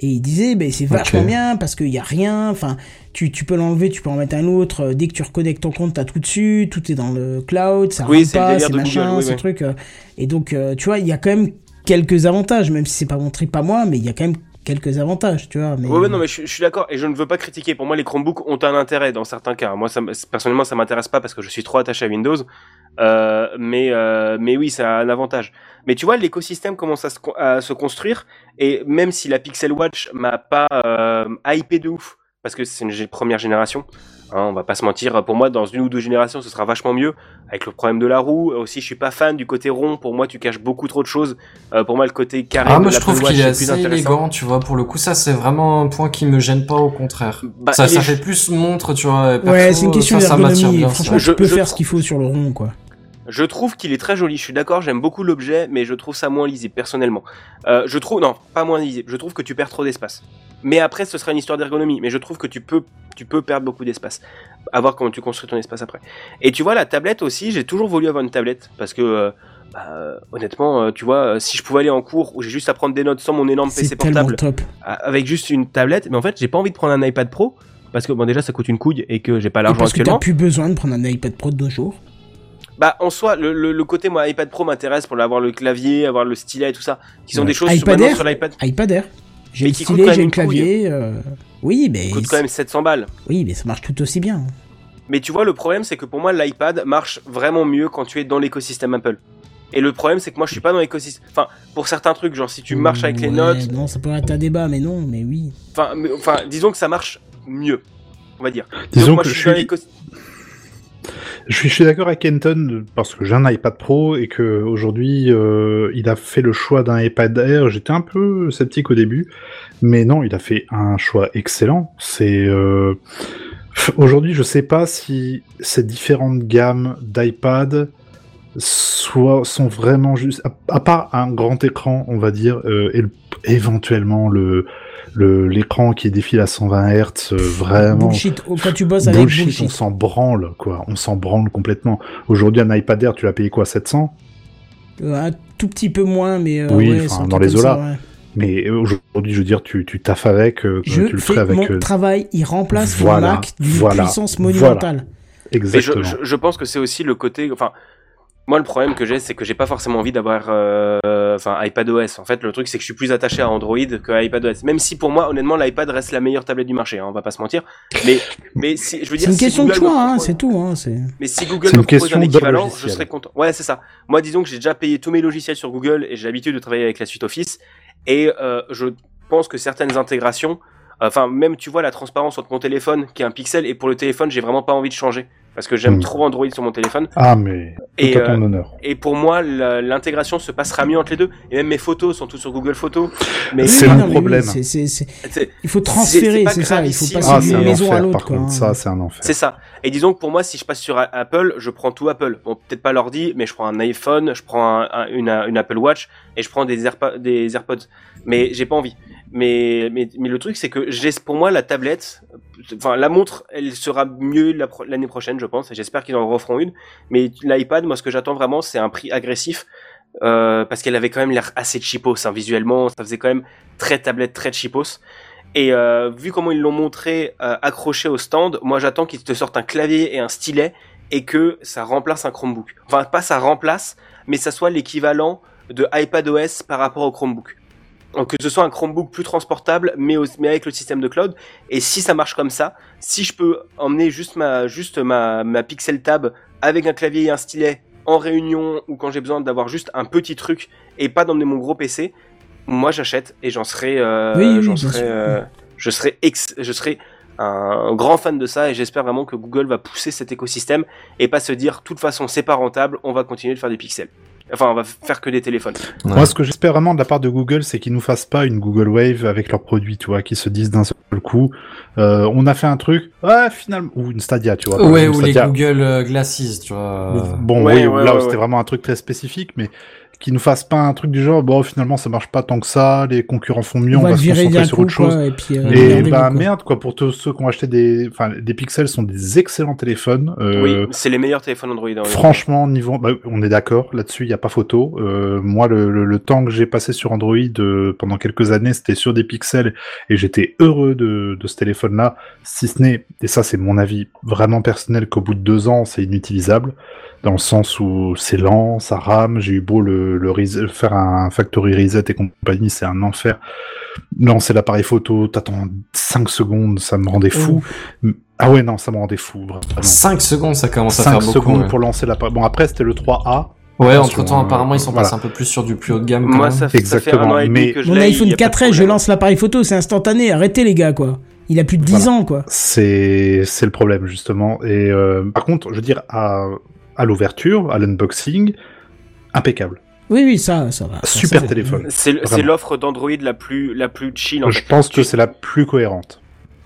A: Et il disait, ben c'est vachement bien parce qu'il y a rien, enfin, tu, tu peux l'enlever, tu peux en mettre un autre. euh, Dès que tu reconnectes ton compte, t'as tout dessus, tout est dans le cloud, ça
F: Oui,
A: pas, c'est machin,
F: oui,
A: ce
F: oui.
A: truc. euh, et donc, tu vois, il y a quand même quelques avantages, même si c'est pas mon trip à moi, mais il y a quand même quelques avantages, tu vois. Mais...
F: Ouais, non, mais je, suis d'accord et je ne veux pas critiquer. Pour moi, les Chromebooks ont un intérêt dans certains cas. Moi, ça, personnellement, ça m'intéresse pas parce que je suis trop attaché à Windows. Euh, mais, euh, mais oui, ça a un avantage. Mais tu vois, l'écosystème commence à se, construire et même si la Pixel Watch m'a pas euh, hypé de ouf parce que c'est une première génération. Hein, on va pas se mentir. Pour moi, dans une ou deux générations, ce sera vachement mieux. Avec le problème de la roue, aussi, je suis pas fan du côté rond. Pour moi, tu caches beaucoup trop de choses. Euh, pour moi, le côté carré
D: Ah,
F: de
D: moi je trouve qu'il est
F: plus
D: assez élégant, tu vois. Pour le coup, ça c'est vraiment un point qui me gêne pas, au contraire.
F: Bah,
D: ça, ça
F: est-
D: fait plus montre, tu vois. perso,
A: Ouais, c'est une question
D: ça, ça m'attire
A: d'ergonomie.
D: bien,
A: Franchement.
F: Je-
A: tu peux
F: je
A: faire ce qu'il faut sur le rond, quoi.
F: Je trouve qu'il est très joli. Je suis d'accord, j'aime beaucoup l'objet, mais je trouve ça moins lisible personnellement. Euh, je trouve non, pas moins lisible. Je trouve que tu perds trop d'espace. Mais après, ce sera une histoire d'ergonomie. Mais je trouve que tu peux, tu peux perdre beaucoup d'espace. À voir comment tu construis ton espace après. Et tu vois, la tablette aussi, j'ai toujours voulu avoir une tablette parce que. euh, bah, euh, honnêtement, euh, tu vois, si je pouvais aller en cours où j'ai juste à prendre des notes sans mon énorme PC portable,
A: top.
F: avec juste une tablette, mais en fait, j'ai pas envie de prendre un iPad Pro parce que bon, déjà, ça coûte une couille et que j'ai pas l'argent
A: parce que t'as
F: actuellement.
A: plus besoin de prendre un iPad Pro de nos jours.
F: Bah en soi, le, le, le côté moi iPad Pro m'intéresse pour avoir le clavier, avoir le stylet et tout ça, qui sont
C: Ouais.
F: des choses
A: iPad Air
F: sur l'iPad.
A: iPad Air. J'ai le
F: qui coûte
A: stylet,
F: quand
A: j'ai
F: même
A: le clavier. euh, Oui, mais
F: Il coûte quand même 700 balles.
A: oui, mais ça marche tout aussi bien.
F: Mais tu vois, le problème c'est que pour moi l'iPad marche vraiment mieux quand tu es dans l'écosystème Apple. Et le problème c'est que moi je suis pas dans l'écosystème. Enfin, pour certains trucs, genre si tu marches avec les notes,
A: Non, ça pourrait être un débat, mais non, mais oui.
F: enfin, mais- enfin, disons que ça marche mieux, on va dire.
E: Disons
F: Donc, moi,
E: que
F: je suis dans l'écosystème.
E: Je suis, d'accord avec Kenton parce que j'ai un iPad Pro et que aujourd'hui euh, il a fait le choix d'un iPad Air. J'étais un peu sceptique au début, mais non, il a fait un choix excellent. C'est euh, aujourd'hui, je sais pas si ces différentes gammes d'iPad soit sont vraiment juste à, part un grand écran, on va dire, euh, et le- éventuellement le le l'écran qui défile à 120 Hz, euh, vraiment.
A: Bullshit. Quand tu bosses avec
E: Bullshit,
A: bullshit.
E: on s'en branle, quoi. On s'en branle complètement. Aujourd'hui, un iPad Air, tu l'as payé quoi 700
A: Euh, un tout petit peu moins, mais euh,
E: Oui,
A: ouais,
E: dans les
A: ouais.
E: Mais aujourd'hui, je veux dire, tu, tu taffes avec, euh,
A: Je
E: tu le
A: fais
E: ferais avec.
A: mon
E: euh,
A: travail, il remplace
E: voilà,
A: mon Mac d'une
E: voilà,
A: puissance monumentale.
F: Je,
E: Exactement.
F: je, je pense que c'est aussi le côté, enfin, moi le problème que j'ai, c'est que j'ai pas forcément envie d'avoir, euh, enfin, iPadOS. En fait, le truc c'est que je suis plus attaché à Android que à iPadOS. Même si pour moi, honnêtement, l'iPad reste la meilleure tablette du marché, hein, on va pas se mentir. Mais, mais si, je veux
A: C'est
F: dire,
A: une
F: si
A: question de
F: Google me
A: choix, hein, c'est tout. Hein, c'est...
F: Mais si Google
E: C'est
F: me
E: une
F: propose
E: question
F: un équivalent, je serais content. Ouais, c'est ça. Moi, disons que j'ai déjà payé tous mes logiciels sur Google et j'ai l'habitude de travailler avec la suite Office. Et euh, je pense que certaines intégrations, enfin, même tu vois la transparence entre mon téléphone qui est un pixel et pour le téléphone, j'ai vraiment pas envie de changer parce que j'aime
E: Hmm.
F: trop Android sur mon téléphone.
E: Ah, mais
F: Et,
E: tout à ton
F: euh,
E: honneur.
F: Et pour moi, l'intégration se passera mieux entre les deux. Et même mes photos sont toutes sur Google Photos. Mais
E: C'est
A: oui,
E: problème.
A: Il faut transférer,
F: c'est
A: ça. Il faut passer
E: Ah, c'est
A: d'une
E: un
A: maison à
E: enfer,
A: l'autre.
E: contre.
A: hein.
E: Ça, c'est un enfer.
F: C'est ça. Et disons que pour moi, si je passe sur Apple, je prends tout Apple. Bon, peut-être pas l'ordi, mais je prends un iPhone, je prends un- un- une, une Apple Watch et je prends des, Airpo- des AirPods. Mais j'ai pas envie. Mais, mais, mais le truc, c'est que j'ai, pour moi, la tablette, enfin, la montre, elle sera mieux l'année prochaine, je pense. J'espère qu'ils en referont une. Mais l'iPad, moi, ce que j'attends vraiment, c'est un prix agressif. Euh, parce qu'elle avait quand même l'air assez cheapos, hein, visuellement. Ça faisait quand même très tablette, très cheapos. Et euh, vu comment ils l'ont montré euh, accroché au stand, moi j'attends qu'ils te sortent un clavier et un stylet et que ça remplace un Chromebook. Enfin, pas ça remplace, mais ça soit l'équivalent de iPadOS par rapport au Chromebook. Que ce soit un Chromebook plus transportable, mais, avec le système de cloud. Et si ça marche comme ça, si je peux emmener juste ma, juste ma, ma Pixel Tab avec un clavier et un stylet en réunion ou quand j'ai besoin d'avoir juste un petit truc et pas d'emmener mon gros PC, moi j'achète et j'en serai, euh,
A: Oui, oui,
F: serai, euh, je serai ex, je serai un grand fan de ça et j'espère vraiment que Google va pousser cet écosystème et pas se dire, de toute façon, c'est pas rentable, on va continuer de faire des pixels. Enfin, on va faire que des téléphones.
D: Ouais.
E: Moi, ce que j'espère vraiment de la part de Google, c'est qu'ils nous fassent pas une Google Wave avec leurs produits, tu vois, qui se disent d'un seul coup, euh, on a fait un truc, ouais, finalement, ou une Stadia, tu vois.
D: Ouais, ou les. Google euh, Glasses, tu vois.
E: Bon,
F: Ouais,
E: oui,
F: ouais,
E: là,
F: ouais,
E: c'était
F: ouais.
E: vraiment un truc très spécifique, mais qui nous fassent pas un truc du genre, bon, finalement, ça marche pas tant que ça, les concurrents font mieux,
A: On
E: on,
A: va
E: se concentrer sur
A: coup,
E: autre chose.
A: quoi, et puis... euh,
E: Et bah
A: quoi.
E: merde quoi pour tous ceux qui ont acheté des enfin des pixels sont des excellents téléphones euh,
F: Oui, c'est les meilleurs téléphones Android. hein.
E: Franchement, niveau, bah, on est d'accord là-dessus, il y a pas photo. Euh, moi, le, le, le temps que j'ai passé sur Android euh, pendant quelques années, c'était sur des pixels et j'étais heureux de, de ce téléphone-là. Si ce n'est, et ça c'est mon avis vraiment personnel, qu'au bout de deux ans, c'est inutilisable dans le sens où c'est lent, ça rame. J'ai eu beau le, faire un factory reset et compagnie, c'est un enfer. Lancer l'appareil photo, t'attends 5 secondes, ça me rendait fou. Ah ouais, non, ça me rendait fou. Vraiment.
D: 5 secondes, ça commence à
E: 5
D: faire beaucoup.
E: secondes
D: ouais.
E: pour lancer l'appareil. Bon, après, c'était le 3A.
D: Ouais, entre temps,
E: euh,
D: apparemment, ils sont
E: voilà.
D: passés un peu plus sur du plus haut de gamme.
F: Moi, ça, fait- ça fait un an et
E: mais-
F: que je
A: Mon iPhone
F: il y a pas de
A: 4S, je lance l'appareil photo, c'est instantané. Arrêtez les gars, quoi. Il a plus de 10
E: Voilà.
A: ans, quoi.
E: C'est c'est le problème, justement. Et euh, par contre, je veux dire, à, à l'ouverture, à l'unboxing, impeccable.
A: Oui, oui, ça, ça va.
E: Super
A: ça
E: téléphone.
F: C'est l'offre d'Android la plus, la plus chill en
E: Je
F: fait.
E: pense que
F: Tu-
E: c'est la plus cohérente.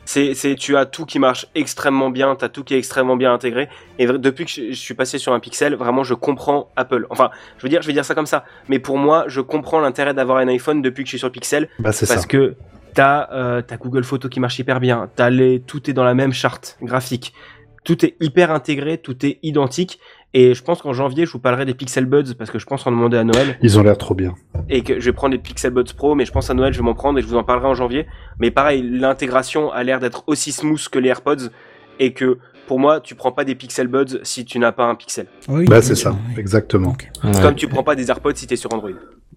F: C'est, c'est, tu as tout qui marche extrêmement bien, t'as tout qui est extrêmement bien intégré. Et depuis que je, je suis passé sur un Pixel, vraiment, je comprends Apple. Enfin, je veux dire, je vais dire ça comme ça. Mais pour moi, je comprends l'intérêt d'avoir un iPhone depuis que je suis sur Pixel,
E: Bah, ça.
F: parce que t'as, euh, t'as Google Photo qui marche hyper bien. T'as les, tout est dans la même charte graphique. Tout est hyper intégré, tout est identique. Et je pense qu'en janvier, je vous parlerai des Pixel Buds parce que je pense en demander à Noël
E: Ils ont l'air trop bien.
F: et que je vais prendre les Pixel Buds Pro, mais je pense à Noël, je vais m'en prendre et je vous en parlerai en janvier. Mais pareil, l'intégration a l'air d'être aussi smooth que les AirPods et que pour moi, tu prends pas des Pixel Buds si tu n'as pas un Pixel.
A: Oui,
E: Bah, c'est ça,
A: oui.
E: exactement.
A: Ok.
D: Ouais.
F: Comme tu prends pas des AirPods si t'es sur Android.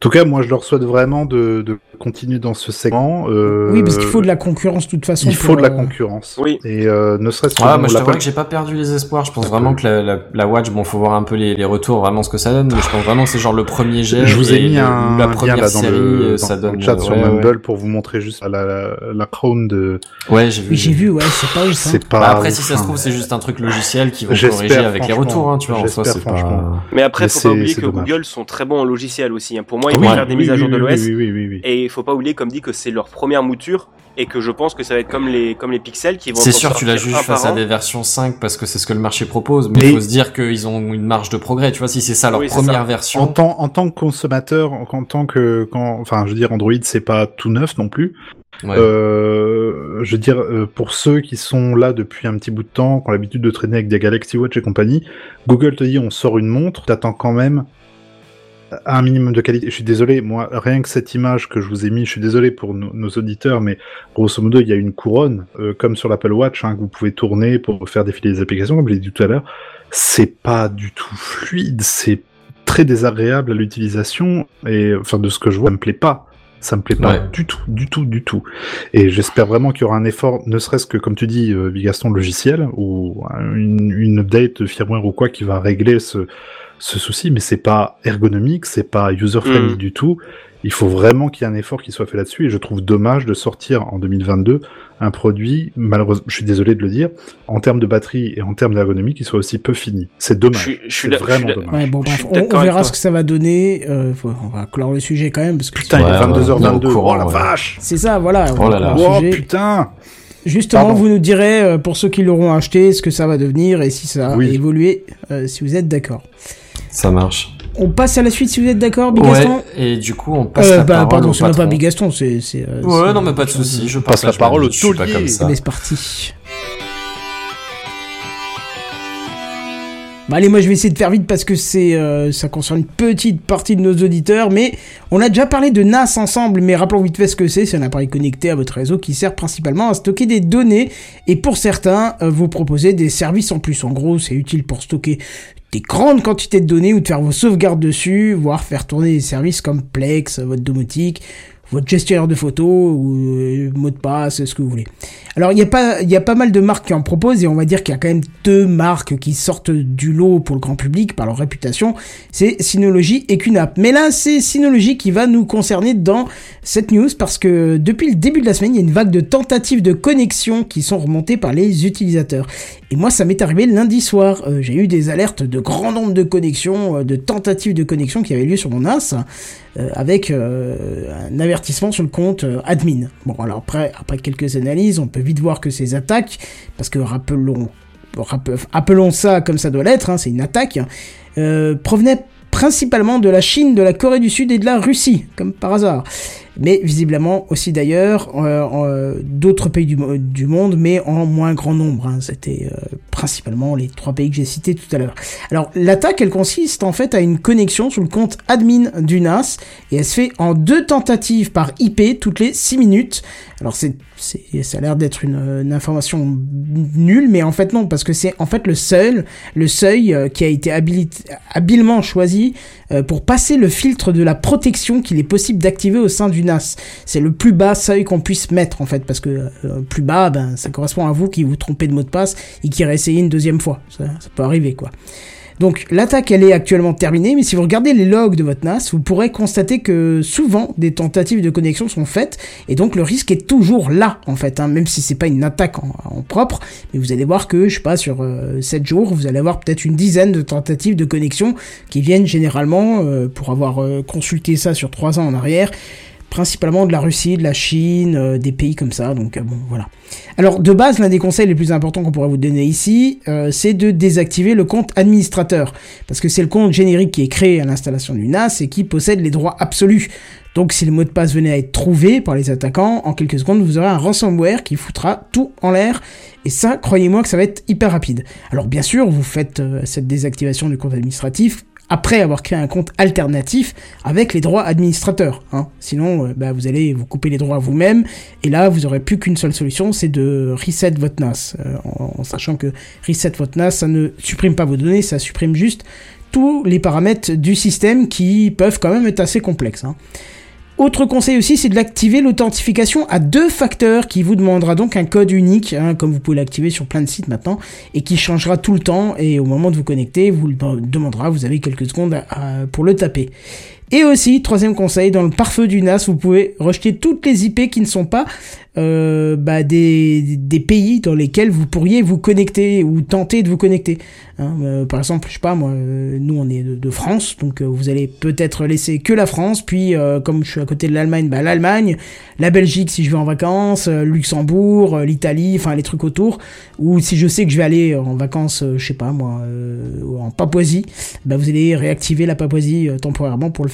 E: En tout cas, moi, je leur souhaite vraiment de, de continuer dans ce segment. euh,
A: Oui, parce qu'il faut de la concurrence, de toute façon.
E: Il faut
A: pour,
E: de la
A: euh,
E: concurrence.
F: Oui.
E: Et euh, ne serait-ce que
D: Ah, moi je t'avoue que j'ai pas perdu les espoirs. Je pense vraiment que la, la, la Watch, bon, faut voir un peu les, les retours, vraiment ce que ça donne. Mais je pense vraiment que c'est genre le premier jet.
E: Je vous ai mis un,
D: la
E: un lien
D: première
E: là dans
D: série,
E: le, dans
D: ça
E: le
D: donne
E: chat sur
D: ouais,
E: Mumble pour vous montrer juste la, la, la crown de.
D: Ouais, j'ai vu.
A: Oui, j'ai vu, ouais, c'est pas ouf, hein.
E: C'est pas.
D: Bah, après, si ça se
E: hein.
D: trouve, c'est juste un truc logiciel qui vont
E: J'espère,
D: corriger avec les retours, hein, tu vois. En soi, c'est pas.
F: Mais après, faut
E: c'est-
F: pas oublier
E: c'est
F: que. Google sont très bons en logiciel aussi. hein. Pour moi, ils
D: Ouais.
F: vont faire des
E: Oui,
F: mises à
E: oui,
F: jour de
E: oui,
F: l'OS.
E: Oui, oui, oui, oui.
F: Et il faut pas oublier, comme dit, que c'est leur première mouture et que je pense que ça va être comme les, comme les pixels qui vont
D: C'est sûr, tu la juges face à des versions 5 parce que c'est ce que le marché propose, mais il faut se dire qu'ils ont une marge de progrès. Tu vois, si c'est ça leur
F: Oui,
D: première
F: ça.
E: En
D: version.
E: tant, en tant que consommateur, en, en tant que, quand, enfin, je veux dire, Android, c'est pas tout neuf non plus.
D: Ouais.
E: Euh, je veux dire, euh, pour ceux qui sont là depuis un petit bout de temps, qui ont l'habitude de traîner avec des Galaxy Watch et compagnie, Google te dit on sort une montre, t'attends quand même un minimum de qualité. Je suis désolé, moi, rien que cette image que je vous ai mis, je suis désolé pour nos, nos auditeurs, mais grosso modo, il y a une couronne, euh, comme sur l'Apple Watch, hein, que vous pouvez tourner pour faire défiler les applications, comme je l'ai dit tout à l'heure. C'est pas du tout fluide, c'est très désagréable à l'utilisation, et enfin, de ce que je vois, ça me plaît pas. Ça me plaît pas
D: Ouais.
E: du tout, du tout, du tout. Et j'espère vraiment qu'il y aura un effort, ne serait-ce que, comme tu dis, euh, Bigaston, logiciel, ou une, une update de firmware ou quoi qui va régler ce, ce souci, mais c'est pas ergonomique, c'est pas user-friendly
F: Mm.
E: du tout. Il faut vraiment qu'il y ait un effort qui soit fait là-dessus, et je trouve dommage de sortir en 2022 un produit, malheureusement, je suis désolé de le dire, en termes de batterie et en termes d'ergonomie, qui soit aussi peu fini. C'est dommage.
F: je suis je
E: vraiment dommage.
A: Ouais, bon,
F: Je
A: bref,
F: suis
A: on, verra ce que ça va donner. Euh, faut- on va clore le sujet quand même, parce que
E: Putain, il est
D: Ouais, ouais,
E: 22h22.
D: on est au courant,
E: oh la
D: ouais.
E: vache!
A: c'est ça, voilà.
D: Oh là là.
E: Oh
A: sujet.
E: putain!
A: Justement,
E: Pardon.
A: vous nous direz, euh, pour ceux qui l'auront acheté, ce que ça va devenir et si ça a
E: Oui.
A: évolué, euh, si vous êtes d'accord.
D: Ça marche.
A: On passe à la suite si vous êtes d'accord, Bigaston
D: Ouais, et du coup, on passe
A: euh,
D: la
A: bah,
D: parole
A: pardon, c'est même pas. Bigaston, c'est. euh,
D: Ouais, non, mais pas de souci. Je
E: passe la parole au taulier.
D: comme
A: Eh
D: ça.
A: ben, c'est parti. Bah allez, moi je vais essayer de faire vite parce que c'est euh, ça concerne une petite partie de nos auditeurs, mais on a déjà parlé de NAS ensemble, mais rappelons vite fait ce que c'est. C'est un appareil connecté à votre réseau qui sert principalement à stocker des données et pour certains, euh, vous proposez des services en plus. En gros, c'est utile pour stocker des grandes quantités de données ou de faire vos sauvegardes dessus, voire faire tourner des services comme Plex, votre domotique, votre gestionnaire de photos ou euh, mot de passe, ce que vous voulez. Alors il y a pas il y a pas mal de marques qui en proposent et on va dire qu'il y a quand même deux marques qui sortent du lot pour le grand public par leur réputation, c'est Synology et QNAP. Mais là c'est Synology qui va nous concerner dans cette news parce que depuis le début de la semaine, il y a une vague de tentatives de connexion qui sont remontées par les utilisateurs. Et moi ça m'est arrivé lundi soir, Euh, j'ai eu des alertes de grand nombre de connexions, euh, de tentatives de connexion qui avaient lieu sur mon NAS euh, avec un avertissement sur le compte admin. Bon, alors après, après quelques analyses, on peut vite voir que ces attaques, parce que rappelons, rappe- appelons ça comme ça doit l'être, hein, c'est une attaque, provenaient principalement de la Chine, de la Corée du Sud et de la Russie, comme par hasard. Mais visiblement aussi d'ailleurs euh, euh, d'autres pays du, du monde, mais en moins grand nombre. hein. C'était euh, principalement les trois pays que j'ai cités tout à l'heure. Alors l'attaque, elle consiste en fait à une connexion sur le compte admin du NAS et elle se fait en deux tentatives par IP toutes les 6 minutes. Alors c'est, ça a l'air d'être une, une information nulle, mais en fait non, parce que c'est en fait le seul, le seuil euh, qui a été habilement choisi pour passer le filtre de la protection qu'il est possible d'activer au sein du NAS. C'est le plus bas seuil qu'on puisse mettre en fait, parce que euh, plus bas, ben ça correspond à vous qui vous trompez de mot de passe et qui réessayez une deuxième fois. Ça, ça peut arriver quoi. Donc l'attaque elle est actuellement terminée, mais si vous regardez les logs de votre NAS, vous pourrez constater que souvent des tentatives de connexion sont faites, et donc le risque est toujours là en fait, hein, même si c'est pas une attaque en, propre, mais vous allez voir que je sais pas sur euh, 7 jours, vous allez avoir peut-être une dizaine de tentatives de connexion qui viennent généralement, euh, pour avoir euh, consulté ça sur 3 ans en arrière, principalement de la Russie, de la Chine, euh, des pays comme ça, donc euh, bon voilà. Alors de base, l'un des conseils les plus importants qu'on pourrait vous donner ici, euh, c'est de désactiver le compte administrateur, parce que c'est le compte générique qui est créé à l'installation du NAS et qui possède les droits absolus. Donc si le mot de passe venait à être trouvé par les attaquants, en quelques secondes, vous aurez un ransomware qui foutra tout en l'air. Et ça, croyez-moi que ça va être hyper rapide. Alors bien sûr, vous faites cette désactivation du compte administratif après avoir créé un compte alternatif avec les droits administrateurs. Hein. Sinon, euh, bah, vous allez vous couper les droits vous-même, et là, vous aurez plus qu'une seule solution, c'est de reset votre NAS, euh, en, en sachant que reset votre NAS, ça ne supprime pas vos données, ça supprime juste tous les paramètres du système qui peuvent quand même être assez complexes. Hein. Autre conseil aussi, c'est de l'activer l'authentification à deux facteurs qui vous demandera donc un code unique, hein, comme vous pouvez l'activer sur plein de sites maintenant, et qui changera tout le temps, et au moment de vous connecter, vous le demandera, vous avez quelques secondes pour le taper. Et aussi, troisième conseil, dans le pare-feu du NAS, vous pouvez rejeter toutes les IP qui ne sont pas euh, bah, des, des pays dans lesquels vous pourriez vous connecter ou tenter de vous connecter. Hein, euh, par exemple, je sais pas moi, euh, nous on est de, France, donc euh, vous allez peut-être laisser que la France, puis comme je suis à côté de l'Allemagne, bah l'Allemagne, la Belgique si je vais en vacances, Luxembourg, l'Italie, enfin les trucs autour. Ou si je sais que je vais aller en vacances, je sais pas moi, en Papouasie, bah vous allez réactiver la Papouasie temporairement pour le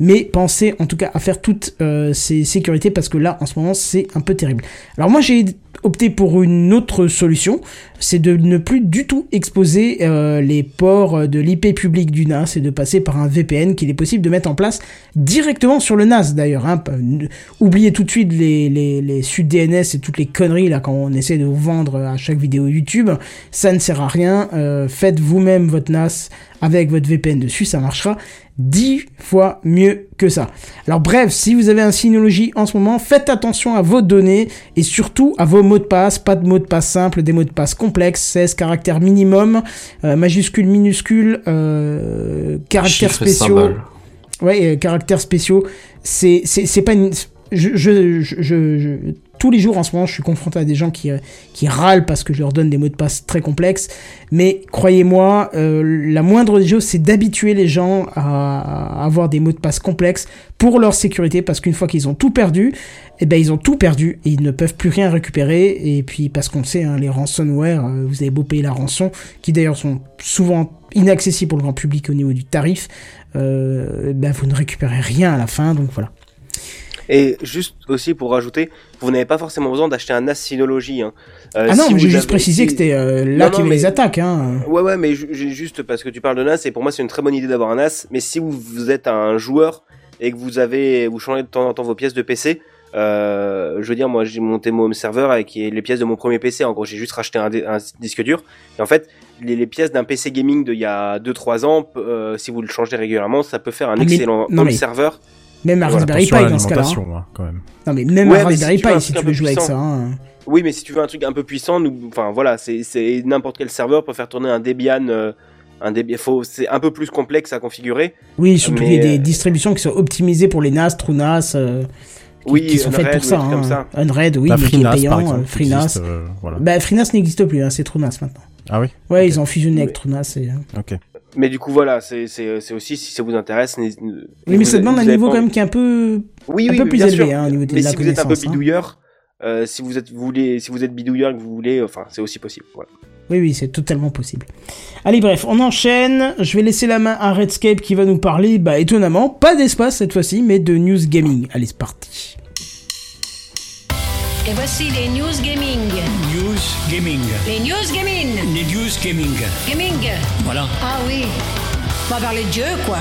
A: Mais pensez en tout cas à faire toutes euh, ces sécurités parce que là en ce moment c'est un peu terrible. Alors moi j'ai opté pour une autre solution, c'est de ne plus du tout exposer euh, les ports de l'IP public du NAS et de passer par un VPN qu'il est possible de mettre en place directement sur le NAS d'ailleurs. Hein. Oubliez tout de suite les, les, les suites DNS et toutes les conneries là quand on essaie de vous vendre à chaque vidéo YouTube, ça ne sert à rien. Euh, faites vous-même votre NAS avec votre VPN dessus, ça marchera dix fois mieux que ça. Alors bref, si vous avez un Synology en ce moment, faites attention à vos données et surtout à vos mots de passe, pas de mots de passe simples, des mots de passe complexes, 16 caractères minimum, euh, majuscules, minuscules, euh, caractères
D: Chiffres et
A: spéciaux. Ouais, euh, caractères spéciaux. C'est c'est c'est pas une je, je, je, je- tous les jours en ce moment, je suis confronté à des gens qui, qui râlent parce que je leur donne des mots de passe très complexes. Mais croyez-moi, euh, la moindre des choses, c'est d'habituer les gens à, à avoir des mots de passe complexes pour leur sécurité, parce qu'une fois qu'ils ont tout perdu, eh ben ils ont tout perdu et ils ne peuvent plus rien récupérer. Et puis parce qu'on le sait, hein, les ransomware, euh, vous avez beau payer la rançon, qui d'ailleurs sont souvent inaccessibles pour le grand public au niveau du tarif, euh, ben vous ne récupérez rien à la fin. Donc voilà.
F: Et juste aussi pour rajouter, vous n'avez pas forcément besoin d'acheter un NAS Synology. Hein. Euh,
A: ah non,
F: si
A: j'ai juste
F: avez-
A: précisé que c'était euh, là avait
F: mais-
A: les attaques. Hein.
F: Ouais, ouais, mais ju- ju- juste parce que tu parles de NAS, et pour moi c'est une très bonne idée d'avoir un NAS, mais si vous, vous êtes un joueur et que vous avez, vous changez de temps en temps vos pièces de PC, euh, je veux dire, moi j'ai monté mon home server avec les pièces de mon premier PC, en gros j'ai juste racheté un, disque dur, et en fait, les, les pièces d'un PC gaming d'il y a 2-3 ans, euh, si vous le changez régulièrement, ça peut faire un
A: Ah, mais-
F: excellent
A: non,
F: home
A: mais-
F: server
A: Même un
C: Voilà,
A: Raspberry Pi
C: à
A: dans ce cas-là. hein.
C: l'alimentation, hein, quand même.
A: Non mais même
F: Ouais, si
A: Raspberry
F: un
A: Pi si tu veux jouer avec ça. hein.
F: Oui, mais si tu veux un truc un peu puissant, nous, enfin voilà, c'est n'importe quel serveur peut faire tourner un Debian. euh, un Debian, faut, c'est un peu plus complexe à configurer.
A: Oui, surtout
F: Mais,
A: il y a des
F: euh,
A: distributions qui sont optimisées pour les NAS, TrueNAS, euh, qui,
F: Oui,
A: qui sont faites pour
F: ou
A: ça.
F: trucs comme
A: hein.
F: ça.
A: Unread, oui,
C: Bah,
A: mais qui est payant.
C: exemple,
A: FreeNAS.
C: existe, euh, voilà.
A: Bah, FreeNAS n'existe plus, hein, c'est TrueNAS maintenant.
C: Ah oui
A: Ouais, ils ont fusionné avec TrueNAS. Et... euh,
C: Ok.
F: Mais du coup, voilà, c'est aussi si ça vous intéresse.
A: Oui, mais ça demande un niveau quand même qui est un peu,
F: Oui,
A: un
F: oui,
A: peu plus élevé hein, au niveau de
F: Mais
A: la
F: si vous êtes un peu
A: hein.
F: bidouilleur, euh, si vous êtes vous voulez, si vous êtes bidouilleur et que vous voulez, enfin, c'est aussi possible. Voilà.
A: Oui, oui, c'est totalement possible. Allez, bref, on enchaîne. Je vais laisser la main à Redscape qui va nous parler, bah, étonnamment, pas d'espace cette fois-ci, mais de news gaming. Allez, c'est parti.
I: Et voici les news gaming.
J: News Gaming.
I: Les news gaming.
J: Les News Gaming.
I: Gaming.
J: Voilà.
I: Ah oui. On va parler de jeu, quoi.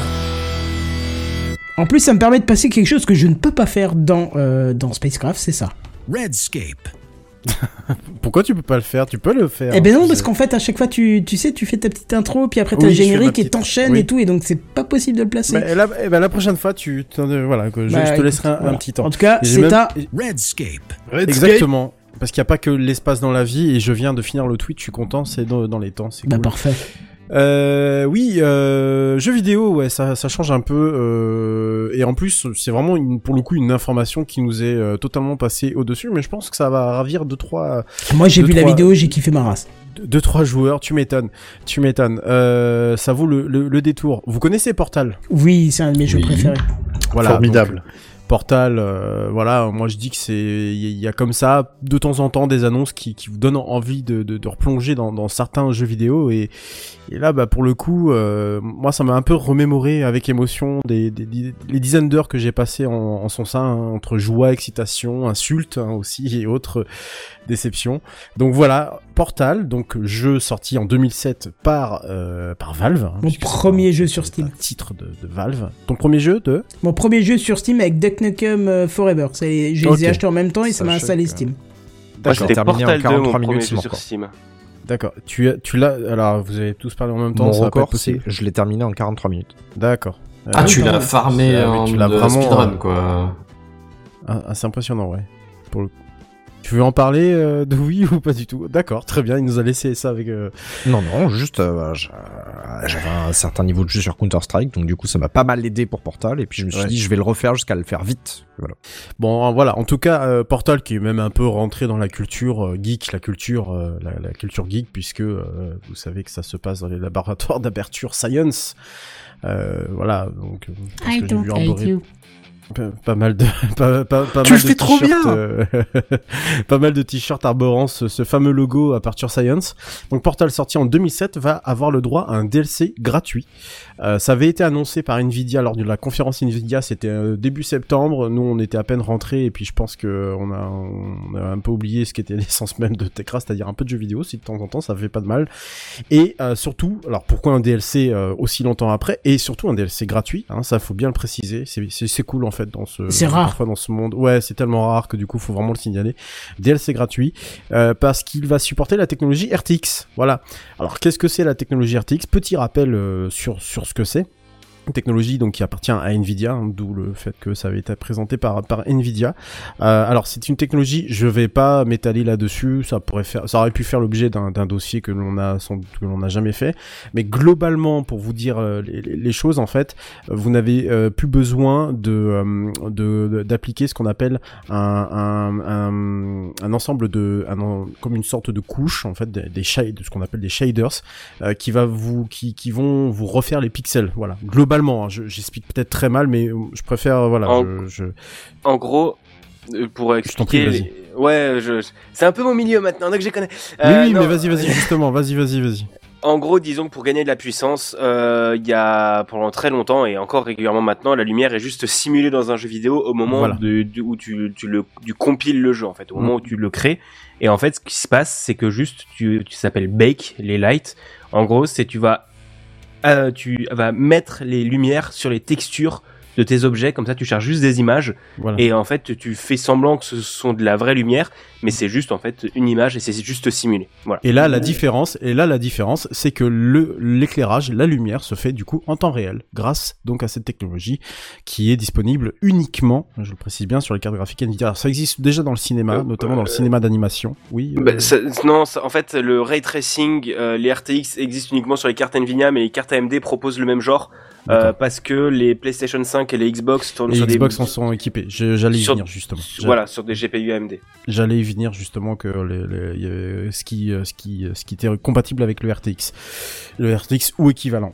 A: En plus, ça me permet de passer quelque chose que je ne peux pas faire dans, euh, dans Spacecraft, c'est ça.
J: Redscape. (laughs)
C: Pourquoi tu peux pas le faire? Tu peux le faire.
A: Eh ben non,
C: tu
A: parce qu'en fait, à chaque fois, tu, tu sais, tu fais ta petite intro, puis après t'as
C: Oui,
A: le générique et t'enchaînes
C: oui.
A: et tout, et donc c'est pas possible de le placer.
C: La, eh ben, la prochaine fois, tu, euh, voilà, je,
A: Bah,
C: je te
A: écoute,
C: laisserai un, petit temps.
A: En tout cas, c'est
C: même-
A: à...
J: Redscape.
C: Exactement. Parce qu'il n'y a pas que l'espace dans la vie et je viens de finir le tweet, je suis content, c'est dans, dans les temps,
A: Bah
C: cool.
A: parfait.
C: Euh, oui, euh, jeux vidéo, ouais, ça, ça change un peu. Euh, et en plus, c'est vraiment une, pour le coup une information qui nous est euh, totalement passée au-dessus. Mais je pense que ça va ravir deux trois,
A: Moi, j'ai vu la vidéo, j'ai kiffé ma race.
C: deux, deux, trois joueurs. Tu m'étonnes, tu m'étonnes. Euh, ça vaut le, le, le détour. Vous connaissez Portal?
A: Oui, c'est un de mes jeux
D: Oui.
A: préférés.
C: Voilà,
E: Formidable.
C: donc, Portal, euh, voilà, moi je dis que c'est, il y, a comme ça de temps en temps des annonces qui, qui vous donnent envie de, de, de replonger dans, dans certains jeux vidéo et, et là bah pour le coup, euh, moi ça m'a un peu remémoré avec émotion des, des, des- les dizaines d'heures que j'ai passées en, en son sein hein, entre joie, excitation, insultes hein, aussi et autres déceptions. Donc voilà, Portal, donc jeu sorti en 2007 par euh, par Valve. hein,
A: Mon premier
C: un-
A: jeu sur Steam.
C: un titre de, de Valve. Ton premier jeu de
A: Mon premier jeu sur Steam avec Duck Nukem euh, Forever. Je les ai achetés en même temps et ça m'a installé
C: que-
A: Steam.
H: D'accord.
F: c'était
H: Terminé en
F: Portal 2,
H: 43
F: mon
H: minutes,
F: premier jeu sur. Steam.
C: D'accord. Tu as, tu l'as. Alors, vous avez tous parlé en même temps.
H: Mon
C: ça va pas être
H: record, c'est
C: possible.
H: je l'ai terminé en 43 minutes.
C: D'accord.
D: Ah,
C: Euh,
D: tu
A: oui,
D: l'as farmé
C: Ah
D: en
C: tu l'as vraiment,
D: speedrun, quoi.
C: ah, ah, c'est impressionnant, ouais. Pour le... Tu veux en parler euh, de oui ou pas du tout? D'accord, très bien. Il nous a laissé ça avec. euh,
H: Non, non, juste, euh, j'a- j'avais un certain niveau de jeu sur Counter-Strike, donc du coup, ça m'a pas mal aidé pour Portal, et puis je me suis
C: Ouais.
H: dit, je vais le refaire jusqu'à le faire vite. Voilà.
C: Bon, voilà. En tout cas, euh, Portal qui est même un peu rentré dans la culture euh, geek, la culture, euh, la, la culture geek, puisque euh, vous savez que ça se passe dans les laboratoires d'aperture Science. Euh, voilà. Donc, parce
I: I don't
C: vu
I: hate
C: arborer
I: you.
C: Pas, pas mal de (laughs) pas, pas, pas
E: Tu
C: mal
E: le
C: de
E: fais trop
C: t-shirts,
E: bien
C: euh, (laughs) pas mal de t-shirts arborant ce, ce fameux logo Aperture Science. Donc Portal sorti en 2007 va avoir le droit à un DLC gratuit. Euh, ça avait été annoncé par Nvidia lors de la conférence Nvidia, c'était euh, début septembre. Nous on était à peine rentrés et puis je pense que on a on a un peu oublié ce qui était (laughs) l'essence même de Techra, c'est-à-dire un peu de jeux vidéo. Si de temps en temps ça fait pas de mal. Et euh, surtout, alors pourquoi un DLC euh, aussi longtemps après? Et surtout un DLC gratuit hein, Ça faut bien le préciser. C'est cool en fait dans ce
A: C'est rare.
C: parfois dans ce monde. Ouais, c'est tellement rare que du coup faut vraiment le signaler. DLC gratuit euh, parce qu'il va supporter la technologie RTX. Voilà. Alors qu'est-ce que c'est la technologie RTX Petit rappel euh, sur sur ce que c'est. Technologie donc qui appartient à Nvidia, hein, d'où le fait que ça avait été présenté par par Nvidia. Euh, alors c'est une technologie, je vais pas m'étaler là-dessus, ça pourrait faire, ça aurait pu faire l'objet d'un dossier que l'on a que l'on n'a jamais fait, mais globalement pour vous dire euh, les, les- choses en fait, vous n'avez euh, plus besoin de euh, d'appliquer ce qu'on appelle un, un, un, ensemble de un comme une sorte de couche en fait des, des shades, ce qu'on appelle des shaders euh, qui va vous qui, qui vont vous refaire les pixels. Voilà. Globalement hein, je- j'explique peut-être très mal mais euh, je préfère euh, voilà
F: En-
C: je, je-
F: En gros, euh, pour
C: prie,
F: expliquer,
C: vas-y.
F: les- ouais, je... c'est un peu mon milieu maintenant, donc je connais.
C: oui
F: Euh,
C: oui
F: non,
C: mais vas-y vas-y justement vas-y vas-y vas-y
F: En gros, disons que pour gagner de la puissance, euh, il y a pendant très longtemps et encore régulièrement maintenant, la lumière est juste simulée dans un jeu vidéo au moment
C: Voilà.
F: de, de- où tu, tu le tu compiles le jeu en fait, au moment
C: Mm.
F: où tu le crées. Et en fait, ce qui se passe, c'est que juste tu tu s'appelles bake les lights. En gros, c'est tu vas euh, tu vas mettre les lumières sur les textures de tes objets, comme ça tu charges juste des images
C: Voilà.
F: et en fait tu fais semblant que ce sont de la vraie lumière, mais c'est juste en fait une image et c'est juste simulé. Voilà.
C: Et là, la différence, et là, la différence, c'est que le, l'éclairage, la lumière se fait du coup en temps réel, grâce donc à cette technologie qui est disponible uniquement, je le précise bien, sur les cartes graphiques Nvidia. Alors, ça existe déjà dans le cinéma,
F: Euh,
C: notamment dans le
F: euh,
C: cinéma d'animation. Oui. euh,
F: Bah, ça- non, ça- en fait, le ray tracing, euh, les RTX existent uniquement sur les cartes Nvidia, mais les cartes AMD proposent le même genre euh, parce que les PlayStation 5 et les Xbox tournent
C: les
F: sur
C: Xbox
F: des
C: en sont équipés. J'allais y
F: sur-
C: venir justement.
F: Voilà sur des GPU AMD.
C: J'allais y venir justement que les, ce qui, euh, ce qui, ce qui était compatible avec le RTX, le RTX ou équivalent.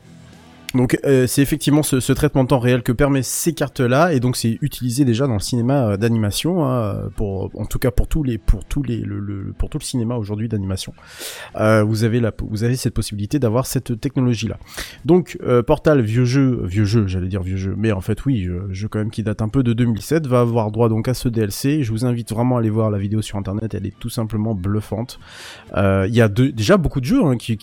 C: Donc euh, c'est effectivement ce, traitement de temps réel que permet ces cartes-là et donc c'est utilisé déjà dans le cinéma euh, d'animation hein, pour en tout cas pour tous les pour le, pour tout le cinéma aujourd'hui d'animation. Euh, vous avez cette possibilité d'avoir cette technologie là. Donc Portal vieux jeu vieux jeu j'allais dire vieux jeu mais en fait oui jeu, quand même qui date un peu de 2007 va avoir droit donc à ce DLC. Je vous invite vraiment à aller voir la vidéo sur internet elle est tout simplement bluffante. Il y a déjà beaucoup de jeux hein, qui,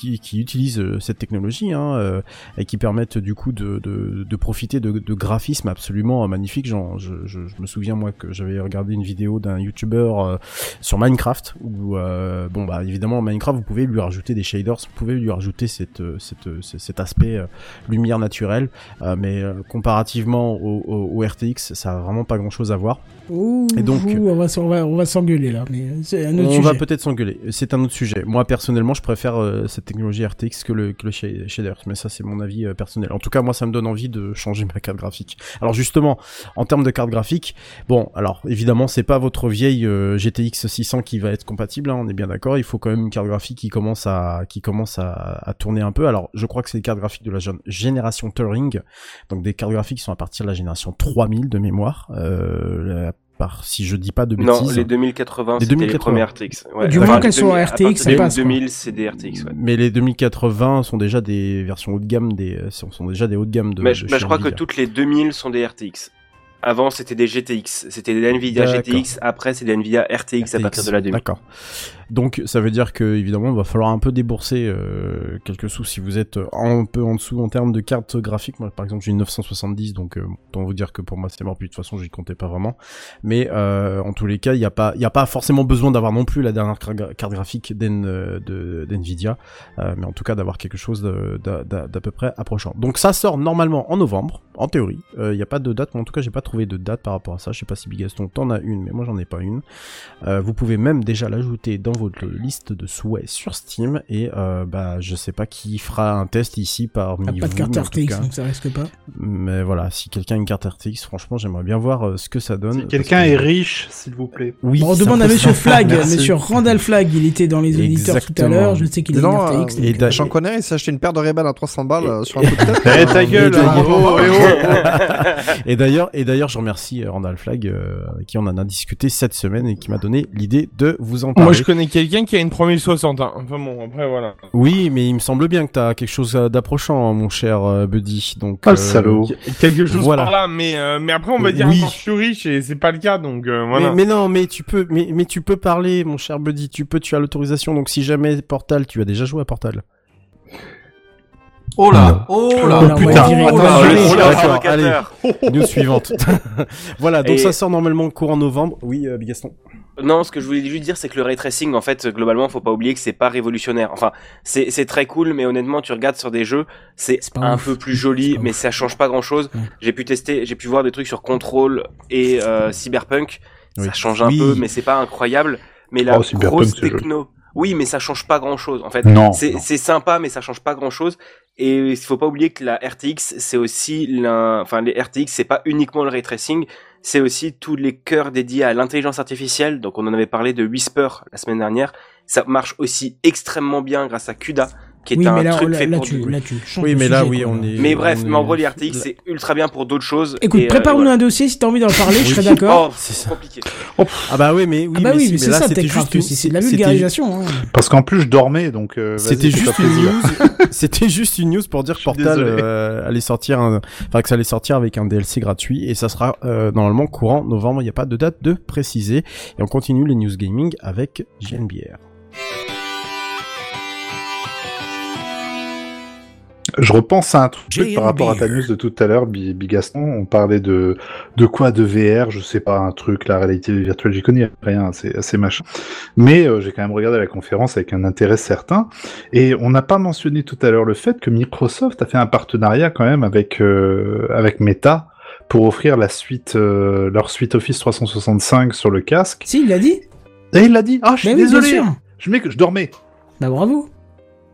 C: utilisent cette technologie hein, et qui permettent du coup de, de, de profiter de, de graphismes absolument euh, magnifiques. Genre, je, je, je me souviens moi que j'avais regardé une vidéo d'un youtubeur euh, sur Minecraft où euh, bon bah évidemment Minecraft vous pouvez lui rajouter des shaders, vous pouvez lui rajouter cette, cette, cet aspect euh, lumière naturelle, mais comparativement au, au, au RTX ça a vraiment pas grand chose à voir.
A: Ouh,
C: Et donc-
A: ouh, on va, s- on va, on va s'engueuler là, mais c'est un autre
C: On
A: sujet.
C: va peut-être s'engueuler. C'est un autre sujet. Moi, personnellement, je préfère cette technologie RTX que le, que le sh- shader. Mais ça, c'est mon avis euh, En tout cas, moi, ça me donne envie de changer ma carte graphique. Alors, justement, en termes de carte graphique, bon, alors, évidemment, c'est pas votre vieille euh, GTX 600 qui va être compatible. hein, on est bien d'accord. Il faut quand même une carte graphique qui commence à, qui commence à, tourner un peu. Alors, je crois que c'est les cartes graphiques de la génération Turing. Donc, des cartes graphiques qui sont à partir de la génération 3000 de mémoire. Euh, par, si je dis pas de bêtises.
F: Non, les 2080,
C: Les
F: c'était les
C: 2080.
F: premières RTX. Ouais.
A: Du
F: Enfin,
A: moment
F: les
A: qu'elles sont
F: 2000 à
A: RTX, ça passe, quoi.
F: 2000, c'est des RTX. Ouais.
C: Mais les 2080 sont déjà des versions haut de gamme, des sont, sont déjà des hauts de gamme de.
F: Mais
C: de
F: je, crois que toutes les 2000 sont des RTX. Avant, c'était des GTX. C'était des Nvidia. GTX. Après, c'est des Nvidia RTX, à partir de la 2000.
C: D'accord. Donc ça veut dire que évidemment il va falloir un peu débourser euh, quelques sous si vous êtes un peu en dessous en termes de carte graphique. Moi par exemple j'ai une 970 donc euh, autant vous dire que pour moi c'est mort puis de toute façon j'y comptais pas vraiment. Mais euh, en tous les cas il n'y a pas y a pas forcément besoin d'avoir non plus la dernière car- carte graphique d'Nvidia, mais en tout cas d'avoir quelque chose d'à peu près approchant. Donc ça sort normalement en novembre en théorie. Il n'y a pas de date, mais en tout cas j'ai pas trouvé de date par rapport à ça. Je sais pas si Bigaston t'en as une, mais moi j'en ai pas une. Euh, vous pouvez même déjà l'ajouter dans votre liste de souhaits sur Steam et euh, bah je sais pas qui fera un test ici parmi
A: T'as pas de
C: vous,
A: carte RTX,
C: cas.
A: donc ça risque pas.
C: Mais voilà, si quelqu'un a une carte RTX, franchement j'aimerais bien voir euh, ce que ça donne.
E: Si quelqu'un
C: que-
E: est riche, s'il vous plaît.
C: oui,
A: Bon, on demande à Monsieur. Flag, (laughs)
C: Merci.
A: Monsieur Randall Flag, il était dans les auditeurs tout à
C: Exactement.
A: l'heure, je sais qu'il est une RTX.
C: et
A: donc,
H: J'en connais, il s'est acheté une paire de Ray-Ban à 300 balles sur un coup de (laughs) tête.
E: Eh ta gueule,
C: Et d'ailleurs-
E: bravo, eh oh. (laughs)
C: Et d'ailleurs, et d'ailleurs, je remercie euh, Randall Flag, euh, avec qui on en a discuté cette semaine et qui m'a donné l'idée de vous en parler.
G: Moi, je connais quelqu'un qui a une 3060. Hein. Enfin bon, après, voilà.
C: Oui, mais il me semble bien que t'as quelque chose euh, d'approchant, mon cher euh, Buddy. Donc,
E: Ah, le salaud.
G: Quelque chose
C: Voilà.
G: par là, mais, euh, mais après, on va dire
C: Oui.
G: je suis riche et c'est pas le cas, donc euh, voilà.
C: Mais, mais non, mais tu peux, mais, mais tu peux parler, mon cher Buddy. Tu peux, tu as l'autorisation. Donc, si jamais Portal, tu as déjà joué à Portal.
D: Oh là, oh là,
A: Oh là,
D: putain, oh
A: virer.
D: oh là.
C: D'accord,
F: provocateur. (laughs)
C: News suivante. (laughs) voilà, donc
F: Et-
C: ça sort normalement courant novembre. Oui, euh, Bigaston.
F: Non, ce que je voulais juste dire, c'est que le ray tracing, en fait, globalement, faut pas oublier que c'est pas révolutionnaire. Enfin, c'est c'est très cool, mais honnêtement, tu regardes sur des jeux, c'est un
A: ouf.
F: peu plus joli, mais
A: ouf.
F: ça change pas grand chose.
A: Ouais.
F: J'ai pu tester, j'ai pu voir des trucs sur Control et euh, Cyberpunk.
C: Oui.
F: Ça change un
C: Oui.
F: peu, mais c'est pas incroyable. Mais la
E: Oh,
F: grosse techno. Oui, mais ça change pas grand chose. En fait,
E: Non,
F: c'est
E: non.
F: c'est sympa, mais ça change pas grand chose. Et il faut pas oublier que la RTX, c'est aussi l'un, enfin les RTX, c'est pas uniquement le ray tracing, c'est aussi tous les cœurs dédiés à l'intelligence artificielle. Donc on en avait parlé de Whisper la semaine dernière. Ça marche aussi extrêmement bien grâce à CUDA, qui est
A: Oui,
F: un
A: là,
F: truc
A: là,
F: fait
A: là,
F: pour
A: tu,
F: du-
A: là, tu changes
C: Oui, mais là,
A: sujet,
C: oui,
A: quoi,
C: on est.
F: Mais bref,
C: on
F: mais en
C: est-
F: gros les RTX c'est ultra bien pour d'autres choses.
A: Écoute,
F: euh,
A: prépare-nous
F: voilà.
A: un dossier si t'as envie d'en parler, je serais
F: Oh,
A: d'accord.
C: C'est
F: c'est compliqué.
C: Ah bah oui, mais oui,
A: ah bah
C: mais,
A: oui,
C: si,
A: mais c'est
C: là,
A: ça,
C: c'était juste
A: c'est de la vulgarisation. hein.
E: Parce qu'en plus, je dormais, donc. euh,
C: C'était juste une news. (laughs) (laughs) C'était juste une news pour dire que Portal euh, allait sortir, enfin que ça allait sortir avec un DLC gratuit et ça sera normalement courant novembre. Il n'y a pas de date de préciser. Et on continue les news gaming avec JNBR.
E: Je repense à un truc par rapport à ta news de tout à l'heure, Bi- Bigaston. On parlait de, de quoi De VR, je sais pas, un truc, la réalité virtuelle, j'y connais rien, c'est assez machin. Mais euh, j'ai quand même regardé la conférence avec un intérêt certain. Et on n'a pas mentionné tout à l'heure le fait que Microsoft a fait un partenariat quand même avec, euh, avec Meta pour offrir la suite, euh, leur suite Office 365 sur le casque.
A: Si, il l'a dit
E: Et il l'a dit Ah, je suis
A: oui,
E: désolé. Je, mets que je dormais
A: Bah bravo.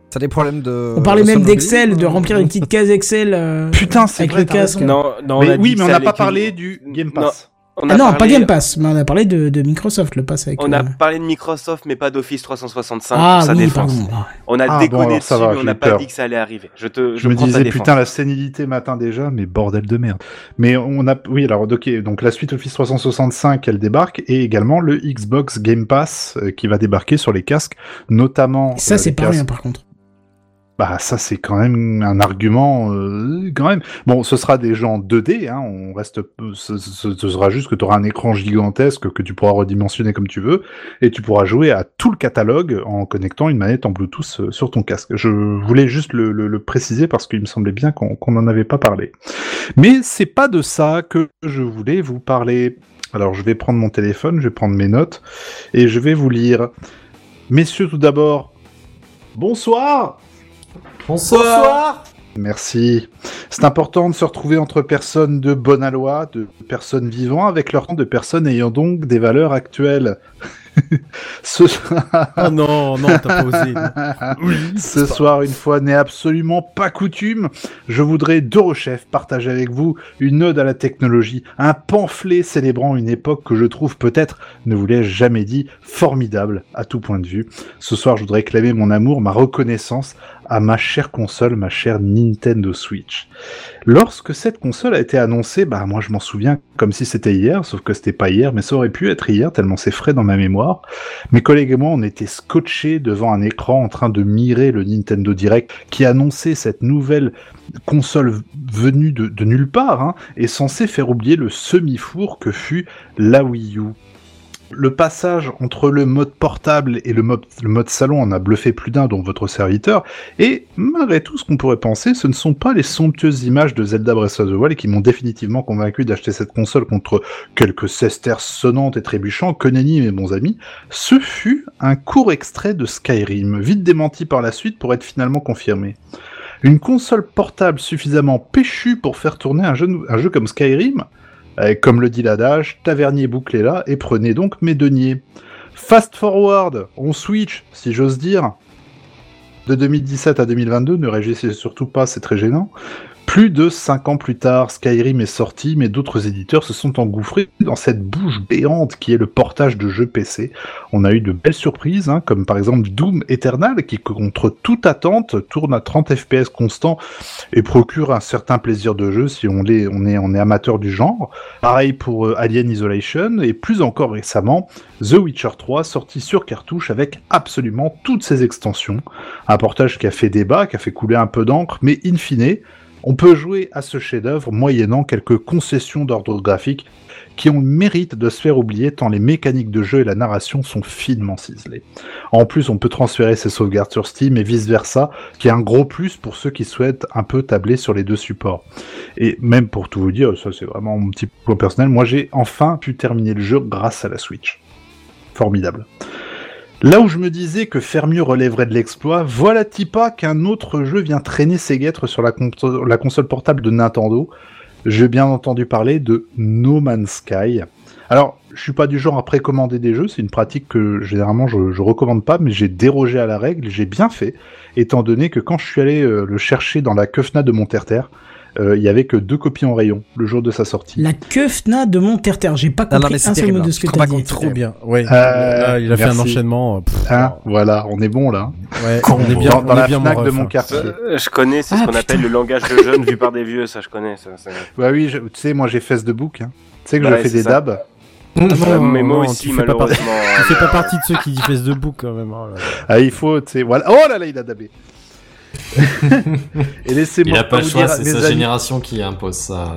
H: T'as des problèmes de.
A: On parlait même d'Excel, de remplir une petite case Excel euh, (laughs)
E: Putain, c'est
A: avec
E: vrai,
A: le casque.
F: Non, non,
E: Mais
F: on a
E: oui, mais on
F: ça
E: n'a pas
F: que-
E: parlé du Game Pass.
F: On
A: Ah
F: a
A: non,
F: parlé-
A: pas Game Pass, mais on a parlé de, de Microsoft, le pass avec.
F: On a
A: euh,
F: parlé de Microsoft, mais pas d'Office 365
A: Ah
F: pour sa
A: oui,
F: défense.
A: pardon. Ah,
F: On a
E: Ah,
F: déconné dessus,
E: ça va,
F: mais on n'a pas
E: peur.
F: dit que ça allait arriver. Je te,
E: Je me disais, putain, la sénilité matin déjà, mais bordel de merde. Mais on a, oui, alors, ok, donc la suite Office 365, elle débarque, et également le Xbox Game Pass euh, qui va débarquer sur les casques, notamment.
A: Ça,
E: euh,
A: c'est pas
E: casques-
A: rien par contre.
E: Bah, ça, c'est quand même un argument, euh, quand même. Bon, ce sera des gens 2D, hein, on reste, ce, ce- sera juste que tu auras un écran gigantesque que tu pourras redimensionner comme tu veux, et tu pourras jouer à tout le catalogue en connectant une manette en Bluetooth euh, sur ton casque. Je voulais juste le, préciser parce qu'il me semblait bien qu'on qu'on n'en avait pas parlé. Mais c'est pas de ça que je voulais vous parler. Alors, je vais prendre mon téléphone, je vais prendre mes notes, et je vais vous lire. Messieurs, tout d'abord, bonsoir!
D: Bonsoir.
E: Merci. C'est important de se retrouver entre personnes de bonne aloi, de personnes vivant avec leur temps, de personnes ayant donc des valeurs actuelles. (laughs) Ce,
C: Oh non, non, t'as pas osé. (laughs)
E: Ce soir, une fois n'est absolument pas coutume, je voudrais d'Eurochef partager avec vous une ode à la technologie, un pamphlet célébrant une époque que je trouve peut-être, ne vous l'ai jamais dit, formidable à tout point de vue. Ce soir, je voudrais clamer mon amour, ma reconnaissance à ma chère console, ma chère Nintendo Switch. Lorsque cette console a été annoncée, bah moi je m'en souviens comme si c'était hier, sauf que c'était pas hier, mais ça aurait pu être hier tellement c'est frais dans ma mémoire. Mes collègues et moi, on était scotchés devant un écran en train de mirer le Nintendo Direct qui annonçait cette nouvelle console venue de, nulle part hein, et censée faire oublier le semi-four que fut la Wii U. Le passage entre le mode portable et le mode, salon en a bluffé plus d'un, dont votre serviteur, et malgré tout ce qu'on pourrait penser, ce ne sont pas les somptueuses images de Zelda Breath of the Wild qui m'ont définitivement convaincu d'acheter cette console contre quelques sesterces sonnantes et trébuchants que nenni mes bons amis, ce fut un court extrait de Skyrim, vite démenti par la suite pour être finalement confirmé. Une console portable suffisamment péchue pour faire tourner un jeu comme Skyrim Comme le dit l'adage, tavernier bouclé là et prenez donc mes deniers. Fast forward, on switch, si j'ose dire. De 2017 à 2022, ne réagissez surtout pas, c'est très gênant. Plus de 5 ans plus tard, Skyrim est sorti, mais d'autres éditeurs se sont engouffrés dans cette bouche béante qui est le portage de jeux PC. On a eu de belles surprises, hein, comme par exemple Doom Eternal, qui contre toute attente tourne à 30 FPS constant et procure un certain plaisir de jeu si on, est, on, est, on est amateur du genre. Pareil pour euh, Alien Isolation, et plus encore récemment, The Witcher 3, sorti sur cartouche avec absolument toutes ses extensions. Un portage qui a fait débat, qui a fait couler un peu d'encre, mais in fine, on peut jouer à ce chef-d'œuvre moyennant quelques concessions d'ordre graphique qui ont le mérite de se faire oublier tant les mécaniques de jeu et la narration sont finement ciselées. En plus, on peut transférer ses sauvegardes sur Steam et vice-versa, qui est un gros plus pour ceux qui souhaitent un peu tabler sur les deux supports. Et même pour tout vous dire, ça c'est vraiment mon petit point personnel, moi j'ai enfin pu terminer le jeu grâce à la Switch. Formidable. Là où je me disais que faire relèverait de l'exploit, voilà Tipa qu'un autre jeu vient traîner ses guêtres sur la, conso- la console portable de Nintendo. J'ai bien entendu parler de No Man's Sky. Alors, je suis pas du genre à précommander des jeux, c'est une pratique que généralement je, je recommande pas, mais j'ai dérogé à la règle, j'ai bien fait, étant donné que quand je suis allé euh, le chercher dans la Kefna de euh, il y avait que deux copies en rayon le jour de sa sortie.
A: La Keufna de Monterterre, j'ai pas
H: non,
A: compris
H: mais c'est
A: un seul mot de
H: hein.
A: ce que
H: rends pas
A: dit.
C: Trop bien. Ouais.
E: Euh,
C: Là, il a fait un enchaînement. euh, pff,
E: Hein, voilà, on est bon là.
C: ouais, on est bien,
E: dans
C: on
E: dans
C: est
E: la
C: bien
E: Fnac de mon
C: hein.
E: quartier.
F: Euh, je connais, c'est
A: Ah,
F: ce qu'on appelle le langage de jeunes vu par des vieux, ça je connais. Ça, ça.
E: Bah oui, je- tu sais, moi j'ai fait de book. Hein. Tu sais que
F: Ouais,
E: je fais des
F: ça.
E: dabs.
C: Non,
F: mais moi
C: non,
F: aussi,
C: tu fais pas partie-
F: malheureusement.
C: Tu fais pas partie de ceux qui diffusent debout quand même. oh là là.
E: Ah, il faut, tu sais, voilà. Oh là là, il a dabé. Et laissez-moi
D: Il a pas le
E: vous
D: choix,
E: dire,
D: c'est sa
E: amis,
D: génération qui impose ça.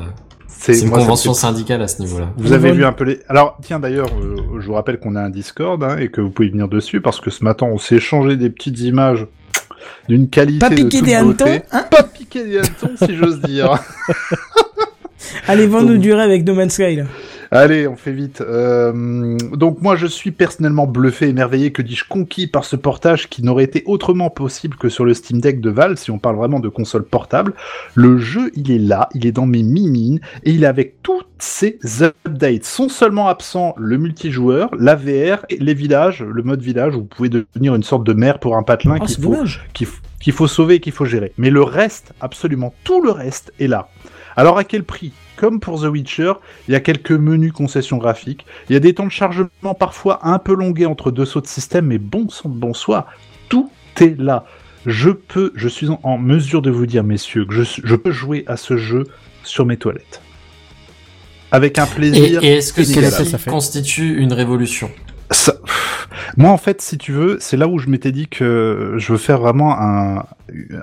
E: c'est
D: une
E: moi,
D: convention syndicale à ce niveau-là.
E: Vous avez vu un peu les. Alors, tiens, d'ailleurs, euh, je vous rappelle qu'on a un Discord hein, et que vous pouvez venir dessus parce que ce matin, on s'est échangé des petites images d'une qualité
A: Pas
E: de
A: piquer
E: toute
A: des hannetons, hein
E: Pas piquer des hannetons, si j'ose dire. (laughs)
A: Allez, vends-nous du rêve avec No Man's Sky, là.
E: Allez, on fait vite. Euh, donc moi, je suis personnellement bluffé, émerveillé, que dis-je, conquis par ce portage qui n'aurait été autrement possible que sur le Steam Deck de Valve, si on parle vraiment de console portable. Le jeu, il est là, il est dans mes mimines, et il est avec toutes ces updates. Sont seulement absents le multijoueur, la VR, et les villages, le mode village, où vous pouvez devenir une sorte de maire pour un patelin
A: Oh,
E: qu'il faut,
A: dommage.
E: qu'il f- qu'il faut sauver et qu'il faut gérer. Mais le reste, absolument tout le reste est là. Alors à quel prix? Comme pour The Witcher, il y a quelques menus concessions graphiques, il y a des temps de chargement parfois un peu longués entre deux sauts de système, mais bon sang de bonsoir, tout est là. Je peux, je suis en, mesure de vous dire, messieurs, que je, peux jouer à ce jeu sur mes toilettes. Avec un plaisir.
D: et est-ce que celle-ci constitue une révolution?
E: Ça- Moi, en fait, si tu veux, c'est là où je m'étais dit que je veux faire vraiment un,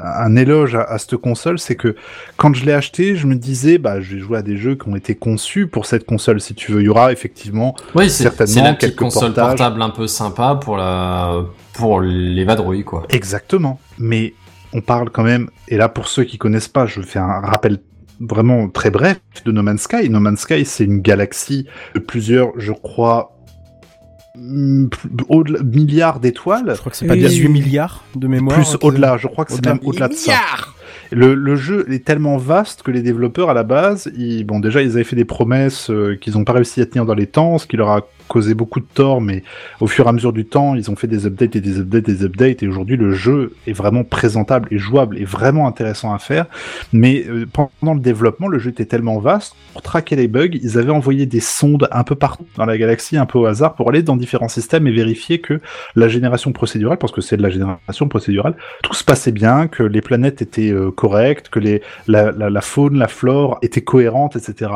E: un éloge à, à cette console. C'est que quand je l'ai acheté, je me disais, bah, je vais jouer à des jeux qui ont été conçus pour cette console. Si tu veux, il y aura effectivement
D: Oui, c'est c'est
E: certainement
D: la petite
E: quelques
D: console
E: portages.
D: portable un peu sympa pour la pour les vadrouilles quoi.
E: Exactement. Mais on parle quand même, et là pour ceux qui connaissent pas, je fais un rappel vraiment très bref de No Man's Sky. No Man's Sky, c'est une galaxie de plusieurs, je crois, au-delà- milliards d'étoiles.
C: Je crois que c'est pas
A: Oui.
C: 18 milliards de mémoire.
E: Plus au-delà, je crois que c'est
C: Au-delà.
E: même au-delà de ça. Le, le jeu est tellement vaste que les développeurs à la base, ils, bon déjà ils avaient fait des promesses euh, qu'ils n'ont pas réussi à tenir dans les temps, ce qui leur a causé beaucoup de tort, mais au fur et à mesure du temps, ils ont fait des updates et des updates et des updates, et aujourd'hui le jeu est vraiment présentable et jouable et vraiment intéressant à faire. Mais euh, pendant le développement, le jeu était tellement vaste, pour traquer les bugs, ils avaient envoyé des sondes un peu partout dans la galaxie, un peu au hasard, pour aller dans différents systèmes et vérifier que la génération procédurale, parce que c'est de la génération procédurale, tout se passait bien, que les planètes étaient euh, correctes, que la, la, faune, la flore étaient cohérentes, etc.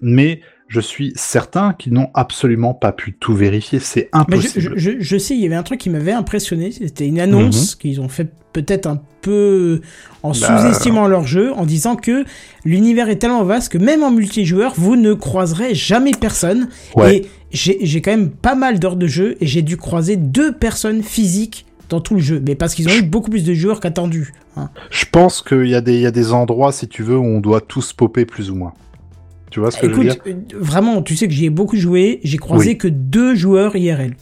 E: Mais je suis certain qu'ils n'ont absolument pas pu tout vérifier, c'est impossible.
A: je, je- je sais, il y avait un truc qui m'avait impressionné. C'était une
E: Mhm.
A: annonce qu'ils ont fait peut-être un peu en
E: Bah.
A: sous-estimant leur jeu, en disant que l'univers est tellement vaste que même en multijoueur, vous ne croiserez jamais personne.
E: Ouais.
A: Et j'ai quand même pas mal d'heures de jeu et j'ai dû croiser deux personnes physiques dans tout le jeu. Mais parce qu'ils ont eu beaucoup plus de joueurs qu'attendu. hein.
E: Je pense qu'il y, a des- il y a des endroits, si tu veux, où on doit tous popper plus ou moins. Tu vois ce que je veux
A: Écoute,
E: dire
A: euh, vraiment, tu sais que j'y ai beaucoup joué. J'ai croisé
E: Oui.
A: que deux joueurs IRL.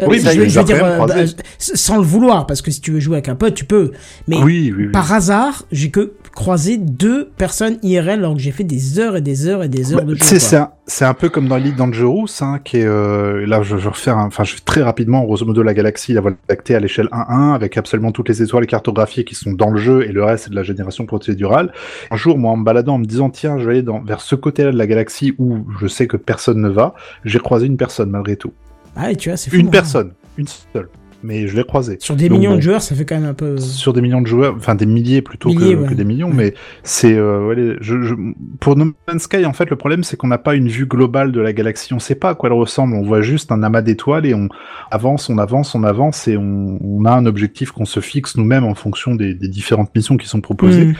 A: Euh,
E: Oui,
A: je,
E: les
A: je veux dire, euh, bah, sans le vouloir, parce que si tu veux jouer avec un pote, tu peux. Mais
E: Oui, oui, oui.
A: par hasard, j'ai que croisé deux personnes IRL alors que j'ai fait des heures et des heures et des heures
E: Bah,
A: de
E: tu
A: jeu.
E: c'est un, c'est un peu comme dans Elite Dangerous, hein, qui est euh, là, je, je un- enfin, je fais très rapidement, grosso modo, la galaxie, la Voie lactée à l'échelle 1-1, avec absolument toutes les étoiles cartographiées qui sont dans le jeu, et le reste c'est de la génération procédurale. Un jour, moi, en me baladant, en me disant, tiens, je vais aller dans, vers ce côté-là de la galaxie où je sais que personne ne va, j'ai croisé une personne malgré tout.
A: Ah, et tu vois, c'est fou.
E: Une
A: hein.
E: personne, une seule, mais je l'ai croisée.
A: Sur des
E: Donc,
A: millions
E: bon.
A: de joueurs, ça fait quand même un peu.
E: sur des millions de joueurs, enfin des milliers plutôt
A: Milliers,
E: que,
A: ouais.
E: que des millions, mais c'est euh, ouais, les- je, je- pour No Man's Sky en fait le problème c'est qu'on n'a pas une vue globale de la galaxie, on sait pas à quoi elle ressemble, on voit juste un amas d'étoiles et on avance, on avance, on avance et on, on a un objectif qu'on se fixe nous-mêmes en fonction des, des différentes missions qui sont proposées,
A: Mm.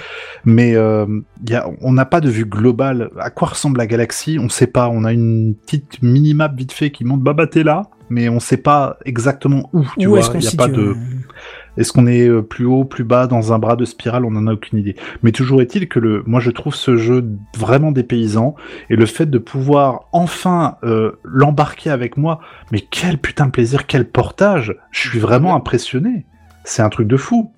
E: mais euh, y a, on n'a pas de vue globale. À quoi ressemble la galaxie? On sait pas. On a une petite minimap vite fait qui montre bah bah t'es là, mais on sait pas exactement où. Tu
A: Où
E: vois,
A: est-ce qu'on
E: y a pas de. Est-ce qu'on est euh, plus haut, plus bas, dans un bras de spirale? On en a aucune idée. Mais toujours est-il que le, moi je trouve ce jeu vraiment dépaysant et le fait de pouvoir enfin euh, l'embarquer avec moi, mais quel putain de plaisir, quel portage Je suis vraiment impressionné. C'est un truc de fou.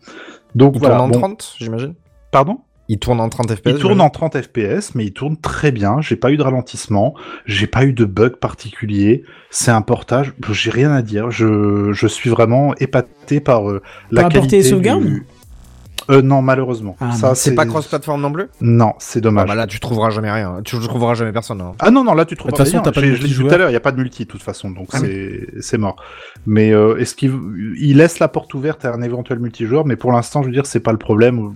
E: Donc
H: Il
E: voilà.
H: tourne en
E: bon.
H: 30, j'imagine
E: Pardon?
H: Il tourne en 30 FPS
E: il tourne
H: j'imagine
E: en 30 FPS, mais il tourne très bien. J'ai pas eu de ralentissement, j'ai pas eu de bug particulier. C'est un portage, j'ai rien à dire. Je, je suis vraiment épaté par euh, la
A: T'as apporté
E: qualité.
A: les sauvegardes
E: du- Euh, non, malheureusement.
A: Ah,
E: Ça,
H: C'est pas cross-platform non plus?
E: Non, c'est dommage.
H: Ah bah là, tu trouveras jamais rien. Tu trouveras jamais personne. hein.
E: Ah non, non, là tu trouves
C: De toute façon, t'as pas de
E: J'ai- Je l'ai dit tout à l'heure, il n'y a pas de multi de toute façon, donc
H: Ah
E: c'est c'est mort. Mais euh, est-ce qu'il il laisse la porte ouverte à un éventuel multijoueur Mais pour l'instant, je veux dire, c'est pas le problème.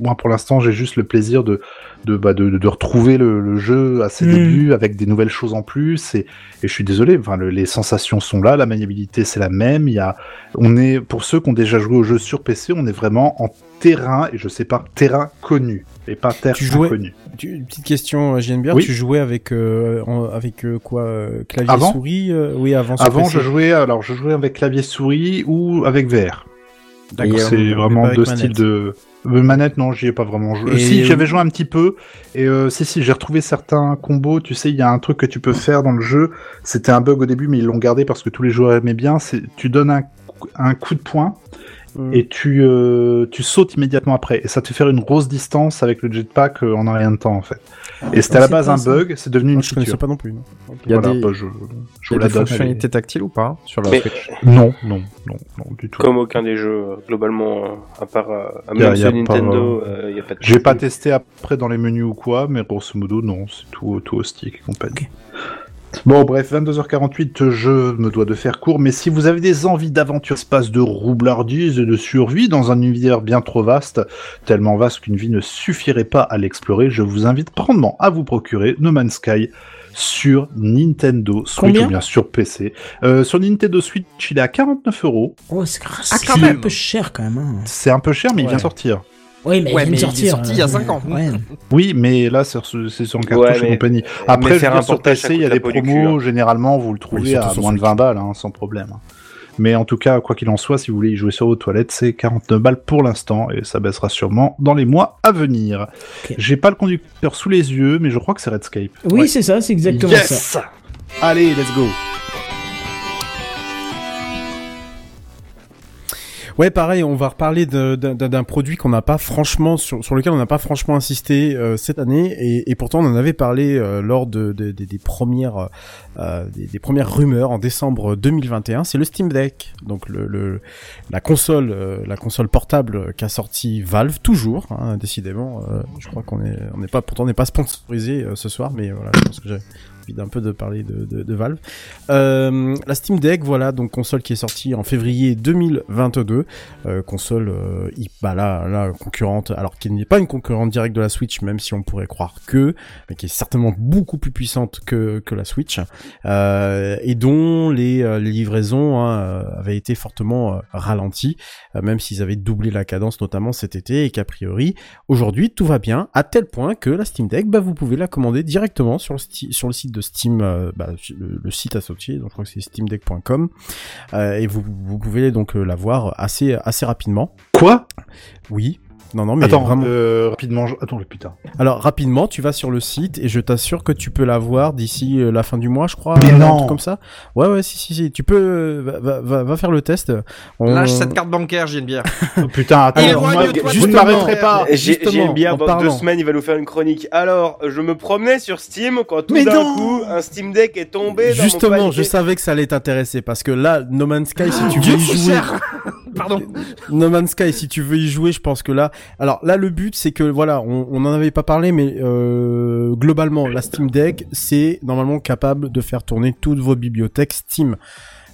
E: Moi, pour l'instant, j'ai juste le plaisir de de, bah, de, de retrouver le, le jeu à ses
A: Mm.
E: débuts avec des nouvelles choses en plus. Et, et je suis désolé, enfin, le- les sensations sont là, la maniabilité c'est la même. Il y a, on est pour ceux qui ont déjà joué au jeu sur PC, on est vraiment en terrain et je sais pas terrain connu et pas terre
C: Tu jouais-
E: inconnue.
C: Tu- une petite question, euh, JNBR,
E: Oui.
C: tu jouais avec euh, en- avec euh, quoi euh, clavier
E: Avant
C: souris euh, Oui, avant.
E: Avant,
C: PC.
E: je jouais, alors je jouais avec clavier souris ou avec VR. Donc
H: Et,
E: c'est vraiment deux styles de Euh, manette. Non, j'y ai pas vraiment joué.
C: Et-
E: Si j'avais joué un petit peu et euh, si si j'ai retrouvé certains combos. Tu sais, il y a un truc que tu peux faire dans le jeu. C'était un bug au début, mais ils l'ont gardé parce que tous les joueurs aimaient bien. C'est tu donnes un coup de poing
C: Mm.
E: et tu euh, tu sautes immédiatement après et ça te fait faire une grosse distance avec le jetpack euh, en un rien de temps en fait. Et c'était à la base un
C: ça.
E: bug, c'est devenu
C: Moi,
E: une
C: je connaissais
E: feature.
C: pas non plus. non.
H: Il y a
E: Voilà,
H: des,
E: bah, je, je
H: il y a des fonctionnalités tactiles ou pas sur la
F: Mais-
H: Switch
E: Non, non, non, non du tout.
F: Comme aucun des jeux, euh, globalement, euh, à part euh, à
E: Y a-
F: même
E: y
F: ceux
E: a pas,
F: Nintendo, il n'y a pas de
E: J'ai pas testé après dans les menus ou quoi, mais grosso modo, non, c'est tout, tout au stick et compagnie. Bon, bref, 22h48, je me dois de faire court, mais si vous avez des envies d'aventure, espace de roublardise et de survie dans un univers bien trop vaste, tellement vaste qu'une vie ne suffirait pas à l'explorer, je vous invite grandement à vous procurer No Man's Sky sur Nintendo Switch
A: Combien
E: ou bien sur PC. Euh, sur Nintendo Switch, il est à 49 euros.
A: Oh, c'est
H: Ah,
A: un peu cher quand même. hein.
E: C'est un peu cher, mais il vient sortir.
A: Oui, mais
H: Ouais,
A: il
H: est sorti il y a
A: euh,
H: cinq ans.
A: ouais.
E: Oui, mais là, c'est sur, c'est sur cartouche
F: Ouais,
E: et compagnie. Après, je
F: faire un
E: sur PC, il y a des promos,
F: hein.
E: généralement, vous le trouvez à moins de
C: Switch.
E: 20 balles, hein, sans problème. Mais en tout cas, quoi qu'il en soit, si vous voulez y jouer sur vos toilettes, c'est 49 balles pour l'instant, et ça baissera sûrement dans les mois à venir. J'ai pas le conducteur sous les yeux, mais je crois que c'est Redscape.
A: Oui, c'est ça, c'est exactement
E: yes
A: ça.
E: Allez, let's go
C: Ouais, pareil, on va reparler d'un produit qu'on n'a pas franchement sur, lequel on n'a pas franchement insisté euh, cette année, et, pourtant on en avait parlé euh, lors de, de- de- des premières euh, des, rumeurs en décembre 2021. C'est le Steam Deck, donc la console portable qu'a sorti Valve toujours, hein, décidément. je crois qu'on est on n'est pas pourtant n'est pas sponsorisé ce soir, mais voilà, je pense que envie d'un peu de parler de, de, Valve. Euh, la Steam Deck, voilà, donc console qui est sortie en février 2022, euh, console, euh, bah là, là, concurrente, alors qui n'est pas une concurrente directe de la Switch, même si on pourrait croire que, mais qui est certainement beaucoup plus puissante que, que la Switch, euh, et dont les, les livraisons hein, avaient été fortement ralenties, même s'ils avaient doublé la cadence notamment cet été, et qu'a priori, aujourd'hui, tout va bien, à tel point que la Steam Deck, bah, vous pouvez la commander directement sur le, sur le site de Steam, euh, bah, le, le site associé, donc je crois que c'est steamdeck.com, euh, et vous, vous pouvez donc euh, la voir assez, assez rapidement.
E: Quoi?
C: Oui. Non, non, mais
E: Attends,
C: vraiment.
E: euh, rapidement, je- attends, le putain.
C: Alors rapidement, tu vas sur le site et je t'assure que tu peux la voir d'ici euh, la fin du mois, je crois.
E: Mais
C: un
E: non.
C: truc comme ça. Ouais, ouais, si, si, si. Tu peux, euh, va, va- faire le test. On-
H: Lâche cette carte bancaire, j'ai une bière.
E: Oh, putain, attends,
H: Éloigne-toi
E: moi, vous ne
C: justement.
E: m'arrêterez pas
F: J'ai j'ai
C: justement,
F: une bière
C: en
F: dans
C: parlant.
F: deux semaines, il va nous faire une chronique. Alors, je me promenais sur Steam quand tout d'un coup, un Steam Deck est tombé dans mon
C: Justement, je savais que ça allait t'intéresser parce que là, No Man's Sky, si tu veux y jouer.
H: Pardon.
C: No Man's Sky, si tu veux y jouer, je pense que là, alors là, le but, c'est que voilà, on, on en avait pas parlé, mais euh, globalement, la Steam Deck, c'est normalement capable de faire tourner toutes vos bibliothèques Steam.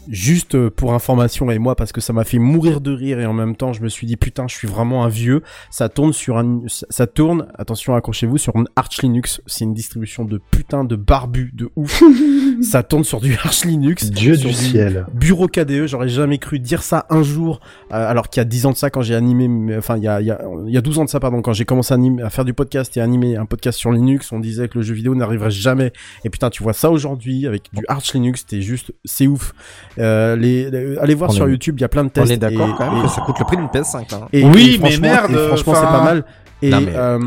C: Juste euh, pour information et moi parce que ça m'a fait mourir de rire et en même temps je me suis dit putain je suis vraiment un vieux ça tourne sur un ça- tourne attention accrochez-vous sur un Arch Linux c'est une distribution de putain de barbu de ouf (laughs) ça tourne sur du Arch Linux
E: Dieu
C: sur
E: du ciel.
C: Bureau KDE, j'aurais jamais cru dire ça un jour, euh, alors qu'il y a 10 ans de ça quand j'ai animé, mais- enfin il y a, il y, a, il y a 12 ans de ça pardon, quand j'ai commencé à, animer- à faire du podcast et à animer un podcast sur Linux, on disait que le jeu vidéo n'arriverait jamais. Et putain, tu vois ça aujourd'hui avec du Arch Linux, t'es juste, c'est ouf. Euh, les, les- allez voir
H: On
C: sur
H: est-
C: YouTube, il y a plein de
H: On
C: tests.
H: est d'accord quand même
C: et-
H: que ça coûte le prix d'une PS5. Là.
C: et,
E: Oui,
C: et
E: mais
C: franchement-
E: merde,
C: et franchement, c'est pas mal. Et
H: Non, mais-
C: euh,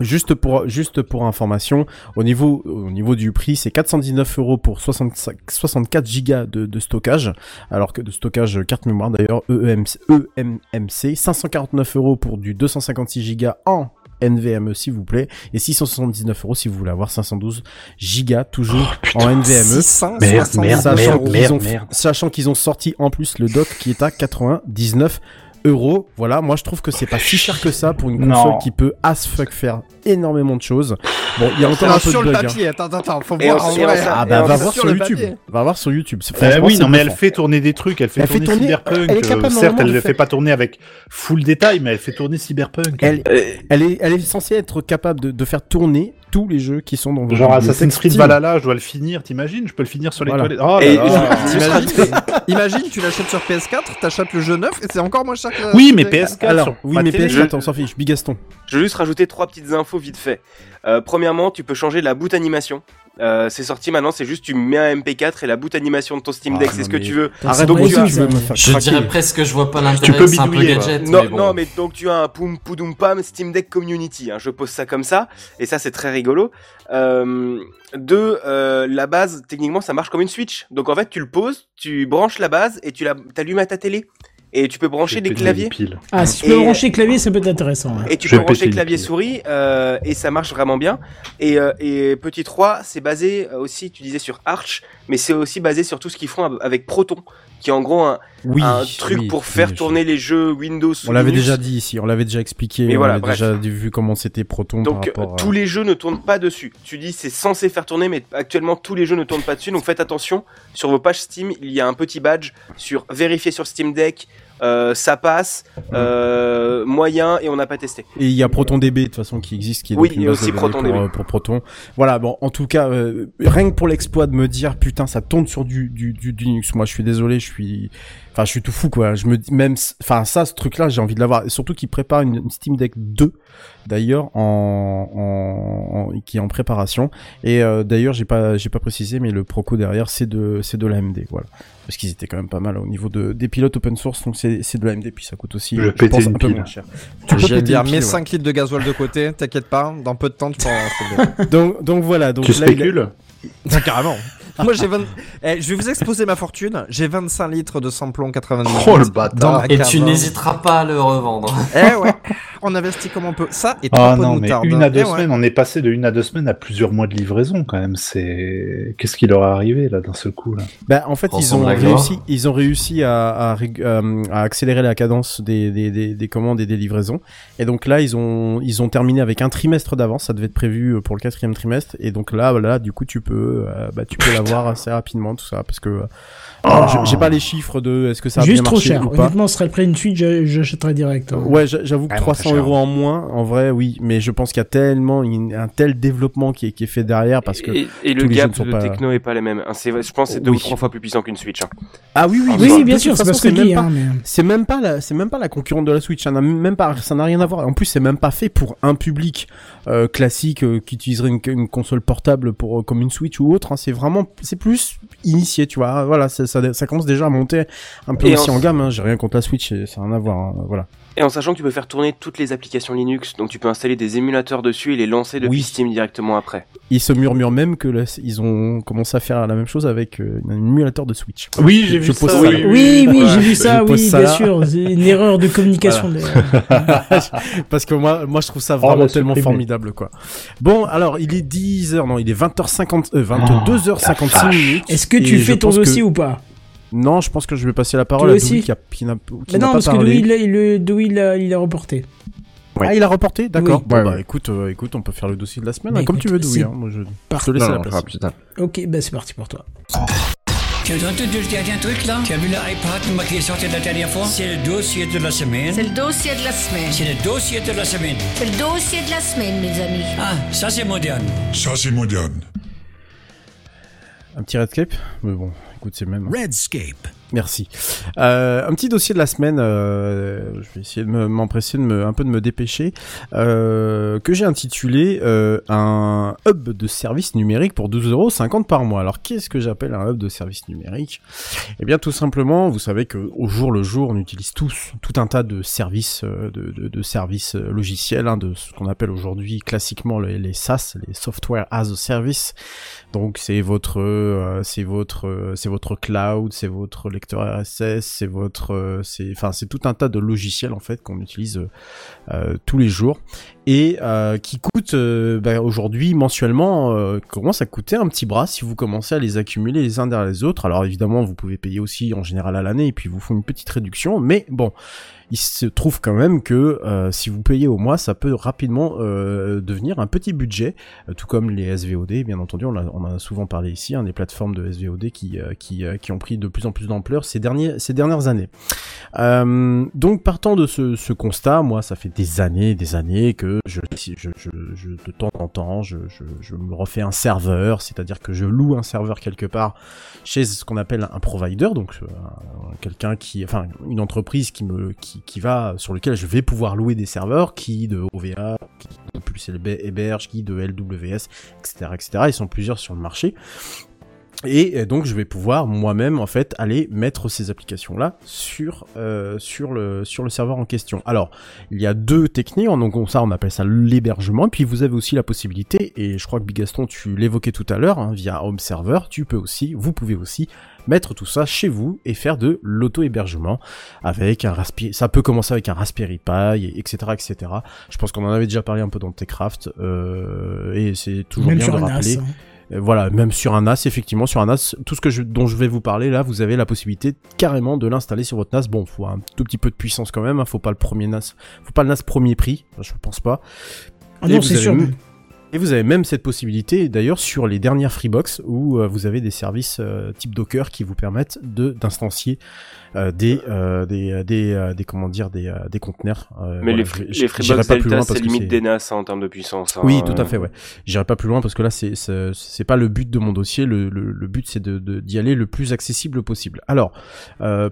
C: juste pour juste pour information, au niveau au niveau du prix, c'est 419 euros pour 65 64 gigas de, de stockage, alors que de stockage euh, carte mémoire d'ailleurs EMC, EMMC, 549 euros pour du 256 gigas en NVMe s'il vous plaît, et 679 euros si vous voulez avoir 512 gigas toujours en NVMe.
H: 660
E: Merde, merde,
C: Sachant
E: merde,
C: qu'ils
E: merde,
C: ont,
E: merde.
C: sachant qu'ils ont sorti en plus le dock qui est à 99 euros. Voilà, moi je trouve que c'est pas si cher que ça pour une
E: Non.
C: console qui peut as fuck faire énormément de choses. Bon, il y a encore un peu
H: sur
C: de
H: le
C: bug. hein.
H: papier, attends, attends, attends, faut
F: Et
H: voir en vrai.
C: Ah bah va voir
H: sur
C: YouTube.
H: papier.
C: Va voir sur YouTube. C'est- franchement,
E: oui, non, mais elle fait tourner des trucs. Elle fait
C: Elle fait
E: tourner
C: tourner-
E: Cyberpunk.
C: elle est capable
E: euh, certes, elle
C: de
E: le fait pas tourner avec full détail, mais elle fait tourner Cyberpunk.
C: Elle, elle est, elle est censée être capable de, de faire tourner tous les jeux qui sont dans vos
E: Genre Assassin's Creed. Valhalla, je dois le finir, t'imagines Je peux le finir sur les
C: Voilà.
E: toilettes. Oh
F: Et
E: là.
F: je-
H: T'imagines, imagine, tu l'achètes sur PS4, t'achètes le jeu neuf et c'est encore moins cher que.
E: Oui, mais
H: que-
E: PS4
C: Alors,
E: sur
C: oui,
E: ma
C: mais
E: télé,
C: PS4, on s'en fiche. Bigaston.
F: Je vais juste rajouter trois petites infos vite fait. Euh, premièrement, tu peux changer la boot animation. Euh, c'est sorti maintenant, c'est juste tu mets un MP4 et la bout animation de ton Steam Deck,
C: Ah,
F: c'est
C: non,
F: ce que tu veux.
C: Arrête
F: Donc,
C: de
F: tu as-
D: Je dirais presque que je vois pas
E: Tu
D: l'intérêt,
E: peux
D: c'est un peu gadget.
F: Non,
D: mais bon.
F: non, mais donc tu as un poum poudoum pam Steam Deck Community. Hein, je pose ça comme ça, et ça c'est très rigolo. Euh, deux, euh, la base techniquement ça marche comme une Switch. Donc en fait tu le poses, tu branches la base et tu la t'allumes à ta télé. Et tu peux brancher des claviers.
A: Ah, si tu peux
F: Et-
A: brancher clavier, ça peut être intéressant. ouais.
F: Et tu
E: Je
F: peux brancher clavier souris euh, et ça marche vraiment bien. Et, euh, et petit 3, c'est basé euh, aussi, tu disais sur Arch, mais c'est aussi basé sur tout ce qu'ils font av- avec Proton, qui est en gros un,
C: Oui,
F: un truc
C: oui,
F: pour faire tourner les jeux Windows.
C: On l'avait déjà dit ici, on l'avait déjà expliqué,
F: Mais
C: on
F: voilà,
C: avait
F: bref.
C: déjà vu comment c'était Proton
F: Donc
C: par
F: euh,
C: à...
F: tous les jeux ne tournent pas dessus. Tu dis c'est censé faire tourner, mais actuellement tous les jeux ne tournent pas dessus. Donc faites attention. Sur vos pages Steam, il y a un petit badge sur vérifier sur Steam Deck. Euh, ça passe, euh, moyen et on n'a pas testé.
C: Et il y a ProtonDB de toute façon qui existe, qui est
F: Oui, et aussi ProtonDB.
C: pour, euh, pour Proton. Voilà, bon, en tout cas, euh, rien que pour l'exploit de me dire, putain, ça tourne sur du, du, du Linux. Moi, je suis désolé, je suis, enfin, je suis tout fou, quoi. Je me dis, même, enfin, ça, ce truc-là, j'ai envie de l'avoir. Surtout qu'il prépare une, une Steam Deck 2, d'ailleurs, en, en, en- qui est en préparation. Et euh, d'ailleurs, j'ai pas, j'ai pas précisé, mais le Proco derrière, c'est de, c'est de l'AMD, voilà. Parce qu'ils étaient quand même pas mal au niveau de, des pilotes open source, donc c'est, c'est de l'AMD, puis ça coûte aussi,
E: Je vais
C: je pense, un peu moins cher. Tu peux
H: J'ai
C: péter pile,
H: mets
C: ouais.
H: 5 litres de gasoil de côté, t'inquiète pas, dans peu de temps tu pourras (laughs)
C: donc, donc voilà. Donc
E: Tu
C: là, il a-
E: spécules?
H: Ah, (laughs) carrément. (laughs) Moi j'ai 20... Eh, je vais vous exposer ma fortune. J'ai 25 litres de samplon 98.
E: Oh le bâtard
D: Et tu n'hésiteras pas à le revendre.
H: Eh ouais. (laughs) On investit comme on peut. Ça et trois
E: Ah
H: pots de
E: non, mais
H: moutarde.
E: une à deux
H: Eh ouais.
E: semaines, on est passé de une à deux semaines à plusieurs mois de livraison quand même. C'est qu'est-ce qui leur est arrivé là d'un seul coup là?
C: Bah, en fait, ils ont réussi, ils ont réussi à, euh, à accélérer la cadence des, des, des, des commandes et des livraisons. Et donc là, ils ont, ils ont terminé avec un trimestre d'avance. Ça devait être prévu pour le quatrième trimestre. Et donc là, là, du coup, tu peux, euh, bah, tu peux l'avoir assez rapidement, tout ça, parce que je- j'ai pas les chiffres de est-ce que ça a
A: Juste
C: bien
A: trop
C: marché
A: cher.
C: ou pas.
A: Honnêtement, ce serait le prix d'une suite, j'achèterais direct. hein.
C: Ouais, j'a- j'avoue que
E: Ah non,
C: 300
E: c'est cher.
C: euros en moins, en vrai, oui, mais je pense qu'il y a tellement une- un tel développement qui est, qui est fait derrière parce que
F: et, et
C: tous
F: le
C: les
F: gap
C: ne sont
F: de
C: pas-
F: techno est pas les mêmes. Hein, c'est- je pense que c'est deux
C: Oui.
F: ou trois fois plus puissant qu'une Switch. hein.
C: ah oui oui
F: Ah,
A: Oui,
C: de
A: oui, bien sûr, c'est
C: façon,
A: pas ce que
C: même pas-
A: hein, mais...
C: C'est même pas la, c'est même pas la concurrente de la Switch. Ça n'a même pas, ça n'a rien à voir. En plus, c'est même pas fait pour un public euh, classique euh, qui utiliserait une, une console portable pour euh, comme une Switch ou autre. hein. C'est vraiment, c'est plus initié, tu vois. Voilà, ça, ça, ça commence déjà à monter un peu
F: Et
C: aussi
F: en-
C: en gamme. Hein. J'ai rien contre la Switch, et ça n'a rien à voir. hein. Voilà.
F: Et en sachant que tu peux faire tourner toutes les applications Linux, donc tu peux installer des émulateurs dessus et les lancer depuis
C: Oui.
F: Steam directement après.
C: Ils se murmurent même que là, ils ont commencé à faire la même chose avec euh, un émulateur de Switch.
E: Oui, j'ai vu ça.
C: ça
A: Oui, oui, j'ai vu ça, oui,
C: ça
A: bien sûr. C'est une erreur de communication. d'ailleurs. (laughs)
C: Parce que moi, moi, je trouve ça
E: Oh,
C: vraiment
E: la
C: tellement formidable, quoi. Bon, alors, il est 10h, non, il est 20h50, euh, 22h56
E: la vache.
C: minutes.
A: Est-ce que tu fais ton
C: que-
A: dossier ou pas?
C: Non, je pense que je vais passer la parole
A: Toi
C: à
A: aussi
C: Doui qui a, qui n'a, qui
A: Mais
C: n'a
A: non,
C: pas
A: parce que
C: parlé.
A: Louis, il a, il, Louis, il a, il a reporté.
C: Ah, il a reporté D'accord.
A: Oui.
C: Bon,
H: Ouais,
C: bah,
H: ouais.
C: écoute, euh, écoute, on peut faire le dossier de la semaine,
A: Mais
C: hein, comme
A: écoute,
C: tu veux, Doui.
A: c'est
C: Hein. Moi, je, je te laisse
H: Non,
C: la
H: non,
C: place.
A: Ok, bah c'est parti pour toi.
J: Tu as entendu le dernier truc là Tu as vu l'iPad moi, qui est sorti la dernière fois? C'est le dossier de la semaine.
I: C'est le dossier de la semaine.
J: C'est le dossier de la semaine.
I: C'est le dossier de la semaine, mes amis.
J: Ah, ça c'est moderne.
L: Ça, c'est moderne.
C: Un petit Redscape Mais bon, hein.
J: Redscape.
C: Merci. Euh, un petit dossier de la semaine. euh, je vais essayer de me- m'empresser, de me, un peu de me dépêcher. Euh, que j'ai intitulé un hub de services numériques pour 12,50€ par mois. Alors qu'est-ce que j'appelle un hub de services numériques? Eh bien, tout simplement, vous savez que au jour le jour, on utilise tous tout un tas de services, de, services logiciels, hein, de ce qu'on appelle aujourd'hui classiquement les, les SaaS, les Software as a Service. Donc c'est votre, c'est votre, c'est votre cloud, c'est votre lecteur RSS, c'est votre, euh, c'est, enfin c'est tout un tas de logiciels en fait qu'on utilise euh, euh, tous les jours et euh, qui coûtent euh, bah, aujourd'hui mensuellement euh, commence à coûter un petit bras si vous commencez à les accumuler les uns derrière les autres. Alors évidemment vous pouvez payer aussi en général à l'année et puis vous font une petite réduction, mais bon il se trouve quand même que si vous payez au mois, ça peut rapidement devenir un petit budget, tout comme les SVOD, bien entendu, on, a, a souvent parlé ici, hein, des plateformes de SVOD qui, qui, qui ont pris de plus en plus d'ampleur ces, derniers, ces dernières années. Donc partant de ce, ce constat, moi ça fait des années, des années que je, de temps en temps, je, me refais un serveur, c'est-à-dire que je loue un serveur quelque part chez ce qu'on appelle un provider, donc euh, un- quelqu'un qui, enfin une entreprise qui me, qui, qui va sur lequel je vais pouvoir louer des serveurs, qui de OVA, qui de Pulse héberge, Guide LWS, etc., etc. Ils sont plusieurs sur le marché. Et euh, donc je vais pouvoir moi-même en fait aller mettre ces applications là sur euh, sur le sur le serveur en question. Alors il y a deux techniques, donc ça on appelle ça l'hébergement. Puis vous avez aussi la possibilité, et je crois que Bigaston tu l'évoquais tout à l'heure hein, via Home Server, tu peux aussi, vous pouvez aussi mettre tout ça chez vous et faire de l'auto-hébergement avec un Raspberry. Ça peut commencer avec un Raspberry Pi, etc., etc. Je pense qu'on en avait déjà parlé un peu dans Techcraft euh, et c'est toujours
A: Même
C: bien de rappeler.
A: NAS, hein.
C: Euh, Voilà, même sur un NAS, effectivement, sur un NAS, tout ce que je, dont je vais vous parler là, vous avez la possibilité carrément de l'installer sur votre NAS. Bon, faut un tout petit peu de puissance quand même, hein, faut pas le premier NAS, faut pas le NAS premier prix, je pense pas.
A: Ah non, c'est sûr.
C: même- Et vous avez même cette possibilité d'ailleurs sur les dernières Freebox où euh, vous avez des services euh, type Docker qui vous permettent de d'instancier euh, des, euh, des des des comment dire des des conteneurs. euh,
F: Mais
C: voilà,
F: les, free- les Freebox Delta, c'est limite des NAS hein, en termes de puissance. hein.
C: oui, tout à fait, ouais. J'irai pas plus loin parce que là, c'est c'est pas le but de mon dossier. Le, le, le but, c'est de d'y aller le plus accessible possible. Alors,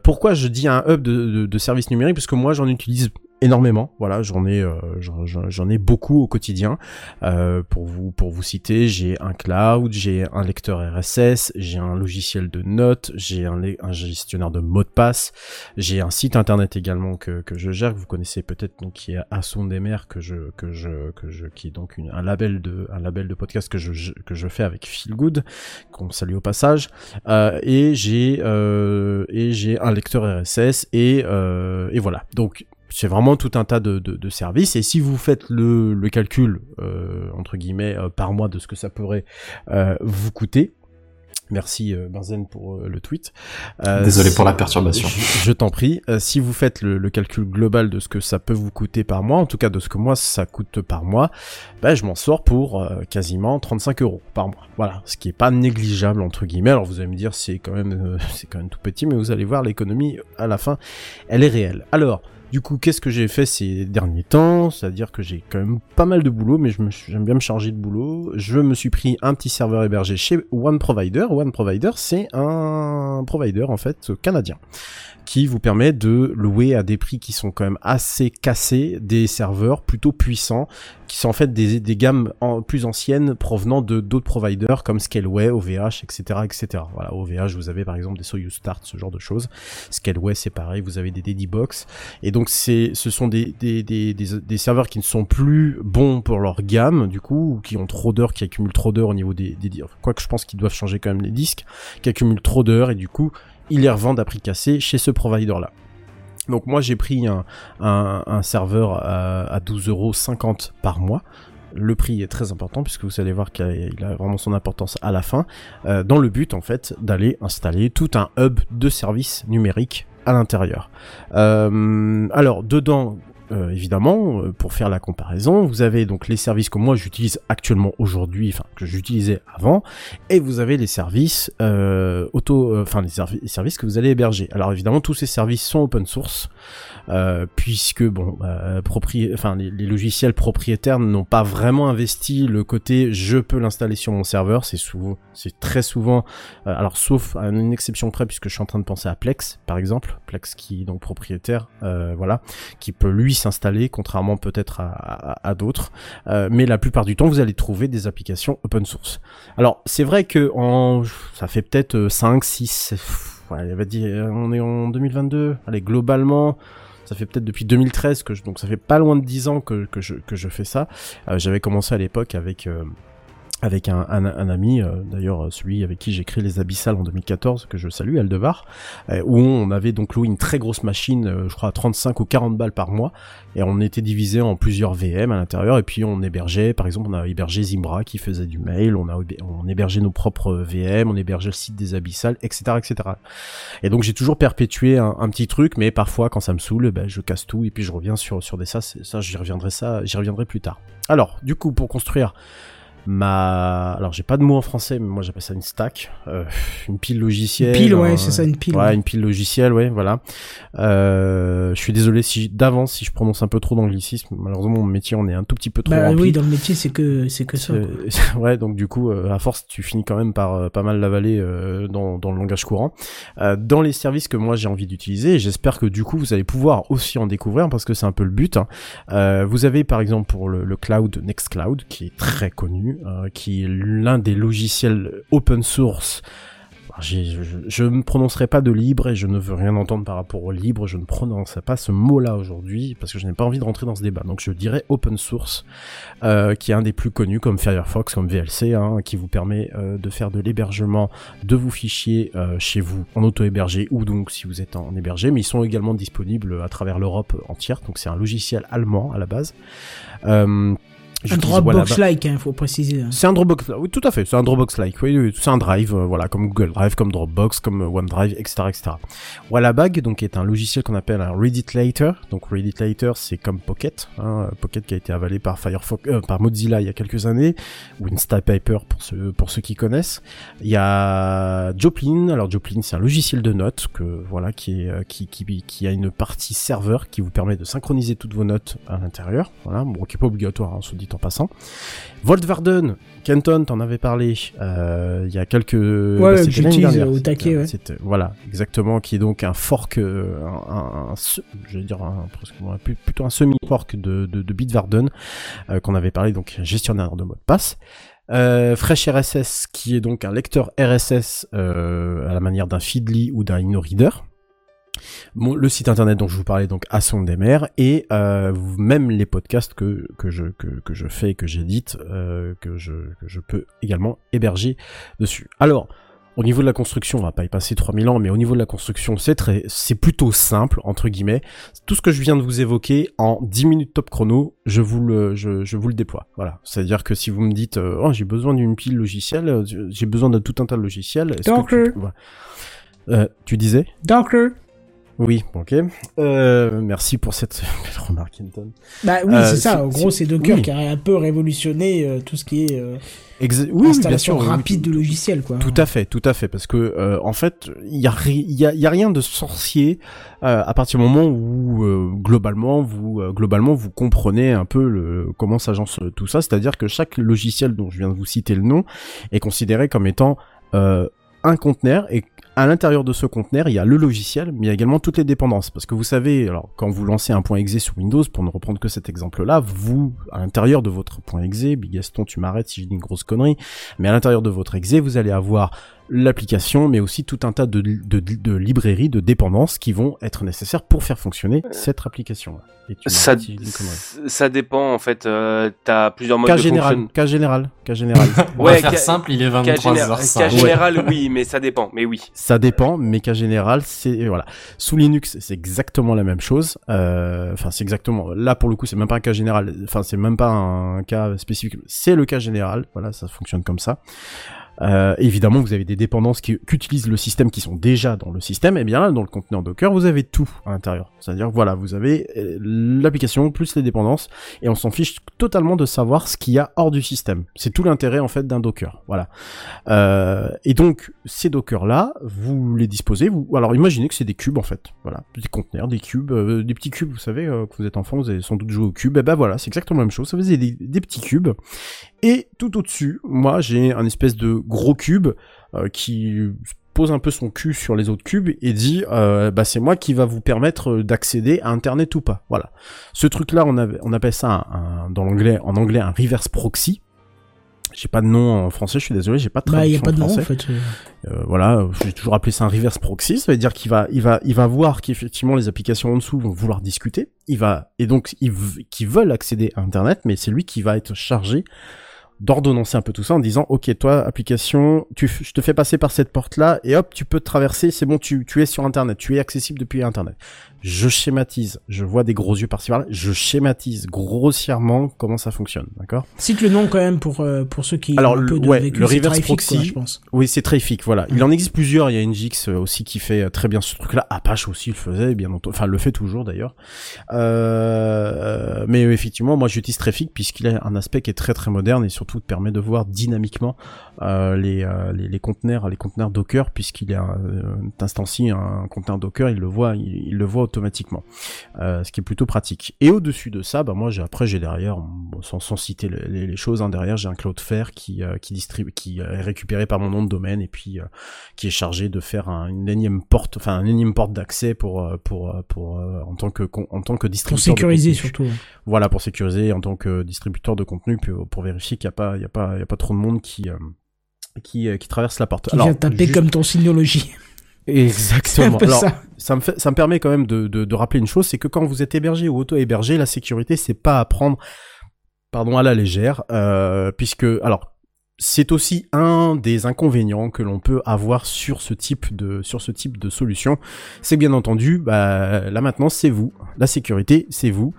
C: pourquoi je dis un hub de, de, de services numériques? Parce que moi, j'en utilise énormément. Voilà, j'en ai euh, j'en- ai beaucoup au quotidien. Euh, pour vous pour vous citer, j'ai un cloud, j'ai un lecteur RSS, j'ai un logiciel de notes, j'ai un, un gestionnaire de mots de passe, j'ai un site internet également que, que je gère, que vous connaissez peut-être, donc qui est Asson des mers, que je que je que je qui est donc une- un label de un label de podcast que je, que je fais avec Feel Good, qu'on salue au passage. Euh, et j'ai euh, et j'ai un lecteur RSS et euh, et voilà. Donc c'est vraiment tout un tas de, de, de services et si vous faites le, le calcul euh, entre guillemets euh, par mois de ce que ça pourrait euh, vous coûter Merci Benzen pour le tweet.
D: Désolé pour la perturbation.
C: Je, je t'en prie. Si vous faites le, le calcul global de ce que ça peut vous coûter par mois, en tout cas de ce que moi ça coûte par mois, bah, je m'en sors pour quasiment 35 euros par mois. Voilà, ce qui est pas négligeable entre guillemets. Alors vous allez me dire c'est quand même c'est quand même tout petit, mais vous allez voir l'économie à la fin, elle est réelle. Alors du coup, qu'est-ce que j'ai fait ces derniers temps? C'est-à-dire que j'ai quand même pas mal de boulot, mais j'aime bien me charger de boulot. Je me suis pris un petit serveur hébergé chez One Provider. One Provider, c'est un provider en fait canadien qui vous permet de louer à des prix qui sont quand même assez cassés des serveurs plutôt puissants qui sont en fait des, gammes plus anciennes provenant de d'autres providers comme Scaleway, OVH, etc., etc. Voilà, OVH, vous avez par exemple des Soyuz Start, ce genre de choses. Scaleway, c'est pareil, vous avez des Dedibox. Et donc c'est, ce sont des, des, des, des, des serveurs qui ne sont plus bons pour leur gamme, du coup, ou qui ont trop d'heures, qui accumulent trop d'heures au niveau des, des quoique je pense qu'ils doivent changer quand même les disques, qui accumulent trop d'heures et du coup, ils les revendent à prix cassé chez ce provider-là. Donc moi j'ai pris un, serveur à, à 12,50€ par mois. Le prix est très important puisque vous allez voir qu'il a, il a vraiment son importance à la fin, euh, dans le but en fait d'aller installer tout un hub de services numériques à l'intérieur. Euh, alors dedans, euh, évidemment, euh, pour faire la comparaison, vous avez donc les services que moi j'utilise actuellement aujourd'hui, enfin que j'utilisais avant, et vous avez les services euh, auto, euh, enfin les, servi- les services que vous allez héberger. Alors évidemment, tous ces services sont open source, euh, puisque bon, euh, enfin les, les logiciels propriétaires n'ont pas vraiment investi le côté je peux l'installer sur mon serveur. C'est souvent, c'est très souvent, euh, alors sauf à une exception près, puisque je suis en train de penser à Plex, par exemple, Plex qui est donc propriétaire, euh, voilà, qui peut lui s'installer, contrairement peut-être à, à- à d'autres. Euh, mais la plupart du temps, vous allez trouver des applications open source. Alors, c'est vrai que en, ça fait peut-être euh, 5, 6, pff, ouais, on va dire, on est en 2022. Allez, globalement, ça fait peut-être depuis 2013 que je, donc ça fait pas loin de 10 ans que, que je, que je fais ça. Euh, J'avais commencé à l'époque avec, euh, avec un, un, un ami, euh, d'ailleurs euh, celui avec qui j'ai créé les Abyssales en 2014, que je salue, Aldevar, euh, où on avait donc loué une très grosse machine, euh, je crois à 35 ou 40 balles par mois, et on était divisé en plusieurs VM à l'intérieur, et puis on hébergeait, par exemple, on a hébergé Zimbra qui faisait du mail, on a on hébergeait nos propres VM, on hébergeait le site des Abyssales, etc., etc. Et donc j'ai toujours perpétué un, un petit truc, mais parfois quand ça me saoule, ben, je casse tout et puis je reviens sur sur des ça, ça j'y reviendrai ça, j'y reviendrai plus tard. Alors, du coup, pour construire ma alors j'ai pas de mot en français mais moi j'appelle ça une stack euh, une pile logicielle
A: Une pile, ouais,
C: un-
A: c'est ça, une pile,
C: ouais,
A: ouais.
C: une pile logicielle ouais voilà euh, je suis désolé si d'avance si je prononce un peu trop d'anglicisme malheureusement mon métier on est un tout petit peu trop
A: Bah
C: rempli
A: oui, dans le métier, c'est que, c'est que ça. quoi. (laughs)
C: ouais, donc du coup, euh, à force, tu finis quand même par pas mal l'avaler dans, dans le langage courant. Dans les services que moi j'ai envie d'utiliser, j'espère que du coup vous allez pouvoir aussi en découvrir parce que c'est un peu le but. hein. Vous avez par exemple pour le, le cloud Nextcloud qui est très connu, euh, qui est l'un des logiciels open source. Je, ne prononcerai pas de libre et je ne veux rien entendre par rapport au libre. Je ne prononcerai pas ce mot-là aujourd'hui parce que je n'ai pas envie de rentrer dans ce débat. Donc je dirais open source euh, qui est un des plus connus comme Firefox, comme VLC, hein, qui vous permet euh, de faire de l'hébergement de vos fichiers chez vous en auto-hébergé ou donc si vous êtes en hébergé, mais ils sont également disponibles à travers l'Europe entière. Donc c'est un logiciel allemand à la base.
A: Un Dropbox-like, hein, faut préciser. hein.
C: c'est un Dropbox, oui, tout à fait, c'est un Dropbox-like, oui, oui, c'est un Drive, euh, voilà, comme Google Drive, comme Dropbox, comme euh, OneDrive, etc., etc. Wallabag, donc, est un logiciel qu'on appelle un Read It Later. Donc, Read It Later, c'est comme Pocket, hein, Pocket qui a été avalé par Firefox, euh, par Mozilla il y a quelques années, ou Instapaper pour ceux, pour ceux qui connaissent. Il y a Joplin, alors Joplin, c'est un logiciel de notes que, voilà, qui est, euh, qui, qui, qui a une partie serveur qui vous permet de synchroniser toutes vos notes à l'intérieur, voilà, bon, qui est pas obligatoire, hein, se dit en passant. Voltvarden, Kenton, t'en avais parlé euh, il y a quelques.
A: ouais,
C: dernière.
A: euh, au taquet, ouais.
C: Voilà, exactement, qui est donc un fork, euh, un, un- un je vais dire un, plutôt un semi-fork de, de, de Bitwarden euh, qu'on avait parlé, donc gestionnaire de mot de passe. Euh, Fresh RSS, qui est donc un lecteur RSS à la manière d'un Feedly ou d'un InnoReader. Le site internet dont je vous parlais donc à son DMR et euh, même les podcasts que, que je que, que je fais et que j'édite euh, que je que je peux également héberger dessus. Alors au niveau de la construction, on va pas y passer 3000 ans, mais au niveau de la construction, c'est très, c'est plutôt simple, entre guillemets. Tout ce que je viens de vous évoquer, en 10 minutes top chrono, je vous le, je, je vous le déploie. Voilà. C'est-à-dire que si vous me dites, euh, oh, j'ai besoin d'une pile logicielle, euh, j'ai besoin de tout un tas de logiciels. est-ce que
A: Docker.
C: tu-. Euh, tu disais?
A: Docker.
C: Oui, ok. Euh, merci pour cette (laughs) belle remarque, Kenton.
A: Bah oui,
C: Euh,
A: c'est ça. En gros, c'est Docker
C: oui.
A: qui a un peu révolutionné euh, tout ce qui est euh,
C: Exa- oui, oui, bien
A: installation
C: sûr, oui, oui.
A: rapide de logiciels, quoi.
C: Tout à fait, tout à fait, parce que euh, en fait, il y a, ri- il y, a, il y a rien de sorcier euh, à partir du moment où euh, globalement vous euh, globalement vous comprenez un peu le, comment s'agence tout ça, c'est-à-dire que chaque logiciel dont je viens de vous citer le nom est considéré comme étant euh, un conteneur et à l'intérieur de ce conteneur, il y a le logiciel, mais il y a également toutes les dépendances. Parce que vous savez, alors quand vous lancez un point .exe sur Windows, pour ne reprendre que cet exemple-là, vous, à l'intérieur de votre point .exe, Bigaston, tu m'arrêtes si je dis une grosse connerie, mais à l'intérieur de votre exe, vous allez avoir l'application, mais aussi tout un tas de, de, de librairies, de dépendances qui vont être nécessaires pour faire fonctionner cette application-là. Et tu
F: Ça, ça dépend en fait. Euh, T'as plusieurs modes
C: Cas
F: de
C: général,
F: fonction-
C: cas général, cas général. (laughs)
D: On va
F: Ouais,
D: faire
F: cas-
D: simple, il est
F: Cas,
D: 23
F: géné-
D: h
F: cas général, oui, mais ça dépend. Mais oui.
C: Ça dépend, mais cas général, c'est voilà. Sous Linux, c'est exactement la même chose. Euh, Enfin, c'est exactement. Là, pour le coup, c'est même pas un cas général. Enfin, c'est même pas un cas spécifique. C'est le cas général. Voilà, ça fonctionne comme ça. Euh, évidemment, vous avez des dépendances qui qu'utilisent le système qui sont déjà dans le système. Et bien là, dans le conteneur Docker, vous avez tout à l'intérieur. C'est-à-dire, voilà, vous avez euh, l'application plus les dépendances, et on s'en fiche totalement de savoir ce qu'il y a hors du système. C'est tout l'intérêt en fait d'un Docker. Voilà. Euh, et donc, ces Dockers-là, vous les disposez. Vous... Alors, imaginez que c'est des cubes, en fait. Voilà, des conteneurs, des cubes, euh, des petits cubes. Vous savez, euh, quand vous êtes enfant, vous avez sans doute joué aux cubes. Et ben voilà, c'est exactement la même chose. Ça faisait des, des petits cubes. Et tout au-dessus, moi, j'ai un espèce de gros cube euh, qui pose un peu son cul sur les autres cubes et dit euh, bah c'est moi qui va vous permettre d'accéder à internet ou pas. Voilà. Ce truc là on avait on appelle ça un, un- dans l'anglais en anglais un reverse proxy. J'ai pas de nom en français je suis désolé j'ai pas de
A: Bah, il y a
C: traduction
A: pas de nom, en fait.
C: Euh, voilà, euh, j'ai toujours appelé ça un reverse proxy, ça veut dire qu'il va, il va, il va voir qu'effectivement les applications en dessous vont vouloir discuter, il va, et donc ils, qui veulent accéder à Internet, mais c'est lui qui va être chargé d'ordonnancer un peu tout ça en disant, ok, toi, application, tu, je te fais passer par cette porte-là, et hop, tu peux traverser, c'est bon, tu, tu es sur Internet, tu es accessible depuis Internet. Je schématise, je vois des gros yeux par-ci par-là, je schématise grossièrement comment ça fonctionne, d'accord?
A: Cite le nom quand même pour, euh, pour ceux qui
C: Alors,
A: ont un
C: le-
A: peu de
C: ouais,
A: vécu,
C: le reverse
A: Trafic,
C: proxy,
A: quoi, je pense.
C: Oui, c'est Trafic, voilà. Il en existe plusieurs. Il y a NGX euh, aussi qui fait euh, très bien ce truc-là. Apache aussi le faisait, bien entendu. Enfin, le fait toujours d'ailleurs. Euh, mais effectivement, moi j'utilise Trafic puisqu'il a un aspect qui est très très moderne et surtout permet de voir dynamiquement euh, les, euh, les les conteneurs, les conteneurs Docker puisqu'il est un, euh, t'instancies un conteneur Docker, il le voit, il, il le voit automatiquement, euh, ce qui est plutôt pratique. Et au-dessus de ça, bah moi j'ai après j'ai derrière, bon, sans, sans citer les, les- les choses, hein, derrière j'ai un Cloudflare qui euh, qui distribue, qui euh, est récupéré par mon nom de domaine et puis euh, qui est chargé de faire un, une énième porte, enfin un énième porte d'accès pour pour pour en tant que en tant que
A: Pour
C: distributeur. de
A: sécuriser surtout.
C: Voilà pour sécuriser en tant que distributeur de contenu pour, pour vérifier qu'il y a pas il y a pas il y a pas trop de monde qui qui, qui traverse la porte.
A: Qui vient taper
C: juste-
A: comme ton Synology.
C: Exactement. Alors,
A: ça.
C: ça me fait, ça me permet quand même de, de, de rappeler une chose, c'est que quand vous êtes hébergé ou auto-hébergé, la sécurité, c'est pas à prendre, pardon, à la légère, euh, puisque, alors, c'est aussi un des inconvénients que l'on peut avoir sur ce type de sur ce type de solution, c'est bien entendu, bah, la maintenance c'est vous, la sécurité c'est vous,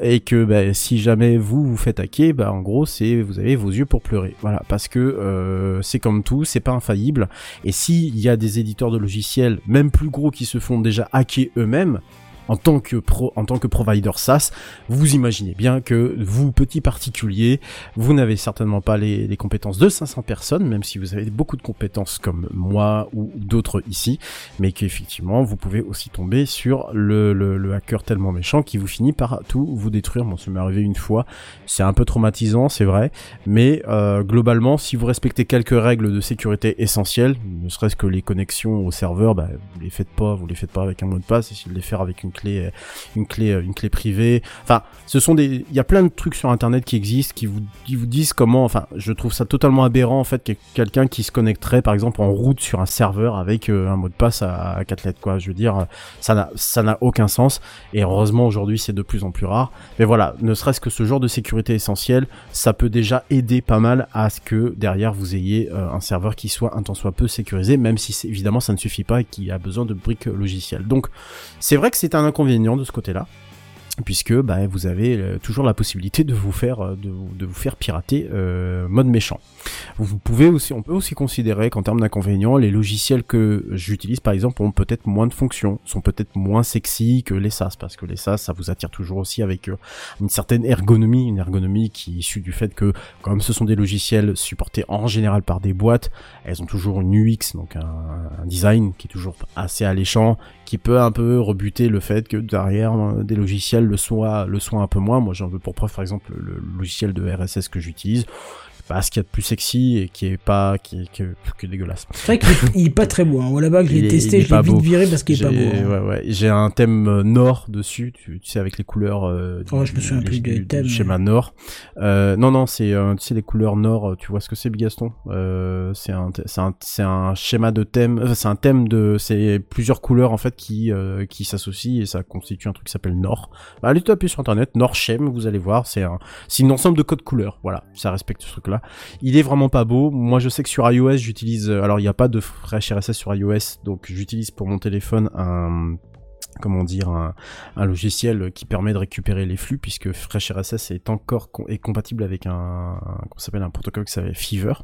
C: et que bah, si jamais vous vous faites hacker, bah en gros c'est vous avez vos yeux pour pleurer, voilà, parce que euh, c'est comme tout, c'est pas infaillible, et s'il y a des éditeurs de logiciels, même plus gros, qui se font déjà hacker eux-mêmes, en tant que pro, en tant que provider SaaS, vous imaginez bien que vous, petit particulier, vous n'avez certainement pas les, les compétences de 500 personnes, même si vous avez beaucoup de compétences comme moi ou d'autres ici, mais qu'effectivement, vous pouvez aussi tomber sur le, le, le hacker tellement méchant qui vous finit par tout vous détruire. Bon, ça m'est arrivé une fois, c'est un peu traumatisant, c'est vrai, mais euh, globalement, si vous respectez quelques règles de sécurité essentielles, ne serait-ce que les connexions au serveur, bah, vous les faites pas, vous les faites pas avec un mot de passe, essayez de les faire avec une clé, une clé, une clé privée. Enfin, ce sont des, il y a plein de trucs sur Internet qui existent, qui vous, qui vous disent comment. Enfin, je trouve ça totalement aberrant en fait que quelqu'un qui se connecterait, par exemple, en route sur un serveur avec euh, un mot de passe à, à quatre lettres, quoi. Je veux dire, ça n'a, ça n'a aucun sens. Et heureusement aujourd'hui, c'est de plus en plus rare. Mais voilà, ne serait-ce que ce genre de sécurité essentielle, ça peut déjà aider pas mal à ce que derrière vous ayez euh, un serveur qui soit un tant soit peu sécurisé, même si évidemment ça ne suffit pas et qui a besoin de briques logicielles. Donc, c'est vrai que c'est un inconvénient de ce côté-là puisque bah, vous avez euh, toujours la possibilité de vous faire euh, de, de vous faire pirater euh, mode méchant. Vous pouvez aussi, on peut aussi considérer qu'en termes d'inconvénients, les logiciels que j'utilise par exemple ont peut-être moins de fonctions, sont peut-être moins sexy que les SaaS, parce que les SaaS ça vous attire toujours aussi avec une certaine ergonomie, une ergonomie qui est issue du fait que comme ce sont des logiciels supportés en général par des boîtes, elles ont toujours une UX, donc un, un design qui est toujours assez alléchant, qui peut un peu rebuter le fait que derrière euh, des logiciels le soient, le soient un peu moins. Moi j'en veux pour preuve par exemple le logiciel de RSS que j'utilise, bah, ce qu'il y a de plus sexy et qui est pas, qui est, qui qui est dégueulasse.
A: C'est vrai qu'il est- pas très beau. Hein. Là-bas, je l'ai
C: est-
A: testé, je l'ai vite
C: beau.
A: viré parce qu'il est pas beau.
C: J'ai-
A: hein.
C: Ouais, ouais. J'ai un thème euh, Nord dessus, tu, tu sais, avec les couleurs euh,
A: Oh, je me souviens plus
C: du,
A: thèmes,
C: du schéma Nord. Euh, non, non, c'est euh, tu sais les couleurs Nord. Tu vois ce que c'est, Bigaston euh, C'est un, c'est un, c'est un schéma de thème. enfin, c'est un thème de, c'est plusieurs couleurs en fait qui, qui s'associent et ça constitue un truc qui s'appelle Nord. Bah, allez taper sur internet Nord Schem, vous allez voir. C'est un, c'est une ensemble de codes couleurs. Voilà, ça respecte ce Il est vraiment pas beau. Moi, je sais que sur iOS, j'utilise. euh, Alors, il n'y a pas de Fresh RSS sur iOS, donc j'utilise pour mon téléphone un comment dire un, logiciel qui permet de récupérer les flux puisque Fresh RSS est encore compatible avec un, qu'on s'appelle un protocole qui s'appelle Fever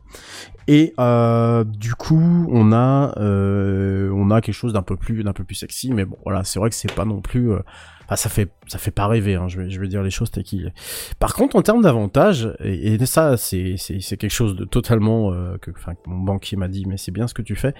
C: et euh, du coup on a euh, on a quelque chose d'un peu plus d'un peu plus sexy mais bon voilà c'est vrai que c'est pas non plus Enfin, ça fait ça fait pas rêver, hein, je, vais, je vais dire les choses telles. Par contre, en termes d'avantages, et, et ça, c'est quelque chose de totalement euh, que, enfin, mon banquier m'a dit, mais c'est bien ce que tu fais,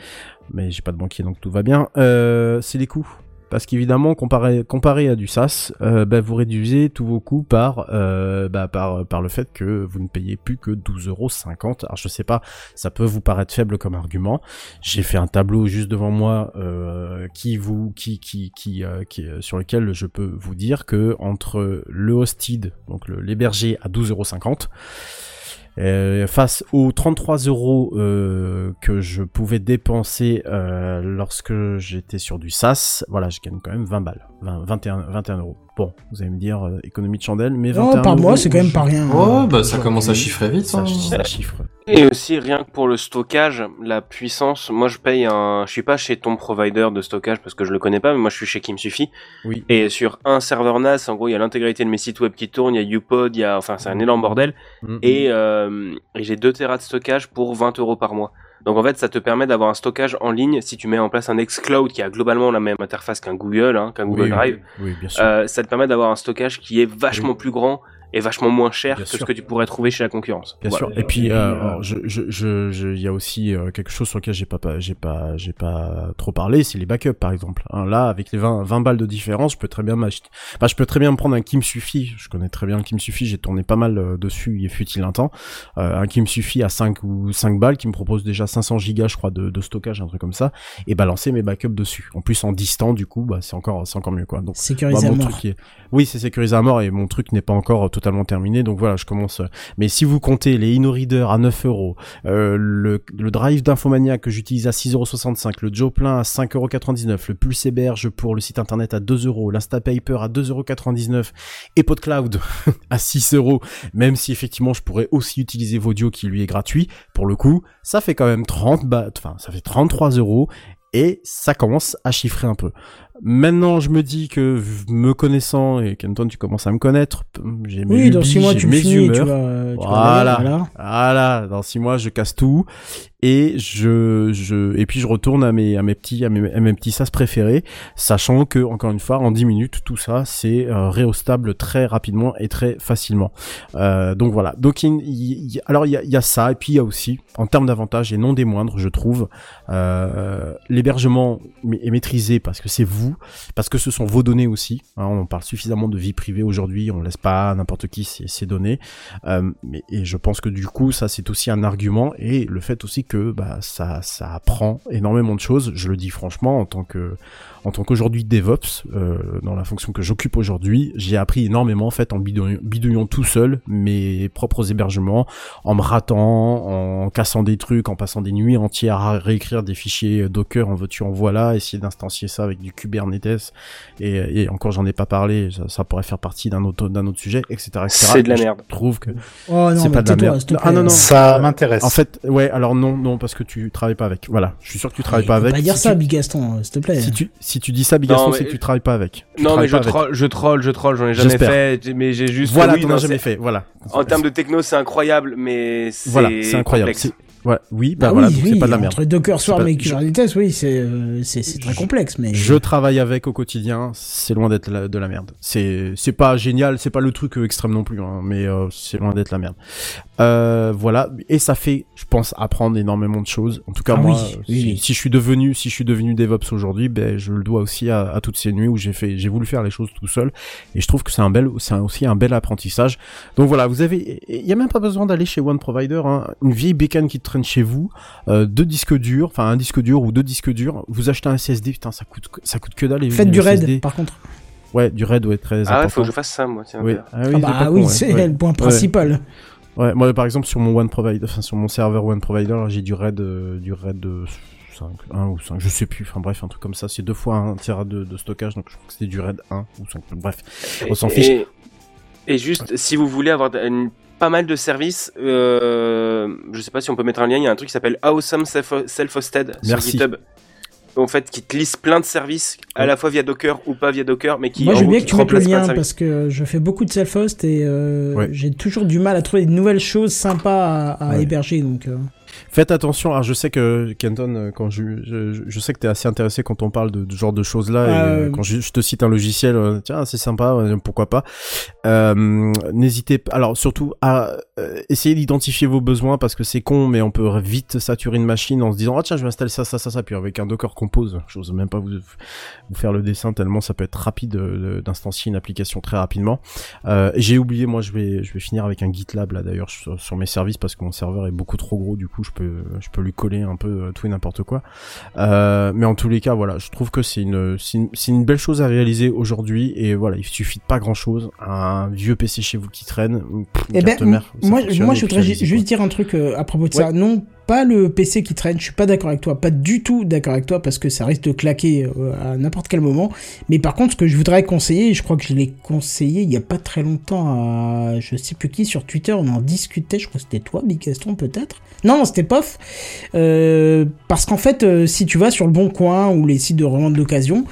C: mais j'ai pas de banquier donc tout va bien. Euh, c'est les coûts. Parce qu'évidemment, comparé, comparé à du SaaS, euh, bah, vous réduisez tous vos coûts par, euh, bah, par, par le fait que vous ne payez plus que 12,50€. Alors je sais pas, ça peut vous paraître faible comme argument. J'ai fait un tableau juste devant moi euh, qui vous, qui, qui, qui, euh, qui, euh, sur lequel je peux vous dire que entre le hosted, donc l'héberger à 12,50€, euh, face aux 33 euros euh, que je pouvais dépenser euh, lorsque j'étais sur du SaaS, voilà, je gagne quand même 20 balles, 20, 21, 21 euros. Bon, vous allez me dire euh, économie de chandelle, mais
A: Non,
C: 21
A: par mois, c'est quand même pas rien.
D: Oh, bah ça commence à chiffrer vite.
C: Ça,
D: hein.
C: ça chiffre.
F: Et aussi, rien que pour le stockage, la puissance, moi je paye un... Je suis pas chez ton provider de stockage parce que je le connais pas, mais moi je suis chez Qui me suffit.
C: Oui.
F: Et sur un serveur NAS, en gros, il y a l'intégralité de mes sites web qui tournent, il y a UPod, il y a... Enfin, c'est un énorme bordel.
C: Mm.
F: Et, euh, et j'ai 2 Tera de stockage pour 20 euros par mois. Donc en fait, ça te permet d'avoir un stockage en ligne si tu mets en place un Xcloud qui a globalement la même interface qu'un Google, hein, qu'un Google
C: Oui,
F: Drive.
C: Oui, oui, bien sûr.
F: Euh, ça te permet d'avoir un stockage qui est vachement plus grand et vachement moins cher
C: Bien
F: que
C: sûr.
F: ce que tu pourrais trouver chez la concurrence.
C: Bien
F: Voilà.
C: sûr. Et puis, euh, alors, je, je, je, je- il y a aussi euh, quelque chose sur lequel j'ai pas, pas- j'ai pas, j'ai pas trop parlé, c'est les backups, par exemple. Hein, là, avec les 20, 20 balles de différence, je peux très bien m'acheter. Enfin, je peux très bien me prendre un qui me suffit. Je connais très bien le qui me suffit. J'ai tourné pas mal euh, dessus. Il fut-il un temps. Euh, un qui me suffit à 5 ou 5 balles, qui me propose déjà 500 gigas, je crois, de, de stockage, un truc comme ça, et balancer mes backups dessus. En plus, en distant, du coup, bah, c'est encore, c'est encore mieux, quoi. Donc,
A: Sécurisé
C: bah,
A: à
C: mon
A: mort.
C: truc est- Oui, c'est sécurisé à mort et mon truc n'est pas encore euh, totalement terminé. Donc voilà, je commence. euh, Mais si vous comptez les InnoReader à 9 euros, euh, le, le drive d'Infomania que j'utilise à 6,65€, le Joplin à 5,99€, le Pulse héberge pour le site internet à 2 euros, l'Instapaper à 2,99€ et PodCloud (laughs) à 6 euros, même si effectivement je pourrais aussi utiliser Vodio qui lui est gratuit, pour le coup, ça fait quand même 30 bahts, enfin ça fait 33 euros et ça commence à chiffrer un peu. Maintenant, je me dis que me connaissant et Kenton, tu commences à me connaître, j'ai mes
A: Oui, dans 6 mois, tu me
C: mes
A: finis, tu
C: humeurs.
A: vas, euh, tu vas
C: Voilà.
A: aller, voilà.
C: Voilà, dans six mois, je casse tout et je, je, et puis je retourne à mes, à mes petits, à mes, à mes petits sas préférés, sachant que, encore une fois, en 10 minutes, tout ça, c'est euh, réhostable très rapidement et très facilement. Euh, donc voilà. Donc, il, il- il- alors il y a, il y a ça, et puis il y a aussi, en termes d'avantages et non des moindres, je trouve, euh, l'hébergement ma- est maîtrisé parce que c'est vous, parce que ce sont vos données aussi. hein, on parle suffisamment de vie privée aujourd'hui, on laisse pas n'importe qui ces, données. Euh, et je pense que du coup, ça c'est aussi un argument et le fait aussi que bah, ça apprend énormément de choses. Je le dis franchement en tant que en tant qu'aujourd'hui DevOps, euh, dans la fonction que j'occupe aujourd'hui, j'ai appris énormément en fait en bidouillant, bidouillant tout seul mes propres hébergements, en me ratant, en cassant des trucs, en passant des nuits entières à réécrire des fichiers Docker en veux-tu en voilà, essayer d'instancier ça avec du Kubernetes et, et encore j'en ai pas parlé, ça, ça pourrait faire partie d'un autre d'un autre sujet, etc. etc.
F: C'est de la
C: Je
F: merde.
C: trouve que
A: Oh non,
C: c'est pas de la merde. Ah non non.
E: Ça
C: Euh,
E: m'intéresse.
C: En fait, ouais, alors non non parce que tu travailles pas avec. Voilà, je suis sûr que tu travailles
A: Il
C: pas avec.
A: pas dire
C: Si
A: ça,
C: tu-
A: Big Gaston, euh, s'il te plaît.
C: Si tu si tu dis ça, Bigaston,
F: Non,
C: c'est que tu travailles pas avec. Tu
F: Non, mais je
C: avec.
F: troll, je troll, je troll, j'en ai jamais fait, mais j'ai juste.
C: Voilà,
F: oui,
C: t'en as jamais fait. Voilà.
F: En termes de techno, c'est incroyable, mais c'est.
C: Voilà, c'est incroyable. Ouais, oui, bah
A: Ah
C: voilà,
A: oui,
C: c'est pas de la merde.
A: entre Docker,
C: C'est
A: Swarm
C: pas-
A: et Kubernetes, oui, c'est euh, c'est c'est très complexe, mais
C: Je travaille avec au quotidien, c'est loin d'être de la merde. C'est c'est pas génial, c'est pas le truc euh, extrême non plus, hein, mais euh, c'est loin d'être la merde. Euh, voilà, et ça fait, je pense, apprendre énormément de choses. En tout cas,
A: Ah
C: moi,
A: oui,
C: euh,
A: oui,
C: si,
A: oui.
C: si je suis devenu, si je suis devenu DevOps aujourd'hui, ben je le dois aussi à, à toutes ces nuits où j'ai fait, j'ai voulu faire les choses tout seul, et je trouve que c'est un bel, c'est aussi un bel apprentissage. Donc voilà, vous avez, il y a même pas besoin d'aller chez One Provider, hein, une vieille bécane qui traîne chez vous, euh, deux disques durs, enfin un disque dur ou deux disques durs, vous achetez un SSD, putain ça coûte, ça coûte que dalle.
A: faites du raid, par contre.
C: Ouais, du raid, ouais, très
F: Ah ouais,
C: important.
F: faut que je fasse ça, moi, tiens.
C: Oui. Ah oui,
A: Ah
C: c'est
A: bah
C: pas con,
A: oui, c'est
C: Ouais.
A: le point principal.
C: Ouais, moi par exemple sur mon One Provider, enfin sur mon serveur One Provider, j'ai du RAID, euh, du RAID de 5, 1 ou 5, je sais plus, enfin bref, un truc comme ça, c'est deux fois un tera de, de stockage, donc je crois que c'était du RAID 1 ou 5, bref, on s'en fiche.
F: Et, et juste, si vous voulez avoir une- pas mal de services, euh, je sais pas si on peut mettre un lien, il y a un truc qui s'appelle Awesome Self- Self-Hosted sur. GitHub. En fait, qui te liste plein de services, à la fois via Docker ou pas via Docker, mais qui,
A: Moi,
F: en
A: je veux
F: gros,
A: bien
F: qui
A: que tu mettes le lien parce que je fais beaucoup de self-host et euh,
C: Ouais.
A: j'ai toujours du mal à trouver de nouvelles choses sympas à, à
C: Ouais.
A: héberger. Donc, euh,
C: Faites attention, alors je sais que Kenton, euh, quand je, je, je sais que t'es assez intéressé quand on parle de, de ce genre de choses là, et
A: Ah,
C: euh,
A: ouais.
C: quand je, je te cite un logiciel, euh, tiens c'est sympa, euh, pourquoi pas. Euh, N'hésitez pas, alors surtout à euh, essayer d'identifier vos besoins parce que c'est con, mais on peut vite saturer une machine en se disant ah tiens je vais installer ça ça ça ça, puis avec un Docker Compose, j'ose même pas vous vous faire le dessin tellement ça peut être rapide euh, d'instancier une application très rapidement. Euh, J'ai oublié, moi je vais je vais finir avec un GitLab là d'ailleurs sur, sur mes services parce que mon serveur est beaucoup trop gros, du coup je peux je peux lui coller un peu euh, tout et n'importe quoi. Euh, mais en tous les cas, voilà, je trouve que c'est une c'est une, belle chose à réaliser aujourd'hui et voilà, il suffit de pas grand chose, un vieux PC chez vous qui traîne, pff,
A: Eh ben,
C: mère,
A: moi, je voudrais juste
C: quoi.
A: dire un truc euh, à propos de
C: Ouais.
A: ça. Non pas le PC qui traîne. Je suis pas d'accord avec toi, pas du tout d'accord avec toi parce que ça risque de claquer euh, à n'importe quel moment. Mais par contre, ce que je voudrais conseiller, je crois que je l'ai conseillé il y a pas très longtemps à je sais plus qui sur Twitter, on en discutait. Je crois que c'était toi, Big Gaston peut-être. Non, c'était Pof. Euh, parce qu'en fait, euh, si tu vas sur le Bon Coin ou les sites de revente d'occasion,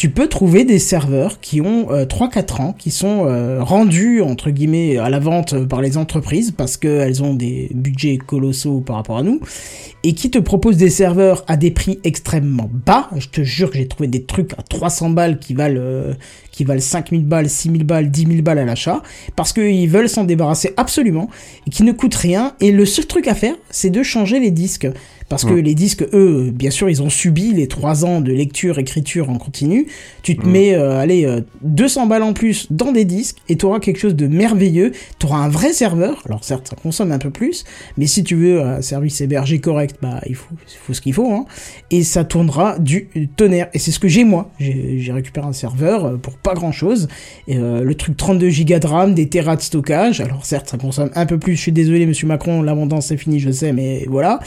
A: tu peux trouver des serveurs qui ont euh, 3-4 ans, qui sont euh, rendus entre guillemets à la vente euh, par les entreprises parce qu'elles ont des budgets colossaux par rapport à nous, et qui te proposent des serveurs à des prix extrêmement bas. Je te jure que j'ai trouvé des trucs à 300 balles qui valent euh, qui valent 5000 balles, 6000 balles, 10 000 balles à l'achat, parce qu'ils veulent s'en débarrasser absolument, et qui ne coûtent rien, et le seul truc à faire, c'est de changer les disques. Parce que
C: Mm.
A: les disques, eux, bien sûr, ils ont subi les trois ans de lecture, écriture en continu. Tu te
C: Mm.
A: mets, euh, allez, euh, 200 balles en plus dans des disques et tu auras quelque chose de merveilleux. Tu auras un vrai serveur. Alors certes, ça consomme un peu plus, mais si tu veux un service hébergé correct, bah il faut, il faut ce qu'il faut. Hein. Et ça tournera du tonnerre. Et c'est ce que j'ai moi. J'ai récupéré un serveur euh, pour pas grand chose. Et, euh, le truc 32 Go de RAM, des terras de stockage. Alors certes, ça consomme un peu plus. Je suis désolé, Monsieur Macron, l'abondance c'est fini, je sais, mais voilà.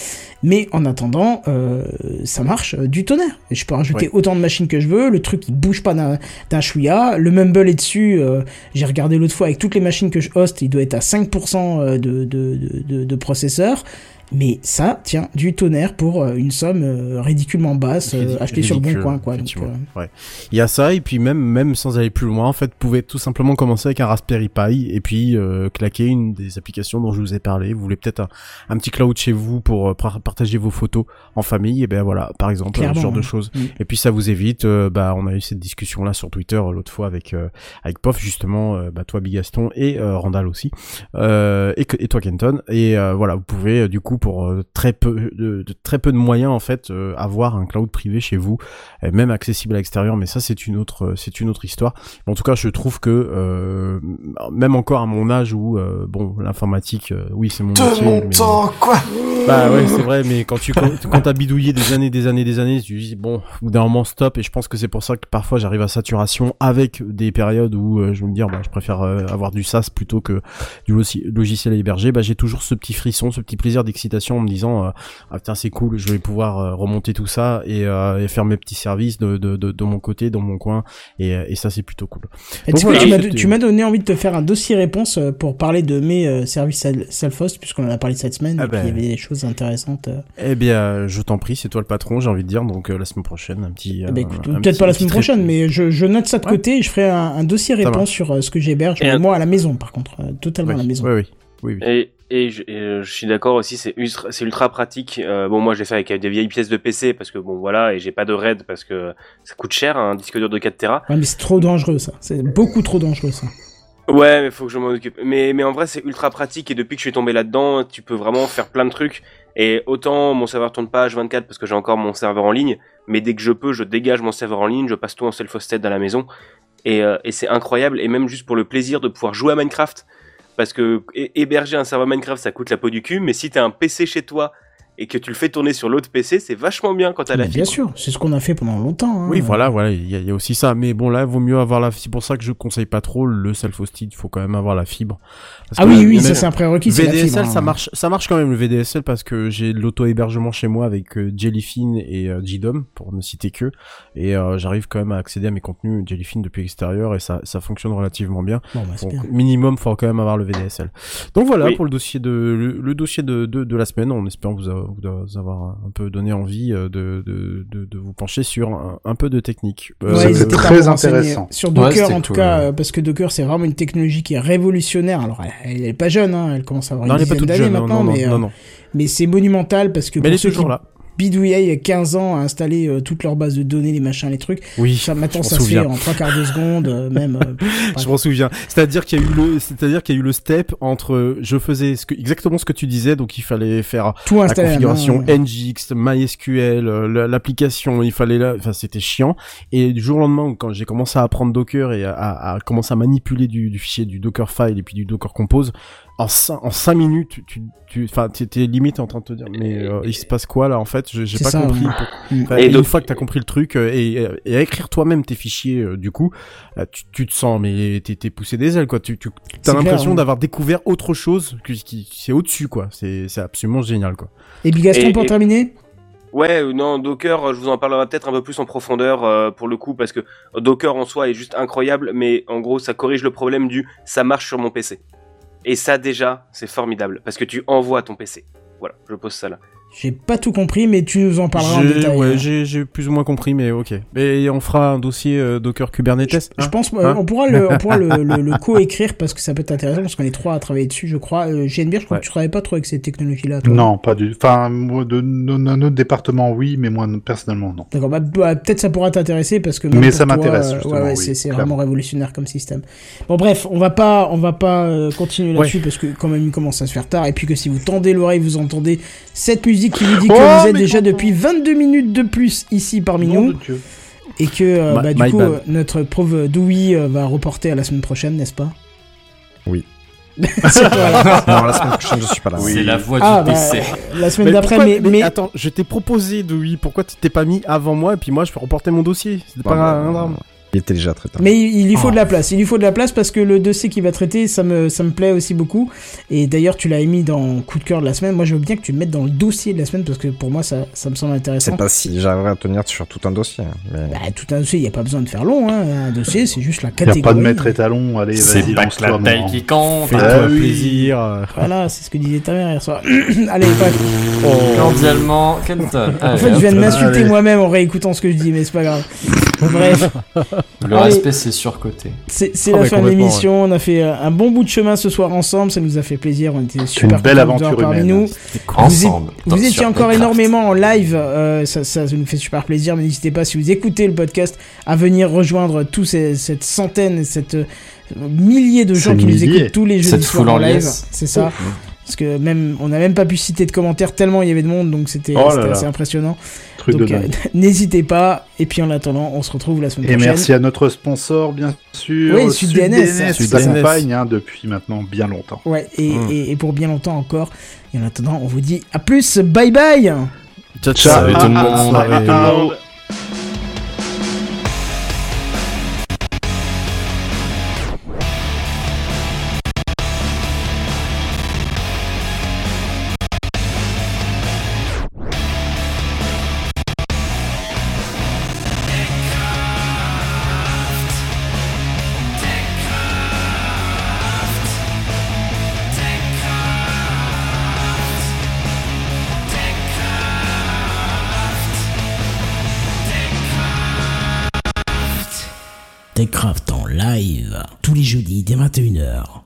A: Mais en attendant, euh, ça marche euh, du tonnerre. Et je peux rajouter
C: Ouais.
A: autant de machines que je veux. Le truc il bouge pas d'un d'un chouïa. Le mumble est dessus. euh, J'ai regardé l'autre fois avec toutes les machines que je host, il doit être à 5% de, de, de, de, de processeur. Mais ça tient du tonnerre pour euh, une somme euh, ridiculement basse euh,
C: Ridi-
A: achetée sur le bon coin. Quoi. Donc, euh,
C: Ouais. Il y a ça, et puis même, même sans aller plus loin, en fait, vous pouvez tout simplement commencer avec un Raspberry Pi, et puis euh, claquer une des applications dont je vous ai parlé. Vous voulez peut-être un, un petit cloud chez vous pour par- partager vos photos en famille, et ben voilà, par exemple,
A: Clairement,
C: ce genre de choses. Et puis ça vous évite, euh, bah, on a eu cette discussion-là sur Twitter l'autre fois avec euh, avec Pof justement, bah toi Bigaston et euh, Randall aussi, euh, et, que- et toi Kenton. Et euh, voilà, vous pouvez du coup pour euh, très peu de, de très peu de moyens en fait euh, avoir un cloud privé chez vous, euh, même accessible à l'extérieur. Mais ça c'est une autre euh, c'est une autre histoire. En tout cas, je trouve que euh, même encore à mon âge où euh, bon l'informatique, euh, oui c'est mon métier, mais-
D: quoi
C: bah ouais, c'est vrai, mais quand tu quand, t'as bidouillé des années, des années, des années, tu dis bon, d'un moment stop. Et je pense que c'est pour ça que parfois j'arrive à saturation avec des périodes où euh, je vais me dire, bah, je préfère euh, avoir du SaaS plutôt que du logiciel hébergé. Bah j'ai toujours ce petit frisson, ce petit plaisir d'excitation en me disant, euh, ah putain c'est cool, je vais pouvoir euh, remonter tout ça et, euh, et faire mes petits services de, de, de, de mon côté, dans mon coin. Et, et ça c'est plutôt cool.
A: Et
C: Donc
A: tu quoi, m'as- donné envie de te faire un dossier réponse euh, pour parler de mes euh, services sel- self-host, puisqu'on en a parlé cette semaine,
C: Ah
A: et puis il y
C: ben.
A: avait des choses intéressantes.
C: Eh bien, je t'en prie, c'est toi le patron, j'ai envie de dire. Donc euh, la semaine prochaine, un petit.
A: Eh ben,
C: euh,
A: peut-être pas la semaine prochaine, mais je, je note ça de côté et je ferai un, un dossier réponse sur euh, ce que j'héberge, moi à la maison par contre, euh, totalement à la maison.
C: Oui, oui, oui, oui.
F: Et, et, je, et, euh, je suis d'accord aussi, c'est ultra, pratique. Euh, bon, moi, je l'ai fait avec des vieilles pièces de PC parce que bon, voilà, et j'ai pas de RAID parce que ça coûte cher, un disque dur de 4 Tera.
A: Ouais, mais c'est trop dangereux ça, c'est beaucoup trop dangereux ça.
F: Ouais, mais faut que je m'en occupe. Mais, mais en vrai, c'est ultra pratique et depuis que je suis tombé là-dedans, tu peux vraiment faire plein de trucs. Et autant mon serveur tourne pas H24 parce que j'ai encore mon serveur en ligne, mais dès que je peux, je dégage mon serveur en ligne, je passe tout en self-hosted à la maison. Et, euh, et c'est incroyable, et même juste pour le plaisir de pouvoir jouer à Minecraft. Parce que hé- héberger un serveur Minecraft, ça coûte la peau du cul, mais si t'as un PC chez toi et que tu le fais tourner sur l'autre PC, c'est vachement bien quand t'as la
A: Mais bien
F: fibre.
A: sûr, c'est ce qu'on a fait pendant longtemps. hein.
C: Oui, voilà, voilà, il y, a- il y a aussi ça. Mais bon, là, vaut mieux avoir la. C'est pour ça que je conseille pas trop le self-hosted. Il faut quand même avoir la fibre. Parce
A: Ah
C: que
A: oui, oui, ça c'est un prérequis, la
C: VDSL,
A: fibre.
C: ça
A: hein.
C: marche, ça marche quand même le VDSL parce que j'ai de l'auto-hébergement chez moi avec euh, Jellyfin et euh, JDOM pour ne citer que, et euh, j'arrive quand même à accéder à mes contenus Jellyfin depuis l'extérieur et ça, ça fonctionne relativement bien.
A: Bon, bah,
C: Donc
A: bien.
C: minimum, faut quand même avoir le VDSL. Donc voilà
F: Oui.
C: pour le dossier de le, le dossier de, de, de la semaine. On espère vous, a- vous avoir un peu donné envie euh, de, de, de, de vous pencher sur un, un peu de technique. Euh,
A: Ouais, à
E: très intéressant.
A: Sur Docker, en tout
D: cool,
A: cas,
D: ouais.
A: euh, parce que Docker, c'est vraiment une technologie qui est révolutionnaire. Alors, elle, elle est pas jeune, hein, elle commence à avoir
C: non,
A: une dizaine d'années.
C: Non,
A: maintenant,
C: non,
A: mais, euh, mais c'est monumental parce que
C: Mais elle est
A: ceux
C: toujours
A: qui
C: là.
A: Bidouillaient il y a 15 ans à installer euh, toute leur base de données, les machins, les trucs,
C: Oui,
A: ça, maintenant ça se fait en trois quarts de seconde, euh, (laughs) même. euh,
C: Je m'en souviens. C'est-à-dire qu'il y a eu le, c'est-à-dire qu'il y a eu le step entre, je faisais ce que, exactement ce que tu disais, donc il fallait faire
A: tout
C: la
A: main,
C: configuration
A: ouais.
C: NGX, MySQL, euh, la- l'application, il fallait là, enfin c'était chiant. Et du jour au lendemain, quand j'ai commencé à apprendre Docker et à, à- à commencer à manipuler du, du fichier du Dockerfile et puis du Docker Compose, en 5, en cinq minutes, tu, tu, tu, enfin, t'es limite en train de te dire, mais euh, il se passe quoi là en fait? J'ai pas
A: ça,
C: compris.
A: ouais.
C: Enfin,
F: Et
C: et une fois que t'as compris le truc euh, et, et à écrire toi-même tes fichiers, euh, du coup, tu, tu te sens mais t'es poussé des ailes quoi. Tu,
A: clair,
C: l'impression
A: hein.
C: d'avoir découvert autre chose que qui c'est au-dessus quoi. C'est absolument génial quoi.
A: Et Bigaston
F: Et-
A: pour
F: et-
A: terminer?
F: Ouais, non, Docker, je vous en parlerai peut-être un peu plus en profondeur euh, pour le coup, parce que Docker en soi est juste incroyable, mais en gros, ça corrige le problème du ça marche sur mon PC. Et ça, déjà, c'est formidable, parce que tu envoies ton PC. Voilà, je pose ça là.
A: J'ai pas tout compris, mais tu nous en parleras en
C: J'ai
A: détail.
C: ouais,
A: hein.
C: j'ai plus ou moins compris, mais ok. Mais on fera un dossier euh, Docker Kubernetes.
A: Je
C: hein
A: pense euh,
C: Hein
A: on pourra le, on pourra le, (laughs) le, le co-écrire parce que ça peut être intéressant parce qu'on est trois à travailler dessus, je crois. Euh, GNB, je crois
C: Ouais.
A: que tu travailles pas trop avec ces technologies-là. toi.
E: Non, pas du. Enfin, moi, de no- no- notre département, oui, mais moi personnellement, non.
A: D'accord, bah, bah, peut-être ça pourra t'intéresser parce que
E: Mais ça m'intéresse,
A: euh,
E: justement,
A: ouais, ouais,
E: oui,
A: c'est vraiment révolutionnaire comme système. Bon bref, on va pas on va pas euh, continuer là-dessus parce que quand même il commence à se faire tard et puis que si vous tendez l'oreille, vous entendez cette musique qui vous dit que
E: Oh,
A: vous êtes déjà depuis 22 minutes de plus ici parmi nous et que euh, bah, du coup
C: bad.
A: euh, notre pauvre Dewey euh, va reporter à la semaine prochaine, n'est-ce pas?
H: Oui. (laughs) Non, la semaine prochaine, je suis pas là.
D: C'est la voix
A: Ah
D: du
A: bah,
D: PC.
A: la semaine d'après mais, mais
C: attends, je t'ai proposé de oui. Pourquoi tu t'es pas mis avant moi et puis moi je peux reporter mon dossier? C'était
H: Ouais,
C: pas un,
H: bah,
C: un drame.
H: Il était déjà très tard.
A: Mais il il lui faut
C: Oh.
A: de la place. Il lui faut de la place parce que le dossier qu'il va traiter, ça me, ça me plaît aussi beaucoup. Et d'ailleurs, tu l'as émis dans coup de cœur de la semaine. Moi, je veux bien que tu le mettes dans le dossier de la semaine parce que pour moi, ça, ça me semble intéressant.
H: C'est pas si j'arriverai à tenir sur tout un dossier. Mais...
A: Bah, tout un dossier, il n'y a pas besoin de faire long. Hein. Un dossier, c'est juste la catégorie.
E: a pas de maître étalon. Allez,
D: C'est pas que la taille qui compte.
C: Fais-toi
E: Ah oui.
C: plaisir.
A: Voilà, c'est ce que disait ta mère hier soir. (clears throat) Allez, bref.
D: Cordialement, Kenton.
A: En fait, je viens de m'insulter moi-même en réécoutant ce que je dis, mais c'est pas grave. Bref, (laughs)
D: Le
A: Allez.
D: respect, c'est surcoté.
A: c'est
C: Ah,
A: la fin de l'émission. On a fait euh, un bon bout de chemin ce soir ensemble. Ça nous a fait plaisir. On était super
E: une belle aventure
A: parmi
E: humaine.
A: nous.
D: Ensemble.
A: Vous étiez encore
D: Minecraft.
A: énormément en live, euh, ça, ça, ça nous fait super plaisir, mais n'hésitez pas, si vous écoutez le podcast, à venir rejoindre tous ces, cette centaine, cette euh, milliers de gens qui nous écoutent tous les jeudis
D: foule
A: en live. C'est ça. Parce que même, on n'a même pas pu citer de commentaires tellement il y avait de monde, donc c'était
E: Oh
A: assez impressionnant.
E: Truc
A: Donc euh, (laughs) n'hésitez pas, et puis en attendant, on se retrouve la semaine
E: Et
A: prochaine.
E: merci à notre sponsor, bien sûr.
A: Oui, SudDNS.
E: s'accompagne hein, depuis maintenant bien longtemps.
A: Ouais, et,
C: Mm.
A: et, et pour bien longtemps encore. Et en attendant, on vous dit à plus, bye bye
C: Ciao,
E: Ciao.
D: Salut tout le
E: Ah,